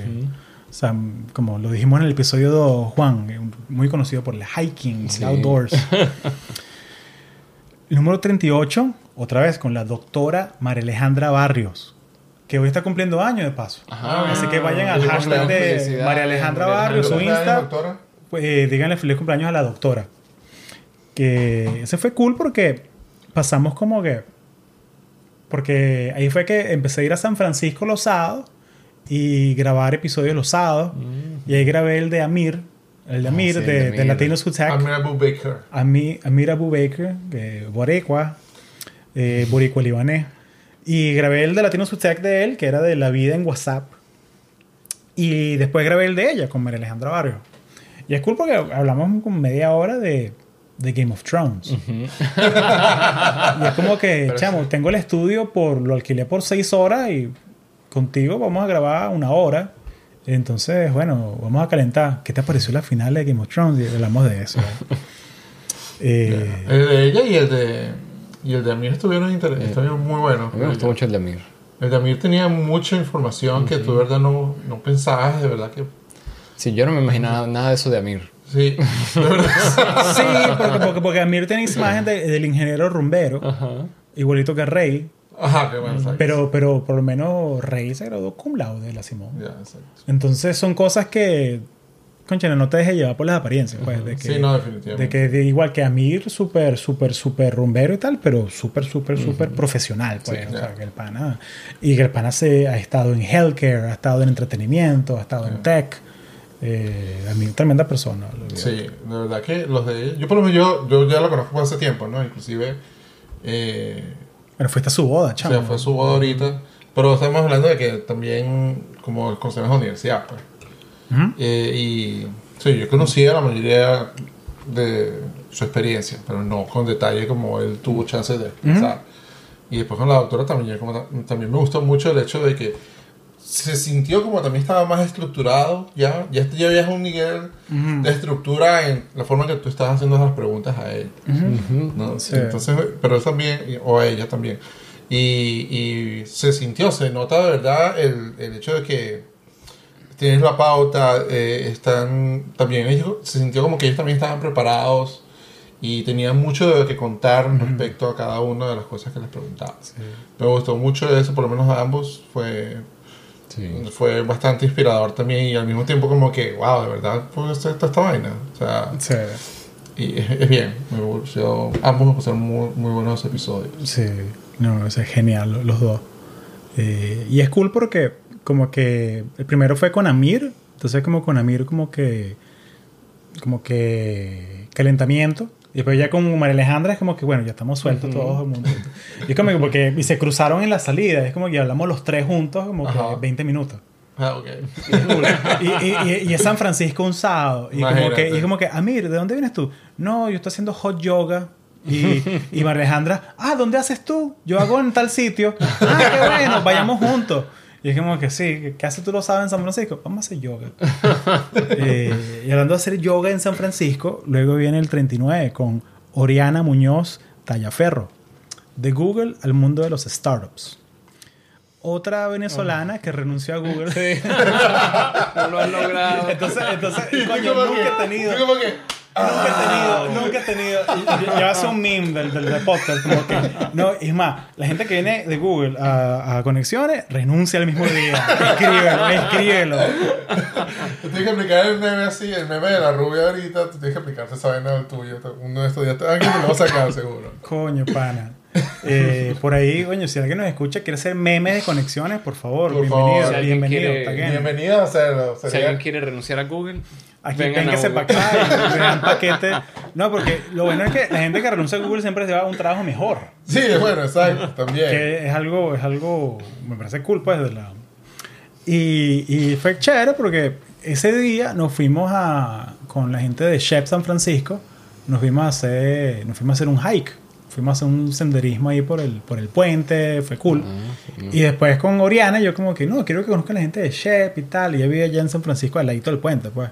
o sea, como lo dijimos en el episodio 2, Juan, eh, muy conocido por el hiking, Sí. el outdoors. Número 38, otra vez con la doctora María Alejandra Barrios, que hoy está cumpliendo años de paso. Ajá. Así que vayan al hashtag de María Alejandra Barrios, su ¿Cumpleaños, Insta. Pues, eh, díganle feliz cumpleaños a la doctora. Que ese fue cool porque pasamos como que. Porque ahí fue que empecé a ir a San Francisco los sábados y grabar episodios los sábados. Y ahí grabé el de Amir, el de Ah, Amir, sí, de, de de Amir. Latinos Who Tech. Amir Abu Baker. Ami- Amir Abu Baker, eh, Borecua, eh, Boricua libanés. Y grabé el de Latino Substack de él, que era de la vida en WhatsApp. Y después grabé el de ella con María Alejandra Barrio. Y es cool porque hablamos como media hora de, de Game of Thrones. Y es como que, Pero chamo, tengo el estudio, por lo alquilé por seis horas y contigo vamos a grabar una hora. Entonces, bueno, vamos a calentar. ¿Qué te pareció la final de Game of Thrones? Y hablamos de eso. Eh, El de ella y el de, y el de Amir estuvieron, inter- estuvieron muy buenos. A mí me gustó mucho el de Amir. El de Amir tenía mucha información que tú de verdad no, no pensabas, de verdad que... Sí, yo no me imaginaba nada de eso de Amir. Sí. Sí, porque, porque, porque Amir tiene esa imagen de- del ingeniero rumbero, igualito que Rey, Ajá, qué bueno. exacto. pero, pero por lo menos Rey se graduó cum laude de la Simón. Ya, exacto. Entonces son cosas que, concha, no te dejes llevar por las apariencias, pues, de que, Sí, no, definitivamente. de que de igual que Amir, súper, súper, súper rumbero y tal, pero súper, súper, súper profesional, pues, Sí, o ya. sea, que el pana, y que el pana se, ha estado en healthcare, ha estado en entretenimiento, ha estado en tech, eh, Amir, tremenda persona. Sí, de verdad que los de ella... Yo por lo menos yo, yo ya lo conozco por hace tiempo, ¿no? Inclusive... Eh, Pero fuiste a su boda, o chamo. sea, fue su boda ahorita. Pero estamos hablando de que también, como conocemos la universidad, pues. Ujú. Eh, y sí, yo conocía la mayoría de su experiencia, pero no con detalle como él tuvo chance de expresar. Y después con la doctora también, como ta- también me gustó mucho el hecho de que se sintió como también estaba más estructurado, ya, ya, ya había un nivel de estructura en la forma en que tú estás haciendo las preguntas a él. ¿no? Sí. Entonces, pero él también, o a ella también. Y, y se sintió, se nota de verdad el, el hecho de que tienes la pauta, eh, están también, ellos, se sintió como que ellos también estaban preparados y tenían mucho de que contar respecto a cada una de las cosas que les preguntabas. Me gustó mucho eso, por lo menos a ambos, fue, Sí. fue bastante inspirador también y al mismo tiempo como que, wow, de verdad, pues esta, esta vaina. O sea, Sí, y es, es bien, me ambos me pasaron muy, muy buenos episodios. sí. No, es genial, lo- los dos. Eh, y es cool porque como que el primero fue con Amir, entonces como con Amir como que como que calentamiento. Y después ya con María Alejandra es como que, bueno, ya estamos sueltos todos el mundo. Y es como que porque, y se cruzaron en la salida, es como que hablamos los tres juntos como Ajá. que 20 minutos. Ah, ok. y, y, y- y es San Francisco un sábado. Y como, que, y como que, Amir, ¿de dónde vienes tú? No, yo estoy haciendo hot yoga. Y, y María Alejandra, ah, ¿dónde haces tú? Yo hago en tal sitio. Ah, qué bueno, vayamos juntos. Y es como que sí, ¿qué haces tú lo sabes en San Francisco? Vamos a hacer yoga. Eh, y hablando de hacer yoga en San Francisco, luego viene el 39 con Oriana Muñoz Tallaferro. De Google al mundo de los startups. Otra venezolana que renunció a Google. No lo han logrado. Entonces, entonces coño, nunca he tenido. y como que, Nunca he tenido, nunca he tenido. Ya hace un meme del, del, del podcast. Como que, no, es más, la gente que viene de Google a, a conexiones renuncia el mismo día. Escríbelo, escríbelo. Tú tienes que aplicar el meme así, el meme de la rubia ahorita, tú tienes que aplicarte esa vaina del tuyo. Uno de estos días, alguien te lo va a sacar seguro. Coño, pana. Eh, por ahí, coño, si alguien nos escucha, quiere hacer memes de conexiones, por favor, Por bienvenido, favor. Si bienvenido. quiere-. Bienvenido a hacerlo. Si Sería- alguien quiere renunciar a Google, Aquí Google. para acá vean paquete. No, porque lo bueno es que la gente que renuncia a Google siempre se va a un trabajo mejor. Sí, bueno, exacto, también. Que es algo, es algo, me parece cool, pues, de la... Y, y fue chévere porque ese día nos fuimos a, con la gente de Chef San Francisco, nos fuimos a hacer, nos fuimos a hacer un hike. Fuimos a hacer un senderismo ahí por el, por el puente, fue cool. Y después con Oriana, yo como que, no, quiero que conozcan la gente de Shep y tal. Y ella vive allá en San Francisco, al ladito del puente, pues.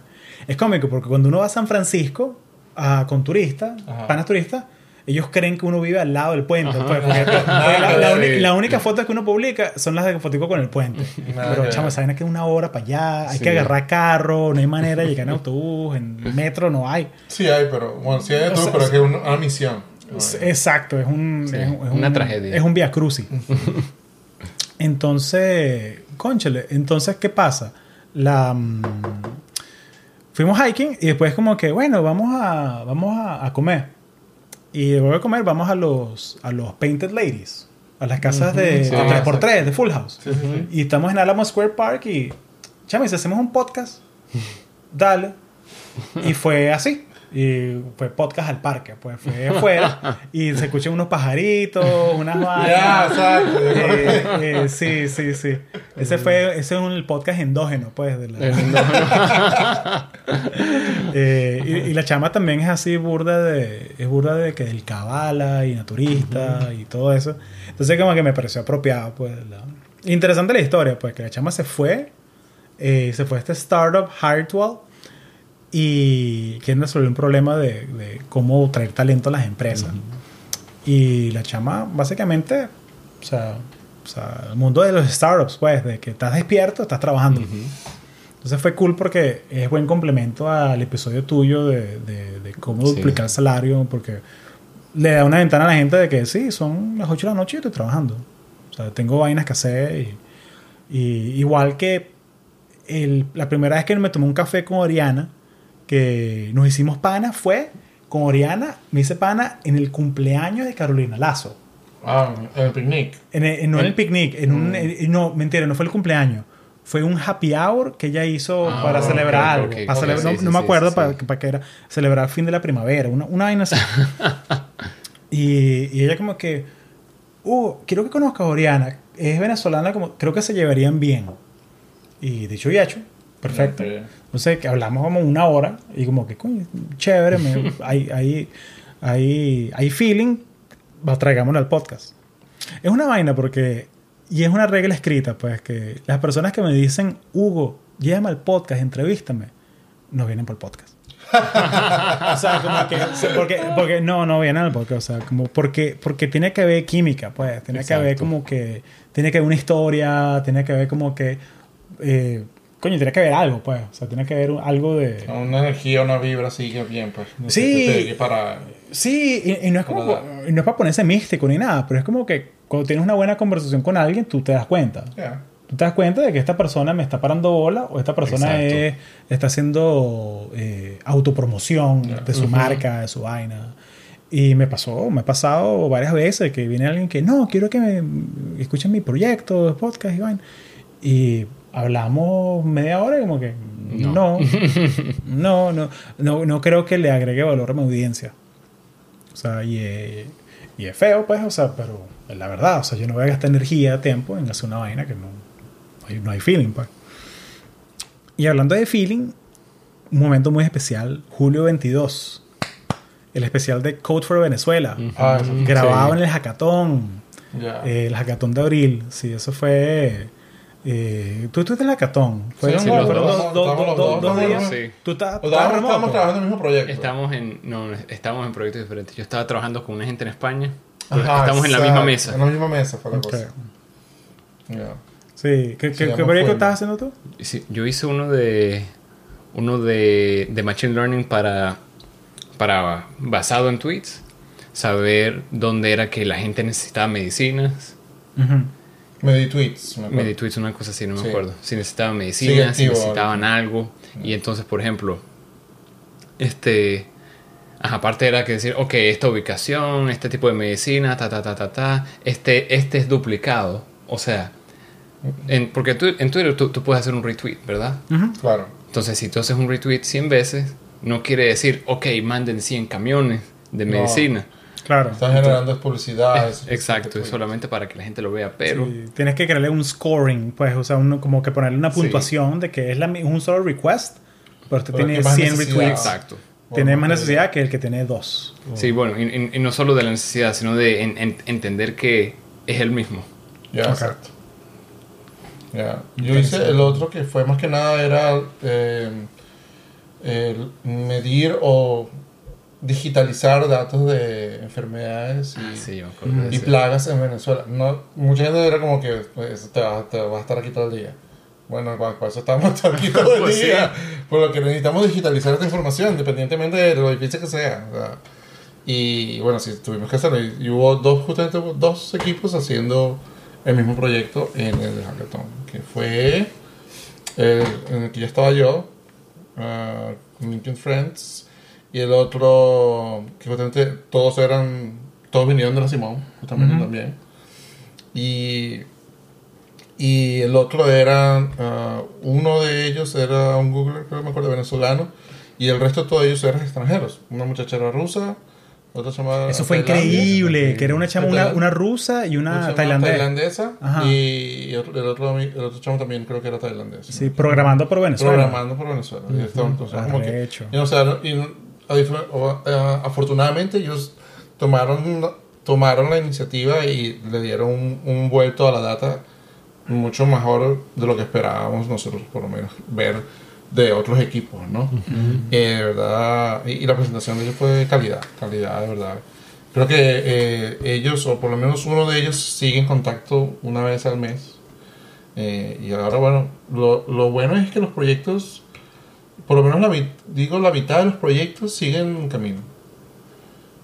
Es cómico porque cuando uno va a San Francisco a- con turistas, panas turistas, ellos creen que uno vive al lado del puente. Pues, la, la la única foto que uno publica son las de fotico con el puente. Nada Pero, chamo, vaina que es una hora para allá, hay Sí. que agarrar carro, no hay manera de llegar en autobús, en metro no hay. Sí hay, pero bueno, sí hay O sea, pero es que es una, una misión. Es- Exacto, es un, Sí, es, un- es una un- tragedia. Es un via crucis. entonces, conchale, entonces, ¿qué pasa? La, mm, fuimos hiking y después como que, bueno, vamos a, vamos a, a comer. Y después de comer vamos a los, a los Painted Ladies, a las casas de, Sí, de 3x3, exacto. de Full House. Sí. Y estamos en Alamo Square Park y, chame, si hacemos un podcast, dale. Y fue así. Y fue podcast al parque, pues fue afuera y se escuchan unos pajaritos, unas vainas. Eh, eh, sí, sí, sí. Ese fue ese es un podcast endógeno, pues. De la, Eh, y, y la chama también es así burda de es burda de que del cabala y naturista y todo eso. Entonces como que me pareció apropiado, pues. la- Interesante la historia, pues que la chama se fue, eh, se fue a este startup Hartwell y quieren resolver un problema de, de cómo traer talento a las empresas. Y la chama, básicamente, o sea, o sea, el mundo de los startups, pues, de que estás despierto, estás trabajando. Entonces fue cool porque es buen complemento al episodio tuyo de, de- de cómo Sí. duplicar el salario, porque le da una ventana a la gente de que sí, son las 8 de la noche y estoy trabajando. O sea, tengo vainas que hacer. Y, y igual que el- la primera vez que me tomé un café con Oriana, que nos hicimos pana, fue con Oriana, me hice pana en el cumpleaños de Carolina Lazo. Ah, en el picnic. En el- en- no en el picnic, en un, Mm. en- no, mentira, no fue el cumpleaños. Fue un happy hour que ella hizo Ah, para celebrar algo. Para no, sí, no me acuerdo sí, para, sí. para qué era. Celebrar el fin de la primavera. Una, una vaina así. y, y ella como que... Uh, quiero que conozcas a Oriana. Es venezolana, como creo que se llevarían bien. Y dicho y hecho. Perfecto. Ok. Entonces, que hablamos como una hora y como que, coño, chévere, me- hay, hay, hay, hay feeling, va, traigámoslo al podcast. Es una vaina porque, y es una regla escrita, pues, que las personas que me dicen, Hugo, llévame al podcast, entrevístame, no vienen por el podcast. o sea, como que, o sea, porque, porque no, no vienen al podcast, o sea, como porque, porque tiene que haber química, pues, tiene que haber Exacto. como que, tiene que haber una historia, tiene que haber como que, eh, coño, tiene que haber algo, pues, o sea, tiene que haber algo de... Una energía, una vibra así que bien, pues. Sí. Que te- que para... Sí, y, y no es como Para y no es para ponerse místico ni nada, pero es como que cuando tienes una buena conversación con alguien, tú te das cuenta. Ya. Tú te das cuenta de que esta persona me está parando bola o esta persona es- está haciendo eh, autopromoción de su marca, de su vaina. Y me pasó, me ha pasado varias veces que viene alguien que no, quiero que me escuchen mi proyecto podcast y vaina. Y hablamos media hora y como que no, No. no, no, no, no creo que le agregue valor a mi audiencia. O sea, y es, y es feo, pues, o sea, pero es la verdad, o sea, yo no voy a gastar energía, tiempo en hacer una vaina que no, no hay, no hay feeling, pues. Y hablando de feeling, un momento muy especial, julio 22, el especial de Code for Venezuela, Ah, grabado Sí. en el hackathon, eh, el hackathon de abril, sí, eso fue... eh, tú estuviste en hackathon, fueron Sí, dos- los dos. dos- dos- días. Sí. Tú estás estábamos, trabajando en el mismo proyecto. Estamos en, no, estamos en proyectos diferentes. Yo estaba trabajando con una gente en España. Ajá, estamos en la misma mesa. En la misma mesa fue la Ok. cosa. Ya. Sí, ¿qué, qué, qué proyecto estás haciendo tú? Sí, yo hice uno de uno de, de machine learning para para basado en tweets, saber dónde era que la gente necesitaba medicinas, Meditweets. me acuerdo. meditweets una cosa así, no me Sí. acuerdo, si necesitaban Sigue medicinas, si necesitaban algo y entonces, por ejemplo, este ajá, aparte era que decir, ok, esta ubicación, este tipo de medicina, ta ta ta ta ta, este este es duplicado, o sea, en, porque tú, en Twitter tú, tú puedes hacer un retweet, ¿verdad? Claro. Entonces, si tú haces un retweet 100 veces, no quiere decir, ok, manden 100 camiones de No. medicina. Claro. Estás generando publicidad. eso- Exacto, es eso- solamente para que la gente lo vea, pero... Sí, tienes que crearle un scoring, pues, o sea, uno, como que ponerle una Sí. puntuación de que es la, un solo request, pero usted Pero tiene que más 100 necesidad. retweets. Exacto. Tiene más eh, necesidad que el que tiene dos. Sí, bueno, y, y- y no solo de la necesidad, sino de en- en- entender que es el mismo. Ya, exacto. Ya. Yo hice el otro que fue más que nada era eh, el medir o digitalizar datos de enfermedades y, Ah, sí, y plagas en Venezuela. No, mucha gente era como que pues, te, va, te va a estar aquí todo el día. Bueno, para, eso estamos aquí todo el Pues sí. día. Por lo que necesitamos digitalizar esta información, independientemente de lo difícil que sea. o sea, y bueno, sí, tuvimos que hacerlo. Y, y hubo dos, justamente dos equipos haciendo el mismo proyecto en el hackathon, que fue el, en el que ya estaba yo, ah, con LinkedIn Friends, y el otro, que justamente todos eran, todos vinieron de la Simón, justamente Ujú. también. Y, y el otro era, ah, uno de ellos era un Google, creo que me acuerdo, venezolano, y el resto de todos ellos eran extranjeros. Una muchacha era rusa, otra chama Eso fue increíble, que era una chama, una, una rusa y una una tailandesa. tailandesa, y el, otro, el otro chamo también creo que era tailandés. Sí, programando por Venezuela. Programando por Venezuela. Y esto, entonces, como que- y, o sea, y, eh, afortunadamente ellos tomaron, tomaron la iniciativa y le dieron un, un vuelto a la data mucho mejor de lo que esperábamos nosotros, por lo menos, ver de otros equipos, ¿no? Eh, de verdad, y, y la presentación de ellos fue de calidad, calidad, de verdad. Creo que eh, ellos, o por lo menos uno de ellos, sigue en contacto una vez al mes. Eh, y ahora, bueno, lo, lo bueno es que los proyectos, por lo menos la, digo, la mitad de los proyectos siguen en camino.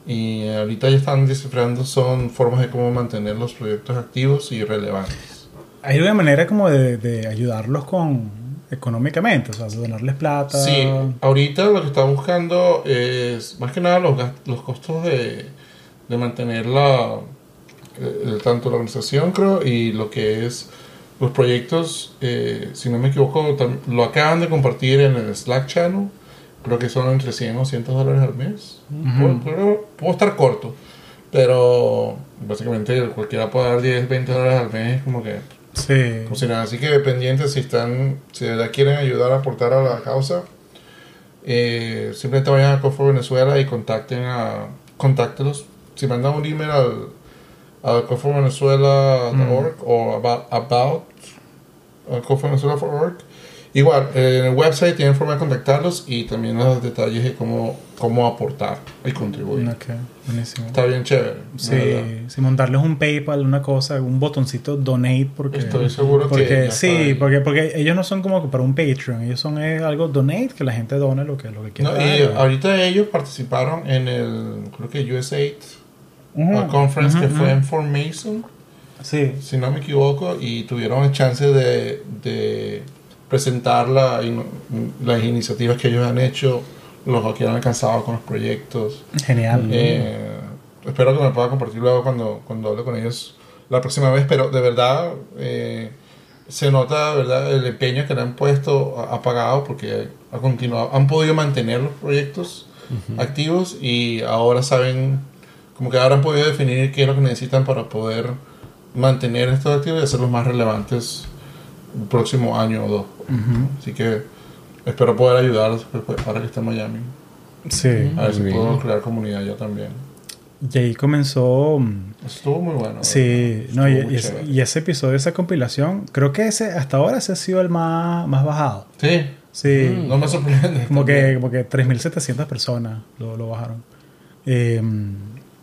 Y ahorita ya están descifrando, son formas de cómo mantener los proyectos activos y relevantes. Hay una manera como de, de ayudarlos con económicamente, o sea, donarles plata. Sí, ahorita lo que está buscando es más que nada los, los costos de, de mantener la, eh, tanto la organización, creo, y lo que es los proyectos, eh, si no me equivoco, lo acaban de compartir en el Slack channel, creo que son entre 100 o 100 dólares al mes. puedo, puedo- puedo estar corto, pero básicamente cualquiera puede dar 10, 20 dólares al mes, como que Sí. como si nada, así que pendientes si están, si de verdad quieren ayudar a aportar a la causa, eh, simplemente vayan a Cofo Venezuela y contacten a, contáctelos. Si mandan un email al, al cofovenezuela.org o about, about cofovenezuela.org, igual, en el website tienen forma de contactarlos y también los detalles de cómo, cómo aportar y contribuir. Ok, buenísimo. Está bien chévere. Sí, si montarles un PayPal, una cosa, un botoncito donate porque Estoy seguro que porque sí, porque porque ellos no son como para un Patreon, ellos son eh, algo donate que la gente done lo que lo que quiera. No, y ahorita ellos participaron en el, creo que USAID Uh, conference que fue en Fort Mason, Sí. si no me equivoco, y tuvieron el chance de, de presentar la, in- las iniciativas que ellos han hecho, los que han alcanzado con los proyectos. Genial. Eh, espero que me pueda compartir luego cuando, cuando hable con ellos la próxima vez, pero de verdad eh, se nota ¿verdad? el empeño que le han puesto, ha, pagado porque ha continuado, han podido mantener los proyectos activos y ahora saben, como que ahora han podido definir qué es lo que necesitan para poder mantener estos activos y hacerlos más relevantes el próximo año o dos. Ujú. Así que espero poder ayudarlos ahora que está en Miami. Sí. A ver si Muy puedo bien. crear comunidad yo también. Y ahí comenzó mm, Estuvo muy bueno. Sí, no, y, y ese, y ese episodio, esa compilación, creo que ese hasta ahora ese ha sido el más, más bajado. Sí, Sí, no me sorprende. como que, también. como que 3.700 personas lo, lo bajaron. Eh,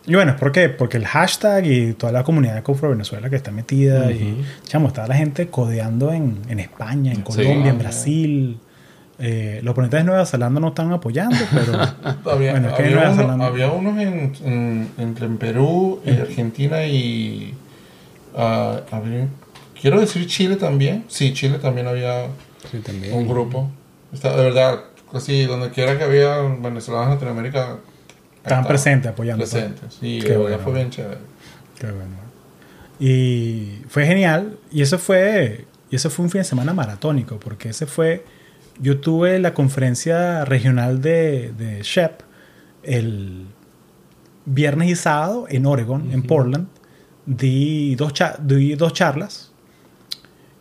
y bueno, ¿por qué? Porque el hashtag y toda la comunidad de Cofro Venezuela que está metida y, chamo, está la gente codeando en, en España, en Sí. Colombia, en Brasil. Eh, los oponentes de Nueva Zelanda no están apoyando, pero Había, bueno, es que había Nueva uno- Zelanda- había unos en, en- entre en Perú, en Argentina y. ah, había- quiero decir Chile también. Sí, Chile también había Sí, también. un grupo. Está, de verdad, casi donde quiera que había venezolanos de Latinoamérica. Estaban presentes apoyando. Presentes. Sí, Qué bueno. fue bien chévere. Qué bueno. Y fue genial. Y eso fue, y eso fue un fin de semana maratónico, porque ese fue, yo tuve la conferencia regional de, de SHEP el viernes y sábado en Oregon, en Portland. Di dos, di dos charlas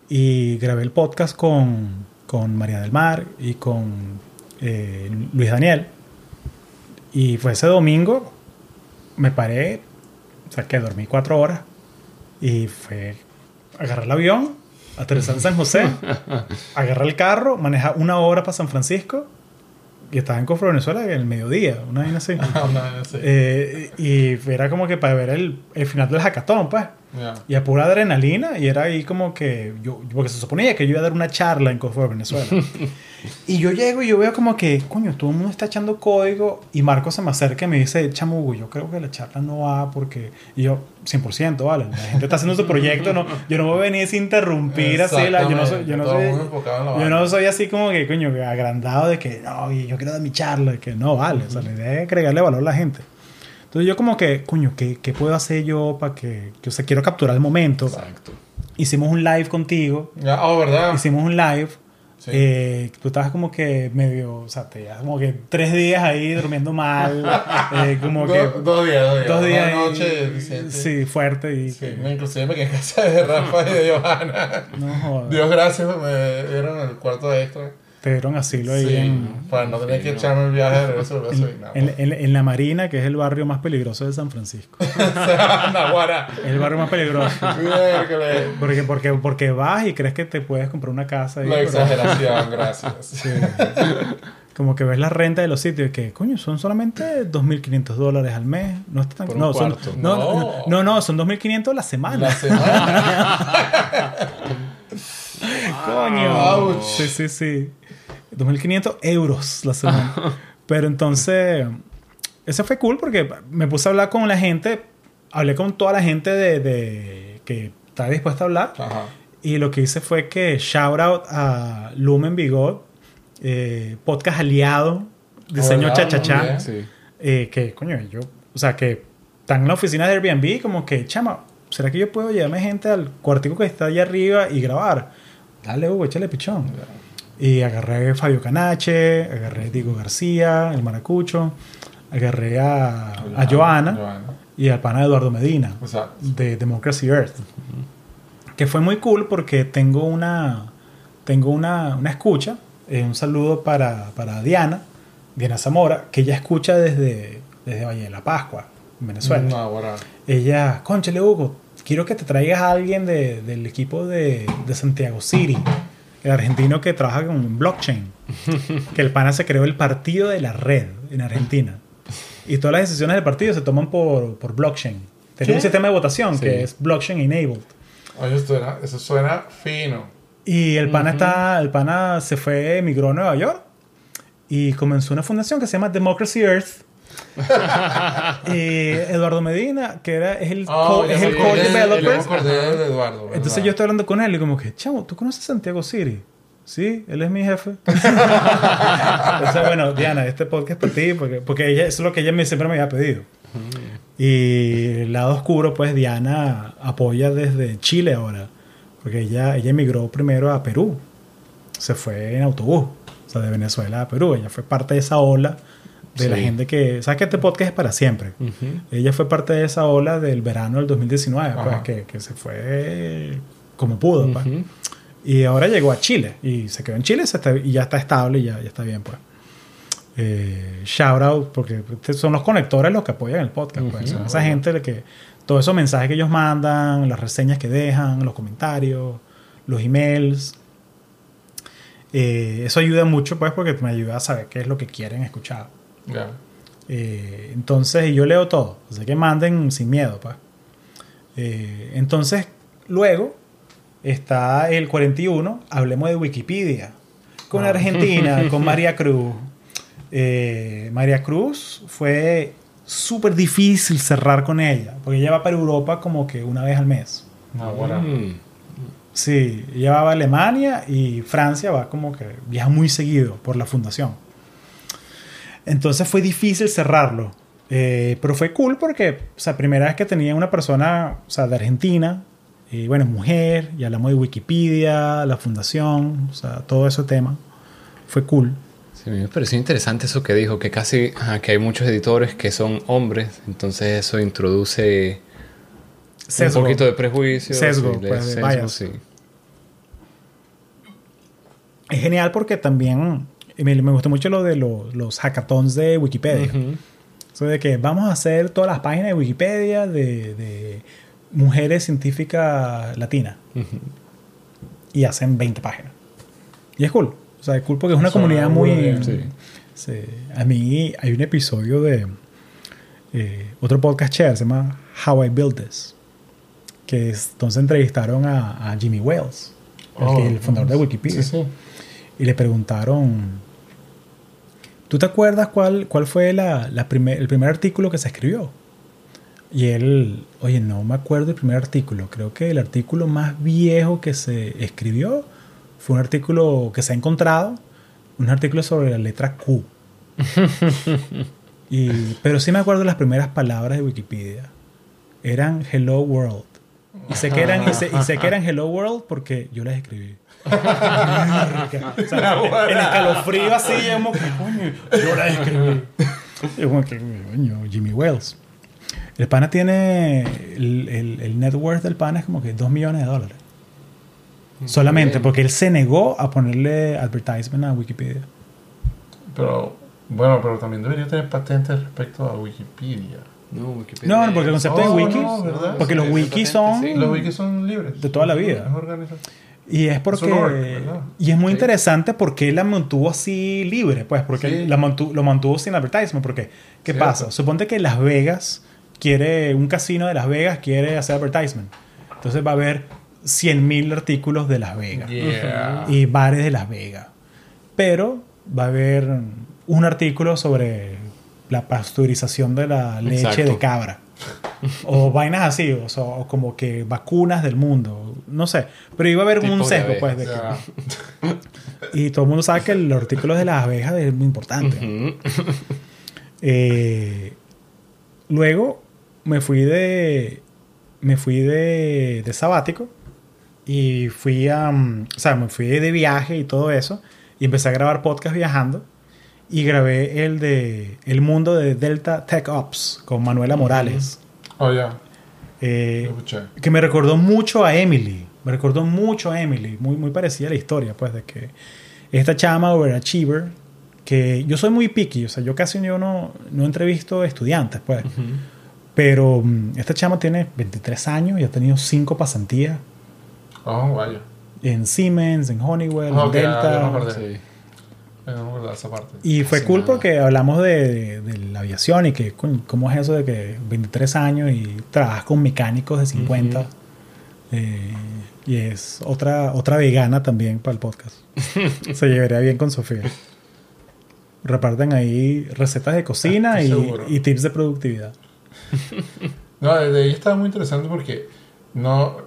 y grabé el podcast con, con María del Mar y con eh, Luis Daniel. Y fue ese domingo, me paré, o sea, que dormí cuatro horas y fue agarrar el avión, aterrizar en San José, agarrar el carro, manejar una hora para San Francisco, y estaba en Cofre Venezuela en el mediodía, una vaina así. No, sí. Eh, y era como que para ver el, el final del hackathon, pues. Ya. Y a pura adrenalina, y era ahí como que yo, porque se suponía que yo iba a dar una charla en Cofre Venezuela. y yo llego y yo veo como que, coño, todo el mundo está echando código, y Marco se me acerca y me dice, chamugo, yo creo que la charla no va porque. Y yo, 100%, vale, la gente está haciendo su proyecto, no, yo no voy a venir sin interrumpir así, la- yo no soy, yo no soy, yo no soy así como que, coño, agrandado de que, no, yo quiero dar mi charla, de que no, vale, o sea, la idea es agregarle valor a la gente. Entonces yo como que, coño, ¿qué, qué puedo hacer yo para que, que, o sea, quiero capturar el momento? Exacto. Hicimos un live contigo, Ya, oh, ¿verdad? hicimos un live, Sí. eh, tú estabas como que medio, o sea, te como que tres días ahí durmiendo mal, eh, como Do- que dos días, dos días. dos días Una noche sí, fuerte y Sí, inclusive me quedé en casa de Rafa y de Johanna. no jodas, Dios gracias, me dieron el cuarto extra. Te dieron asilo ahí Sí, en, para no tener que no. echarme el viaje de regreso en, nada. en- en- en la Marina, que es el barrio más peligroso de San Francisco. El barrio más peligroso. Porque, porque, porque vas y crees que te puedes comprar una casa. ahí, La pero- exageración, gracias. Sí. Como que ves la renta de los sitios y que, coño, son solamente 2.500 dólares al mes. No está tan... Por un no, son, no, No. no, no, no, son 2.500 la semana. La semana. Coño. Ouch. Sí, sí, sí. 2.500 euros la semana. Pero entonces, eso fue cool porque me puse a hablar con la gente, hablé con toda la gente de, de- que está dispuesta a hablar. Ajá. Y lo que hice fue que shout out a Lumen Bigot, eh, podcast aliado, diseño chachachá. Sí. Eh, que, coño, yo, o sea, que están en la oficina de Airbnb, como que, chama, ¿será que yo puedo llevarme gente al cuartico que está allá arriba y grabar? Dale, Hugo, échale pichón. Y agarré a Fabio Canache, agarré a Diego García, el maracucho, agarré a, a Joana Joana. y al pana Eduardo Medina Exacto. de Democracy Earth. Que fue muy cool porque tengo una, tengo una, una escucha. eh, un saludo para, para Diana, Diana Zamora, que ella escucha desde, desde Valle de la Pascua, en Venezuela. Naguará. Ella, conchale Hugo, quiero que te traigas a alguien de- del equipo de, de Santiago City, argentino que trabaja con blockchain. que el pana se creó el partido de la red en Argentina. Y todas las decisiones del partido se toman por, por blockchain. Tiene ¿Qué? un sistema de votación Sí. que es blockchain enabled. Oye, eso suena, eso suena fino. Y el pana está, el pana se fue, emigró a Nueva York y comenzó una fundación que se llama Democracy Earth. y Eduardo Medina, que era, es el, Ah, co- es el co-developer. de Eduardo. Entonces yo estoy hablando con él y como que, chamo, ¿tú conoces Santiago City? Sí, él es mi jefe. Entonces, bueno, Diana, este podcast es para ti, porque, porque ella, eso es lo que ella me, siempre me había pedido. Y el lado oscuro, pues Diana apoya desde Chile ahora, porque ella, ella emigró primero a Perú. Se fue en autobús, o sea, de Venezuela a Perú. Ella fue parte de esa ola de la gente que... ¿Sabes que este podcast es para siempre? Ella fue parte de esa ola del verano del 2019, pues, que, que se fue como pudo. pues. Ujú. Y ahora llegó a Chile y se quedó en Chile se está- y ya está estable y ya, ya está bien. Pues. Eh, shout out, porque son los conectores los que apoyan el podcast. pues. Son esa gente de que todos esos mensajes que ellos mandan, las reseñas que dejan, los comentarios, los emails. eh, eso ayuda mucho, pues, porque me ayuda a saber qué es lo que quieren escuchar. Ya. Eh, entonces, y yo leo todo. Así que manden sin miedo, pues. Eh, entonces, luego está el 41, hablemos de Wikipedia. Con Ah. Argentina, con María Cruz. Eh, María Cruz fue súper difícil cerrar con ella, porque ella va para Europa como que una vez al mes. Naguará. Mm. Sí, ella va a Alemania y Francia va como que viaja muy seguido por la fundación. Entonces fue difícil cerrarlo. Eh, pero fue cool porque, o sea, primera vez que tenía una persona, o sea, de Argentina, y bueno, mujer, y hablamos de Wikipedia, la fundación, o sea, todo ese tema. Fue cool. Sí, me pareció interesante eso que dijo, que casi que hay muchos editores que son hombres, entonces eso introduce Sesgo. un poquito de prejuicio. Sesgo, sí, pues, sesgo, sí. Es genial porque también me, me gustó mucho lo de los, los hackathons de Wikipedia. Ujú. Eso de que vamos a hacer todas las páginas de Wikipedia de, de mujeres científicas latinas. Y hacen 20 páginas. Y es cool. O sea, es cool porque es una comunidad muy muy... bien. Sí. Sí. A mí hay un episodio de eh, otro podcast chévere, se llama How I Built This. Que es, entonces entrevistaron a, a Jimmy Wales, el, Oh, que- el fundador de Wikipedia. Sí, sí. Y le preguntaron, ¿tú te acuerdas cuál, cuál fue la, la primer- el primer artículo que se escribió? Y él, oye, no me acuerdo el primer artículo. Creo que el artículo más viejo que se escribió fue un artículo que se ha encontrado, un artículo sobre la letra Q. y, pero sí me acuerdo las primeras palabras de Wikipedia. Eran Hello World. Y sé que eran, y sé, y sé que eran Hello World porque yo las escribí. O sea, el escalofrío así, es como que, coño, yo la escribí. Es como que, coño, Jimmy Wells. El pana tiene, el, el, el net worth del pana es como que 2 millones de dólares. Solamente Bien. porque él se negó a ponerle advertisement a Wikipedia. Pero, bueno, pero también debería tener patentes respecto a Wikipedia. No, Wikipedia. No, no, porque el concepto de Oh, wiki, no, ¿verdad? porque los wikis son sí. Los wikis son libres. De toda la vida. Y es porque. Y es muy Sí. interesante porque él la mantuvo así libre, pues, porque Sí. la mantu- lo mantuvo sin advertisement. Porque, ¿qué Cierto. pasa? Suponte que Las Vegas quiere, un casino de Las Vegas quiere hacer advertisement. Entonces va a haber 100.000 artículos de Las Vegas Yeah. y bares de Las Vegas. Pero va a haber un artículo sobre la pasteurización de la leche Exacto. de cabra. O vainas así, o, sea, o como que vacunas del mundo, no sé. Pero iba a haber un de sesgo, abeja, pues. De que- y todo el mundo sabe que el artículo de las abejas es muy importante. Eh, luego me fui de. Me fui de, de sabático. Y fui a. mm, O sea, me fui de viaje y todo eso. Y empecé a grabar podcast viajando. Y grabé el de El mundo de Delta Tech Ops con Manuela Morales. Oh, ya. Eh, que me recordó mucho a Emily. Me recordó mucho a Emily. Muy, muy parecida a la historia, pues, de que esta chama overachiever, que yo soy muy picky, o sea, yo casi yo no, no entrevisto estudiantes, pues. Pero mm, esta chama tiene 23 años y ha tenido 5 pasantías Oh, vaya. en Siemens, en Honeywell, en ya, Delta. Sí. Eh, No me acordaba esa parte. Y fue Casi cool nada. porque hablamos de, de la aviación y que cómo es eso de que 23 años y trabajas con mecánicos de 50. Ujú. Eh, y es otra, otra vegana también para el podcast. Se llevaría bien con Sofía. Reparten ahí recetas de cocina y, tips de productividad. No, de ahí estaba muy interesante porque no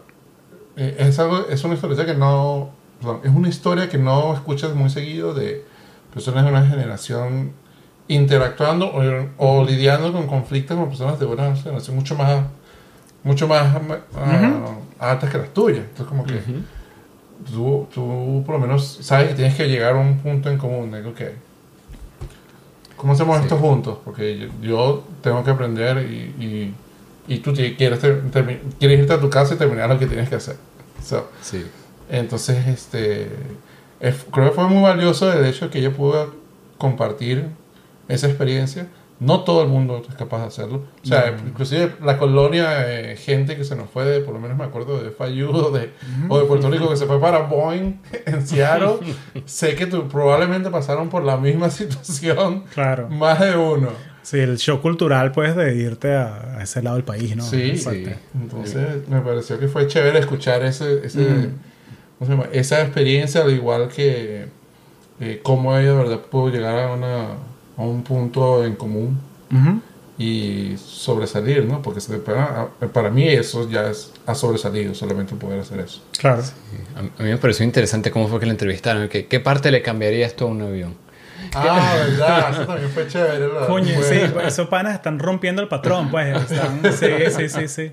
eh, es algo es una historia que no perdón, es una historia que no escuchas muy seguido de personas de una generación interactuando o, o lidiando con conflictos con personas de una generación mucho más mucho más ah, altas que las tuyas entonces como que Ujú. tú, tú por lo menos sabes que tienes que llegar a un punto en común de que ¿cómo hacemos Sí. esto juntos? porque yo, yo tengo que aprender y, y, y tú ti- quieres, ter- termi- quieres irte a tu casa y terminar lo que tienes que hacer So, Sí. entonces este es- creo que fue muy valioso el hecho de que ella pudo compartir esa experiencia no todo el mundo es capaz de hacerlo. O sea, No. inclusive la colonia, eh, gente que se nos fue, de, por lo menos me acuerdo de Falludo de, o de Puerto Rico que se fue para Boeing en Seattle. sé que tú, probablemente pasaron por la misma situación Claro. más de uno. Sí, el show cultural, pues, de irte a, a ese lado del país, ¿no? Sí, sí. Entonces me pareció que fue chévere escuchar ese, ese, Mm. ¿Cómo se llama? esa experiencia, al igual que eh, cómo ella de verdad pudo llegar a, una, a un punto en común y sobresalir, ¿no? Porque se- para, para mí eso ya es, ha sobresalido, solamente poder hacer eso. Claro. A a mí me pareció interesante cómo fue que la entrevistaron. que- ¿Qué parte le cambiaría esto a un avión? Ah, verdad, eso también fue chévere. ¿verdad? Coño, sí, pues, esos panas están rompiendo el patrón, pues. Están, sí, sí, sí, sí.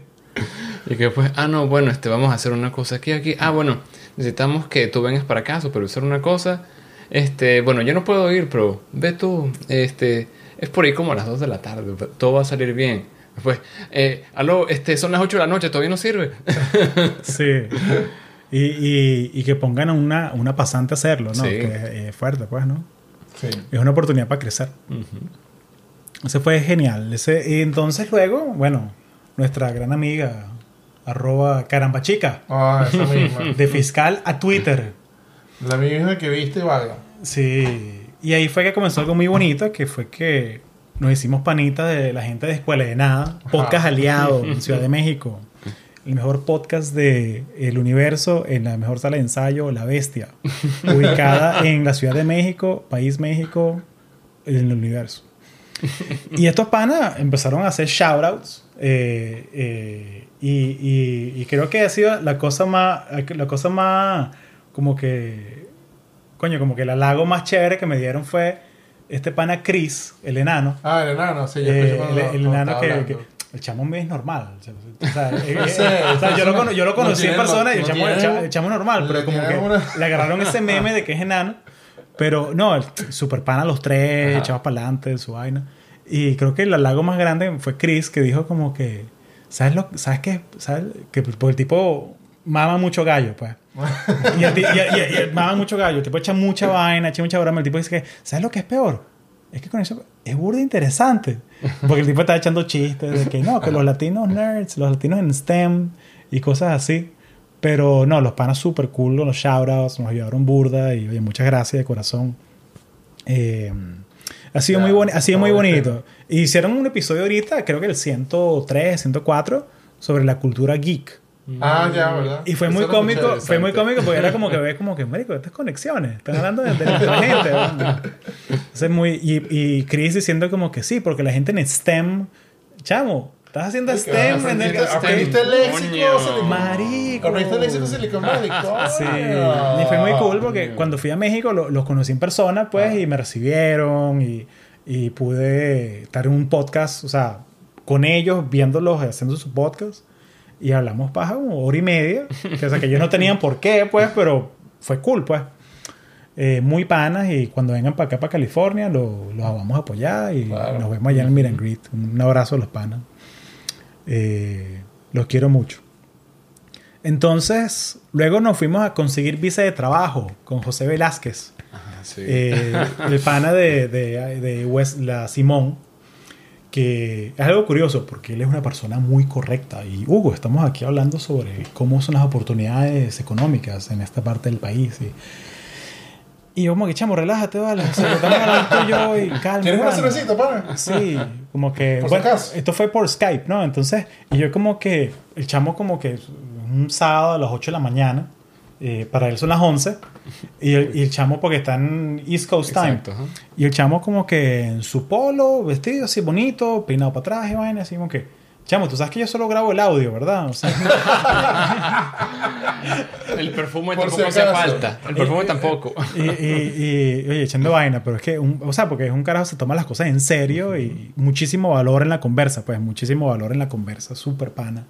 Y que después, ah, no, bueno, este, vamos a hacer una cosa aquí, aquí. Ah, bueno, necesitamos que tú vengas para acá a supervisar una cosa. Este, bueno, yo no puedo ir, pero ve tú. Este, es por ahí como a las 2 de la tarde. Todo va a salir bien. Después, eh, aló, este, son las 8 de la noche, todavía no sirve. Sí. Y, y, y que pongan a una, una pasante a hacerlo, ¿no? Sí. Que es, es fuerte, pues, ¿no? Sí. Es una oportunidad para crecer. Ese fue genial. Ese, y entonces luego, bueno, nuestra gran amiga, arroba carambachica, Ah, esa misma. de fiscal a Twitter. La misma que viste, valga. Sí, Y ahí fue que comenzó algo muy bonito, que fue que nos hicimos panitas de la gente de Escuela de Nada, podcast aliado en Ciudad de México. El mejor podcast de el universo en la mejor sala de ensayo, La Bestia, ubicada en la Ciudad de México, país México, en el universo. Y estos panas empezaron a hacer shoutouts eh, eh, y, y, y creo que ha sido la cosa más, la cosa más como que, coño, como que el halago más chévere que me dieron fue este pana Chris, el enano. Ah, el enano, sí, yo Eh, el, el enano que, que- el chamo es normal. O sea, o sea, eh, eh, sé, o sea, yo, lo, yo lo no conocí en tiene- persona y el no chamo, el tiene- chamo, el chamo normal, pero como que una- le agarraron ese meme de que es enano. Pero no, el super pana los tres, echados para adelante, su vaina. Y creo que el halago más grande fue Chris, que dijo como que, ¿sabes lo ¿Sabes qué? ¿Sabes? Que porque el tipo mama mucho gallo, pues. y, el, y- y el- mama mucho gallo, el tipo echa mucha vaina, echa mucha broma. El tipo dice que, ¿sabes lo que es peor? Es que con eso es burda interesante. Porque el tipo está echando chistes de que no, que los latinos nerds, los latinos en STEM y cosas así. Pero no, los panas súper cool, los shoutouts, nos ayudaron burda y oye, muchas gracias de corazón. Eh, ha sido, Ya, muy, boni- ha sido muy bonito. Hicieron un episodio ahorita, creo que el 103, 104, sobre la cultura geek. Ah, ya, ¿verdad? Y fue Eso muy cómico, fue muy cómico porque era como que ves como que, marico, estas conexiones, están hablando de, de nuestra gente. Entonces muy, y, y Chris diciendo como que sí, porque la gente en STEM, chamo, estás haciendo Que STEM en el aprendiste, aprendiste el léxico Marico. Aprendiste el léxico Silicon Valley. Sí, coño. y fue muy cool porque Coño. cuando fui a México lo- los conocí en persona, pues, y me recibieron y, y pude estar en un podcast, o sea, con ellos, viéndolos haciendo su podcast. Y hablamos paja como hora y media, que, o sea, que ellos no tenían por qué, pues, pero fue cool, pues. Eh, muy panas y cuando vengan para acá, para California, lo- los vamos a apoyar y Claro. nos vemos allá en el and Greet. Un abrazo a los panas. Eh, los quiero mucho. Entonces, luego nos fuimos a conseguir visa de trabajo con José Velázquez, Ajá, sí. eh, el pana de, de, de West, la Simón, que es algo curioso porque él es una persona muy correcta. Y Hugo, estamos aquí hablando sobre cómo son las oportunidades económicas en esta parte del país. Y, y yo como que, chamo, relájate, vale. O sea, estamos hablando tú y yo y calma. ¿Quieres una calma". cervecita, pana? Sí, como que. Por bueno, esto fue por Skype, ¿no? Entonces, y yo como que. El chamo, como que. Un sábado a las 8 de la mañana. eh, para él son las 11. Y el, y el chamo, porque está en East Coast Time. Exacto. Y el chamo, como que en su polo, vestido así bonito, peinado para atrás y vaina, así como que. Chamo, tú sabes que yo solo grabo el audio, ¿verdad? O sea, El perfume Por tampoco hace falta. El perfume tampoco. y, y- y, oye, echando vaina, pero es que, un- o sea, porque es un carajo se toma las cosas en serio y muchísimo valor en la conversa, pues, muchísimo valor en la conversa, súper pana.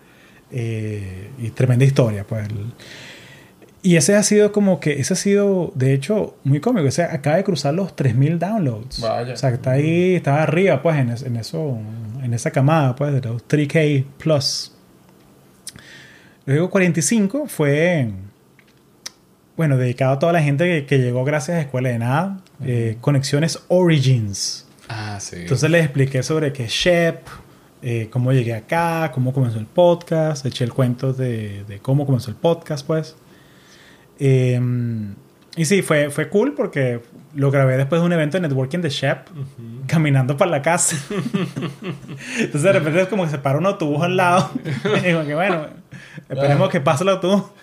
Eh, y tremenda historia, pues. El- y ese ha sido como que, ese ha sido, de hecho, muy cómico. O sea, acaba de cruzar los 3000 downloads. Vaya. O sea, que está ahí, está arriba, pues, en, es- en eso, en esa camada, pues, de los 3K plus. Luego 45 fue, bueno, dedicado a toda la gente que, que llegó gracias a Escuela de Nada. eh, Conexiones Origins. Ah, sí. Entonces les expliqué sobre qué es Shep, eh, cómo llegué acá, cómo comenzó el podcast, eché el cuento de, de cómo comenzó el podcast, pues. Eh, y sí, fue, fue cool porque lo grabé después de un evento de networking de Shep, caminando para la casa. Entonces de repente es como que se para un autobús al lado. y digo que bueno, esperemos que pase el autobús.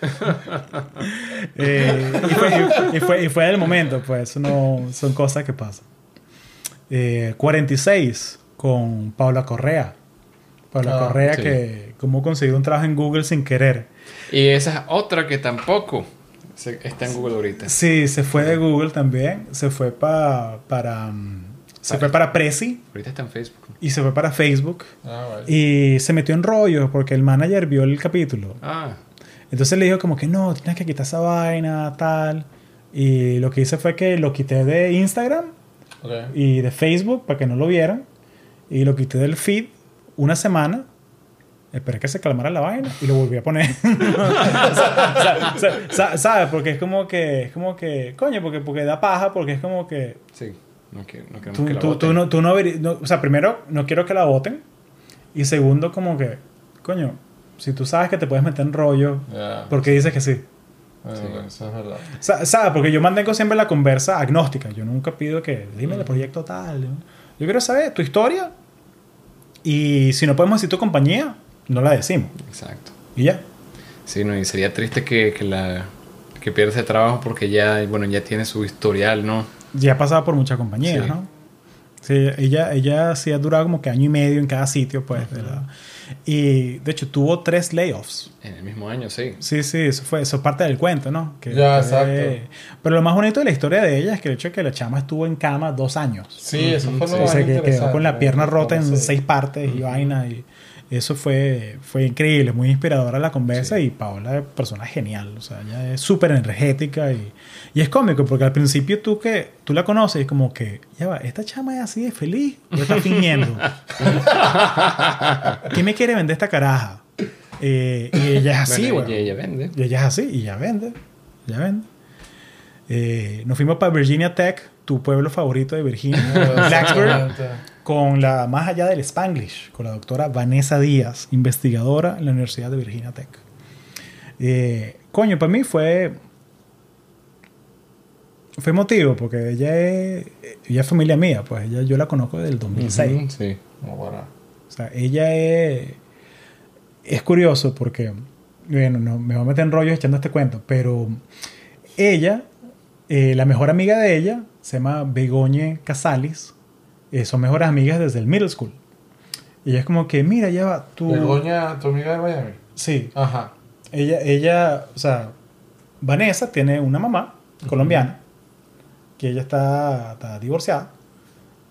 Eh, y, fue, y, fue, y fue el momento, pues, no, son cosas que pasan. Eh, 46 con Paula Correa. Paula Ah, Correa sí. que cómo conseguir un trabajo en Google sin querer. Y esa es otra que tampoco se- está en Google ahorita. Sí, se fue de Google también. Se fue pa- para... mm, Se Para- fue para Prezi Ahorita está en Facebook. y se fue para Facebook. Ah, vale. Y se metió en rollos porque el manager vio el capítulo. Ah, Entonces le dijo como que no, tienes que quitar esa vaina, tal. Y lo que hice fue que lo quité de Instagram Ok. y de Facebook para que no lo vieran. Y lo quité del feed una semana. Esperé que se calmara la vaina y lo volví a poner. O sea, ¿Sabes? Porque es como que, es como que, coño, porque, porque da paja, porque es como que sí. No, quiero- no queremos tú, que la tú- voten. tú no, tú no no- O sea, primero, no quiero que la voten. Y segundo, como que, coño, si tú sabes que te puedes meter en rollo, Ya. ¿por qué dices que sí? Eh, Eso es verdad. Sa- ¿Sabes? Porque yo mantengo siempre la conversa agnóstica. Yo nunca pido que dime el proyecto tal. Yo quiero saber tu historia y si no podemos decir tu compañía, no la decimos. Exacto. Y ya. Sí, no, y sería triste que, que la que pierda ese trabajo porque ya, bueno, ya tiene su historial, ¿no? Ya ha pasado por muchas compañías, Sí. ¿no? Sí, ella, ella sí ha durado como que año y medio en cada sitio, pues. de la- Y de hecho tuvo tres layoffs. En el mismo año, sí. Sí, sí, eso fue eso es parte del cuento, ¿no? Que Ya, fue- exacto. Pero lo más bonito de la historia de ella es que el hecho de que la chama estuvo en cama dos años. Sí, eso fue lo O más sea, que quedó con la pierna rota en Sí. seis partes y vaina. Y eso fue, fue increíble, muy inspiradora la conversa. Y Paola es persona genial. O sea, ella es súper energética y, y es cómico porque al principio tú que tú la conoces y como que, ya va, esta chama es así de feliz o está fingiendo. ¿Quién me quiere vender esta caraja? Eh, y ella es así, Bueno, y ella vende. Y ella es así, y ya vende. Ya vende. Eh, nos fuimos para Virginia Tech, tu pueblo favorito de Virginia, Blacksburg. Con la más allá del Spanglish, con la doctora Vanessa Díaz, investigadora en la Universidad de Virginia Tech. Eh, coño, para mí fue. Fue emotivo, porque ella es, ella es familia mía, pues ella, yo la conozco desde el 2006. Ujú, Sí. No. O sea, ella es. Es curioso porque. Bueno, no, me voy a meter en rollos echando este cuento, pero ella, eh, la mejor amiga de ella, se llama Begoñe Casalis. Eh, son mejores amigas desde el middle school. Y ella es como que, mira, ya va, tú. Begoña, tu amiga de Miami. Sí, Ajá. ella, ella, o sea, Vanessa tiene una mamá colombiana, que ella está, está divorciada,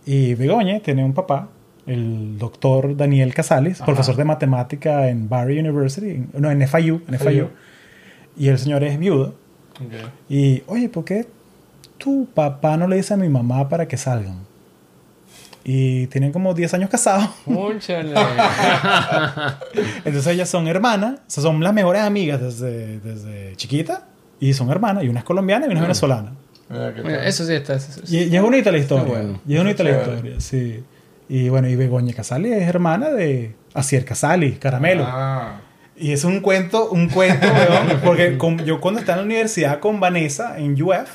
y Begoña tiene un papá, el doctor Daniel Casales, Ajá. profesor de matemática en Barry University, no, en FIU, en FIU, FIU. y el señor es viudo, Ok. y, oye, ¿por qué tu papá no le dice a mi mamá para que salgan? Y tienen como 10 años casados. Entonces ellas son hermanas, o sea, son las mejores amigas desde, desde chiquita, y son hermanas, y una es colombiana y una es venezolana. Mira qué Mira, tal. eso sí está. eso- Y, y es bonita la historia. bueno. Y es bonita la historia, sí. Y bueno, y Begoña Casali es hermana de Asier Casali, Caramelo. Ah. Y es un cuento, un cuento, weón, porque con- yo cuando estaba en la universidad con Vanessa en UF,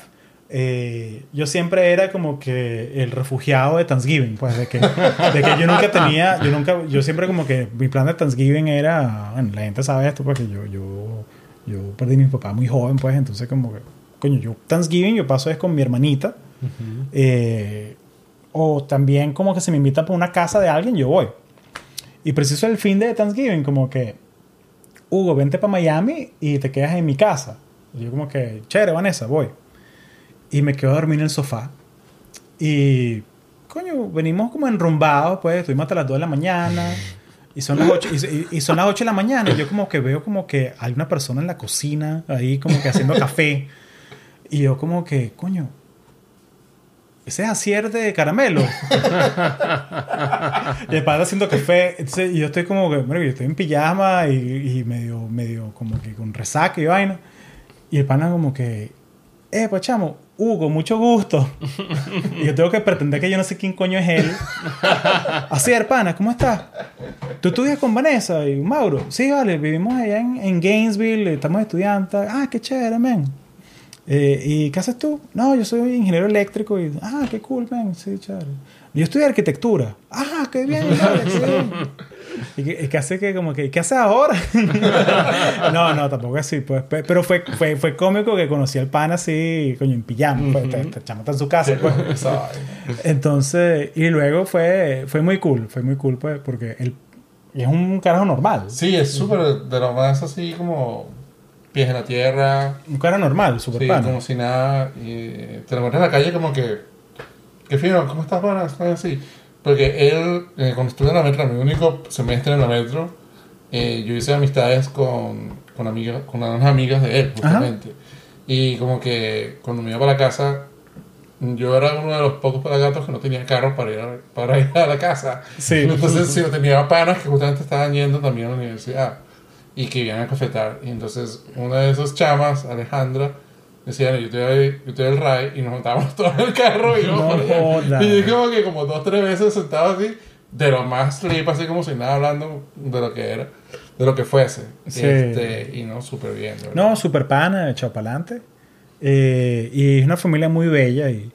eh, yo siempre era como que el refugiado de Thanksgiving, pues de que, de que yo nunca tenía, yo nunca, yo siempre como que mi plan de Thanksgiving era, bueno, la gente sabe esto porque yo, yo, yo perdí a mi papá muy joven, pues entonces como que, coño, yo Thanksgiving yo paso es con mi hermanita, eh, o también como que se me invita por una casa de alguien, yo voy. Y preciso el fin de Thanksgiving, como que, Hugo, vente para Miami y te quedas en mi casa. Y yo como que, chévere, Vanessa, voy. Y me quedo a dormir en el sofá. Y, coño, venimos como enrumbados, pues, estuvimos hasta las 2 de la mañana. Y son las 8, y, y son las 8 de la mañana. Y yo como que veo como que hay una persona en la cocina, ahí como que haciendo café. Y yo como que, coño, ese es Asier de caramelo. y el padre haciendo café. Entonces, y yo estoy como que, bueno, yo estoy en pijama y, y medio, medio como que con resaca y vaina. Y el pana como que, eh, pues chamo, Hugo, mucho gusto. y yo tengo que pretender que yo no sé quién coño es él. Así, pana, ¿cómo estás? ¿Tú estudias con Vanessa y Mauro? Sí, vale, vivimos allá en, Gainesville, estamos estudiantes. Ah, qué chévere, men. Eh, ¿Y qué haces tú? No, yo soy ingeniero eléctrico y... Ah, qué cool, man. Sí, chévere. Yo estudio arquitectura. Ah, qué bien, qué bien. ¿Y qué, hace que como que... ¿Qué haces ahora? no, no, tampoco así, pues. pe- Pero fue, fue, fue cómico que conocí al pan así, coño, en pijama. Pues, te, te chamo está en su casa, pues. Entonces... Y luego fue, fue muy cool. Fue muy cool, pues, porque él... Es un carajo normal. Sí, es súper de lo más así como pies en la tierra. Un carajo normal, super Sí, pana. como si nada. Y te lo encuentras en la calle como que. Qué fino, ¿cómo estás, pana? Estás así. Porque él, eh, cuando estuve en la metro, mi único semestre en la metro, eh, yo hice amistades con, con, amigas, con unas amigas de él, justamente. Y como que cuando me iba para la casa, yo era uno de los pocos pelagatos que no tenía carro para ir a, para ir a la casa. Sí. Entonces, sí, tenía panas que justamente estaban yendo también a la universidad y que iban a cafetar. Y entonces, una de esas chamas, Alejandra, decía, yo doy, yo doy el ride y nos montábamos todos en el carro y No jodas. Y yo como que como dos, tres veces sentado así, de lo más trip, así como si nada hablando de lo que era, de lo que fuese. Sí. Este, y no, súper bien. verdad. No, super pana, echado para adelante. y es una familia muy bella y,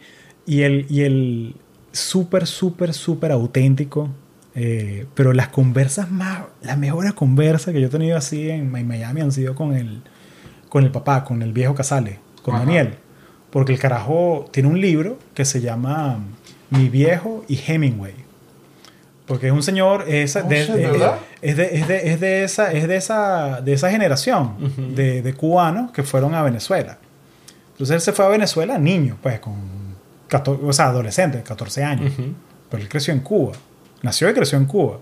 y el, y el súper, súper, súper auténtico. eh, pero las conversas más, las mejores conversas que yo he tenido así en, Mi- Miami han sido con el, con el papá, con el viejo Casale, con Ajá. Daniel. Porque el carajo tiene un libro que se llama Mi viejo y Hemingway. Porque es un señor, es, Oh, de, shit, de- ¿verdad? es, de, es, de, es de esa, es de esa, de esa generación de, de cubanos que fueron a Venezuela. Entonces él se fue a Venezuela niño, pues con 14, o sea, adolescente, 14 años. Pero él creció en Cuba. Nació y creció en Cuba.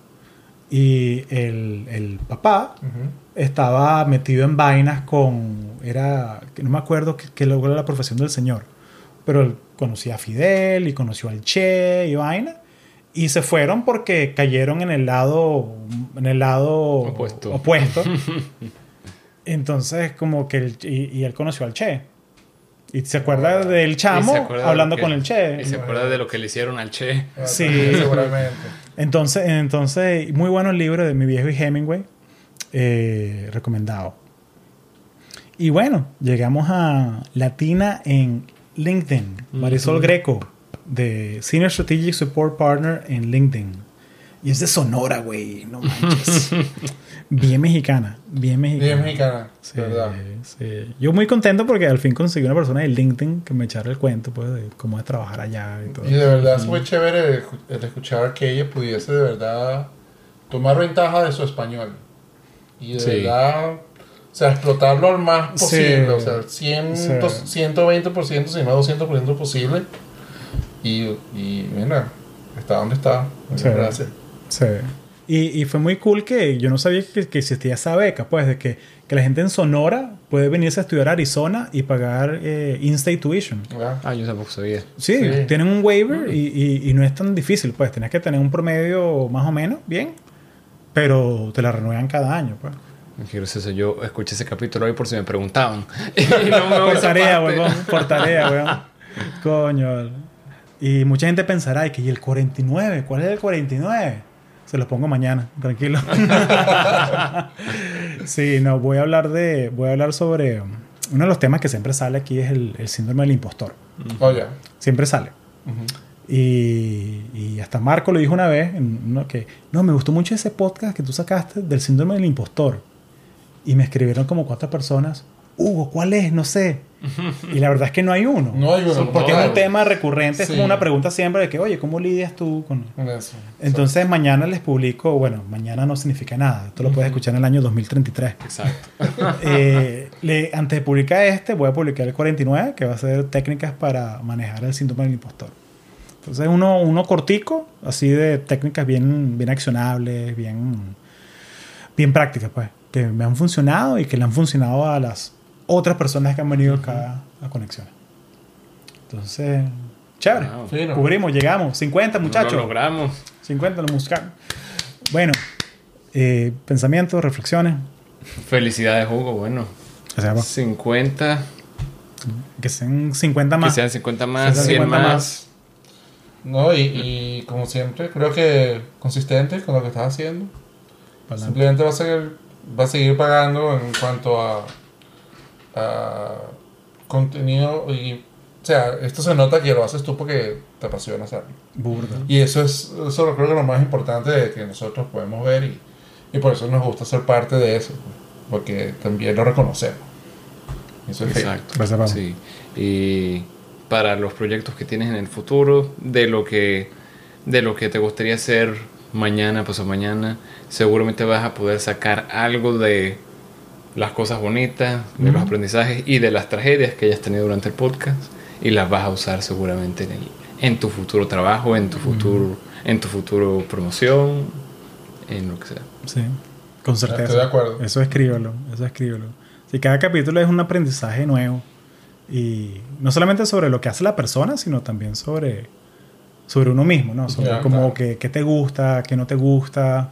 Y el, el papá estaba metido en vainas con. Era. No me acuerdo qué qué logró la profesión del señor. Pero él conocía a Fidel y conoció al Che y vaina. Y se fueron porque cayeron en el lado. En el lado Opuesto. opuesto. Entonces, como que. el- y, y él conoció al Che. Y se acuerda del Y chamo acuerda hablando que- con el Che. Y se acuerda de lo que le hicieron al Che. Sí. Seguramente. Entonces, entonces, muy bueno el libro de mi viejo y Hemingway. eh, recomendado. Y bueno, llegamos a Latina en LinkedIn. Marisol Greco, de Senior Strategic Support Partner en LinkedIn. Y es de Sonora, güey. No manches. bien mexicana. Bien mexicana. Bien mexicana, Sí, ¿verdad? sí. Yo muy contento porque al fin conseguí una persona de LinkedIn que me echara el cuento pues, de cómo es trabajar allá y todo. Y de verdad fue chévere el, escuchar que ella pudiese de verdad tomar ventaja de su español. Y de Sí. verdad, o sea, explotarlo al más Sí. posible. O sea, 100, Sí. 120%, si no 200% posible. Y, y mira, está donde está. Gracias. Sí. Y, y fue muy cool que yo no sabía que, que existía esa beca, pues, de que, que la gente en Sonora puede venirse a estudiar a Arizona y pagar eh, in-state tuition. Ah, yo tampoco sabía. Sí, Sí. tienen un waiver y, y- y no es tan difícil, pues, tienes que tener un promedio más o menos bien, pero te la renuevan cada año, pues. Qué gracioso. Yo escuché ese capítulo hoy por si me preguntaban. Y no me voy Por tarea, weón, por tarea, weón. Coño. Y mucha gente pensará, "Ay, que ¿y el 49? ¿Cuál es el 49? Se los pongo mañana, tranquilo. sí, no, voy a hablar de, voy a hablar sobre uno de los temas que siempre sale aquí es el, el síndrome del impostor. Oye. Siempre sale. Y, y hasta Marco lo dijo una vez, en uno que, no, me gustó mucho ese podcast que tú sacaste del síndrome del impostor. Y me escribieron como cuatro personas, Hugo, ¿cuál es? No sé. Y la verdad es que no hay uno. No hay uno. Porque no es un tema recurrente, es como una pregunta siempre de que, oye, ¿cómo lidias tú con...? Con eso. Entonces mañana les publico, bueno, mañana no significa nada, esto lo puedes escuchar en el año 2033. Exacto. Eh, le- antes de publicar este, voy a publicar el 49, que va a ser técnicas para manejar el síndrome del impostor. Entonces, uno, uno cortico, así de técnicas bien, bien accionables, bien, bien prácticas, pues, que me han funcionado y que le han funcionado a las otras personas que han venido acá a Conexiones. Entonces, chévere. Wow. Fino. Cubrimos, llegamos. 50, muchachos. Lo logramos. 50 lo buscaron. Bueno, eh, pensamientos, reflexiones. Felicidades, Hugo. Bueno, O sea, va, 50. que sean 50 más. Que sean 50 más, sean 100 50 más. más. No, y, y como siempre, creo que consistente con lo que estás haciendo. Pa'lante. Simplemente va a seguir, va a seguir pagando en cuanto a, a contenido y o sea, esto se nota que lo haces tú porque te apasiona hacerlo. Burda. Y eso es eso lo creo que es lo más importante de que nosotros podemos ver y, y por eso nos gusta ser parte de eso, porque también lo reconocemos. Eso es. Exacto. Gracias. Sí. Y para los proyectos que tienes en el futuro, de lo que, de lo que te gustaría hacer mañana, pasado mañana, seguramente vas a poder sacar algo de las cosas bonitas, de los aprendizajes y de las tragedias que hayas tenido durante el podcast y las vas a usar seguramente en, el- en tu futuro trabajo, en tu futuro, en tu futuro promoción, en lo que sea. Sí, con certeza. Estoy de acuerdo. Eso escríbelo, eso escríbelo. Si cada capítulo es un aprendizaje nuevo. Y no solamente sobre lo que hace la persona, sino también sobre, sobre uno mismo, ¿no? Sobre Ya, como claro. que, qué te gusta, qué no te gusta.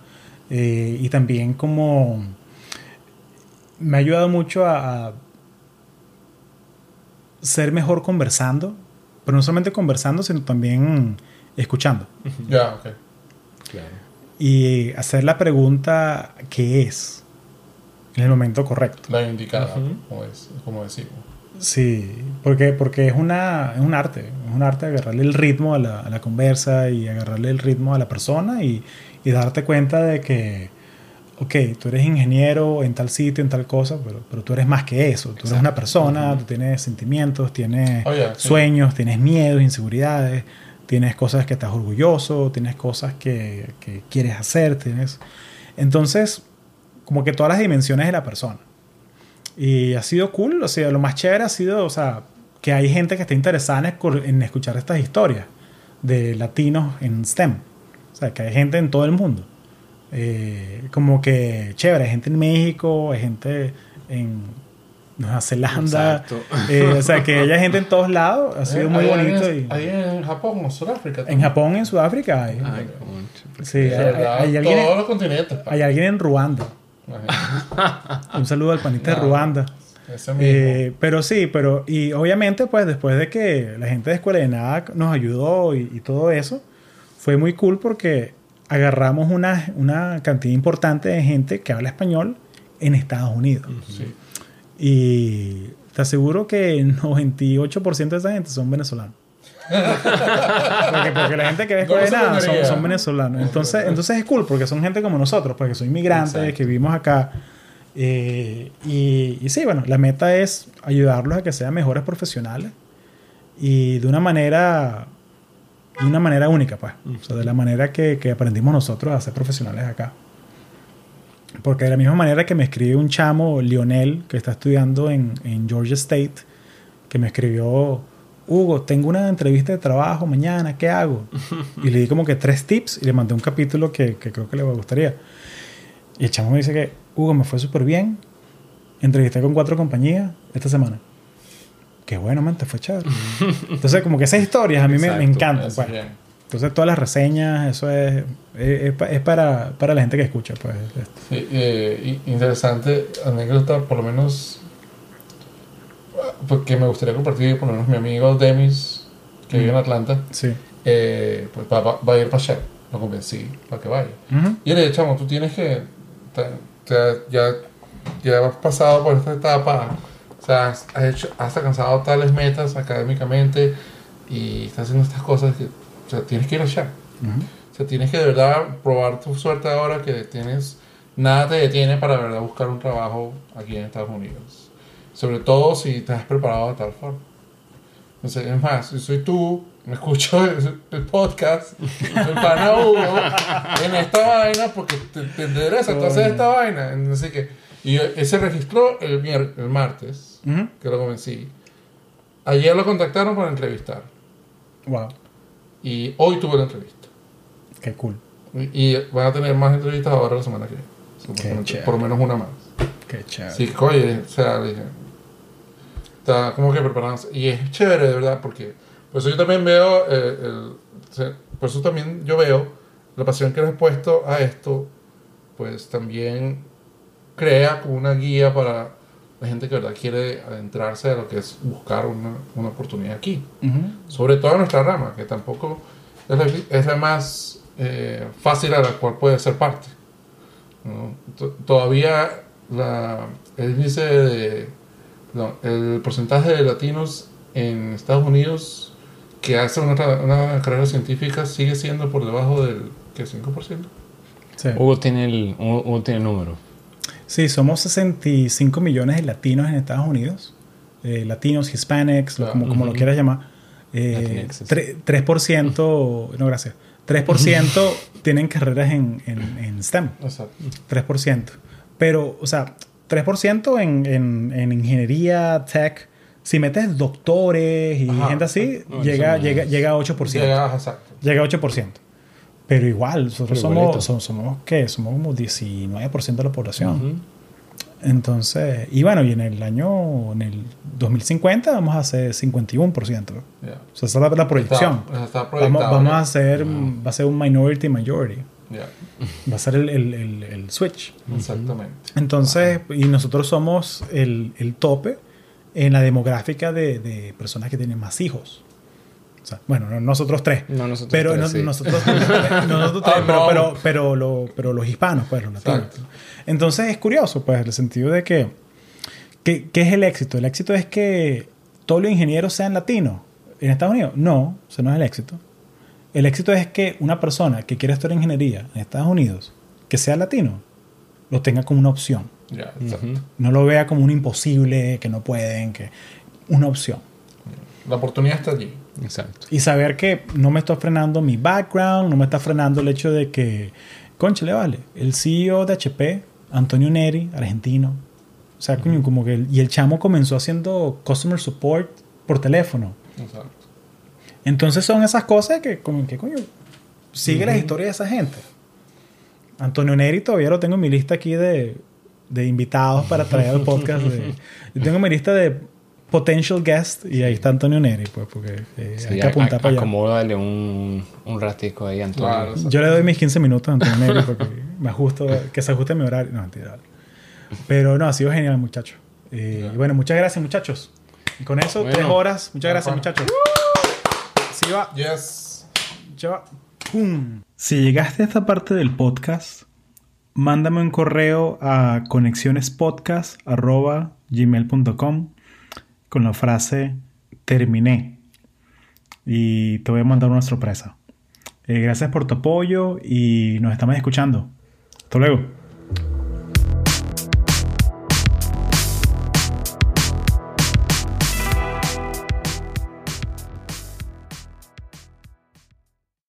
eh, y también como me ha ayudado mucho a, a ser mejor conversando, pero no solamente conversando, sino también escuchando. Ya, ok. y hacer la pregunta ¿qué es? en el momento correcto. La indicada, como, es, como decimos. Sí, porque, porque es, una, es un arte, es un arte agarrarle el ritmo a la, a la conversa y agarrarle el ritmo a la persona y, y, darte cuenta de que, ok, tú eres ingeniero en tal sitio, en tal cosa, pero, pero tú eres más que eso, tú eres una persona, tú tienes sentimientos, tienes Oh, yeah, sí. sueños, tienes miedos, inseguridades, tienes cosas que estás orgulloso, tienes cosas que, que quieres hacer, tienes... Entonces, como que todas las dimensiones de la persona. Y ha sido cool, o sea, lo más chévere ha sido, o sea, que hay gente que está interesada en escuchar estas historias de latinos en STEM. O sea, que hay gente en todo el mundo. Eh, como que chévere, hay gente en México, hay gente en Nueva Zelanda. Eh, o sea, que haya gente en todos lados, ha sido muy Ahí bonito. en- y- Ahí en Japón o Sudáfrica. en también. Japón, en Sudáfrica, hay, Ay, sí, De hay, verdad, hay alguien, todos en- los continentes. pa. hay alguien en Ruanda. Un saludo al panita de. Ruanda. Mismo. Eh, pero sí, pero y obviamente pues después de que la gente de Escuela de Nada nos ayudó y, y todo eso, fue muy cool porque agarramos una, una cantidad importante de gente que habla español en Estados Unidos. Sí. Y te aseguro que el 98% de esa gente son venezolanos. porque, porque la gente que ve Escuela de ¿Cómo se Nada son, son venezolanos. Entonces, entonces es cool porque son gente como nosotros, porque son inmigrantes, Exacto. que vivimos acá. Eh, y, y sí, bueno, la meta es ayudarlos a que sean mejores profesionales y de una manera de una manera única, pues. O sea, de la manera que, que aprendimos nosotros a ser profesionales acá. Porque de la misma manera que me escribe un chamo, Lionel, que está estudiando en, en Georgia State, que me escribió, Hugo, tengo una entrevista de trabajo mañana, ¿qué hago? Y le di como que tres tips y le mandé un capítulo que, que creo que le gustaría. Y el chamo me dice que, Hugo, me fue súper bien. Entrevisté con cuatro compañías esta semana. Qué bueno, man, te fue chévere. Entonces, como que esas historias a mí me, me Exacto, encantan. Pues. Entonces, todas las reseñas, eso es, es, es pa- es para, para la gente que escucha. Pues. Sí, eh, interesante anécdota, por lo menos, porque me gustaría compartir, por lo menos mi amigo Demis, que vive en Atlanta, Sí. eh, pues va, va- va a ir para allá. Lo convencí para que vaya. Ujú. Y le dije, chamo, tú tienes que. te- te- ya, ya has pasado por esta etapa. O sea, has, hecho, has alcanzado tales metas académicamente y estás haciendo estas cosas que. O sea, tienes que ir allá. Ujú. O sea, tienes que de verdad probar tu suerte ahora que tienes. Nada te detiene para de verdad buscar un trabajo aquí en Estados Unidos. Sobre todo si te has preparado de tal forma. Entonces, es más, si soy tú, me escucho el, el podcast, soy pana Hugo, en esta vaina porque te, te interesa, haces esta vaina. Así que, y él se registró el, el martes, Ujú. que lo convencí. Ayer lo contactaron para entrevistar. Wow. Y hoy tuve la entrevista. Qué cool. Y y van a tener más entrevistas ahora la semana que viene. chévere. Por lo menos una más. Qué chévere. Que, oye, o sea, dije, está como que preparándose. Y es chévere, de verdad, porque por eso yo también veo, eh, el, por eso también yo veo la pasión que le has puesto a esto, pues también crea como una guía para la gente que verdad quiere adentrarse a lo que es buscar una, una oportunidad aquí. Sobre todo en nuestra rama, que tampoco es la, es la más eh, fácil a la cual puede ser parte. Todavía la, el índice de. no, el porcentaje de latinos en Estados Unidos que hacen una, una carrera científica sigue siendo por debajo del ¿qué, 5%. Sí. Hugo tiene el, Hugo, Hugo tiene el número. Sí, somos 65 millones de latinos en Estados Unidos. Eh, latinos, hispanics, lo- Claro. como, como lo Ujú. quieras llamar. Eh, Latinxes. tre- 3%, no gracias, 3% tienen carreras en, en, en STEM. Exacto. 3%. Pero, o sea, 3% en, en, en ingeniería, tech. Si metes doctores y Ajá, gente así, No, llega, no llega, llega a 8%. Llega, exacto. Llega a 8%. Pero igual, nosotros somos, somos, somos, ¿qué? Somos como 19% de la población. Ujú. Entonces, y bueno, y en el año, en el 2050 vamos a ser 51%. O Ya. sea, esa es la, la proyección. Está, está Vamos, vamos a hacer, va a ser un minority majority. Ya, Va a ser el, el, el, el switch. Exactamente. Entonces, y nosotros somos el, el tope en la demográfica de, de personas que tienen más hijos. O sea, bueno, no nosotros tres. No, nosotros pero tres, no- sí. nosotros, nosotros tres, Ah, pero, no. pero, pero, lo- pero los hispanos, pues, los latinos. Exacto. Entonces es curioso, pues, en el sentido de que, que- ¿qué es el éxito? El éxito es que todos los ingenieros sean latinos en Estados Unidos. No, eso no es el éxito. El éxito es que una persona que quiere estudiar ingeniería en Estados Unidos, que sea latino, lo tenga como una opción. No lo vea como un imposible, que no pueden, que una opción. La oportunidad está allí. Exacto. Y saber que no me está frenando mi background, no me está frenando el hecho de que, conchale, vale, el CEO de HP, Antonio Neri, argentino. O sea, coño, como que... el- y el chamo comenzó haciendo customer support por teléfono. Exacto. Entonces son esas cosas que, como que coño, sigue la historia de esa gente. Antonio Neri todavía lo tengo en mi lista aquí de, de invitados para traer al podcast. de- yo tengo mi lista de potential guests y ahí está Antonio Neri, pues, porque eh, Sí, hay que apuntar a- para allá. acomódale un, un ratico ahí, Antonio. Claro. Yo le doy mis 15 minutos a Antonio Neri porque me ajusto, que se ajuste mi horario. No, mentira. Pero no, ha sido genial, muchacho. Eh, y bueno, muchas gracias, muchachos. Y con eso, Bueno. tres horas. Muchas gracias, muchachos. Sí va. Yes. Ya. ¡Pum! Si llegaste a esta parte del podcast, mándame un correo a conexionespodcast.gmail.com con la frase terminé y te voy a mandar una sorpresa. Eh, gracias por tu apoyo y nos estamos escuchando. Hasta luego.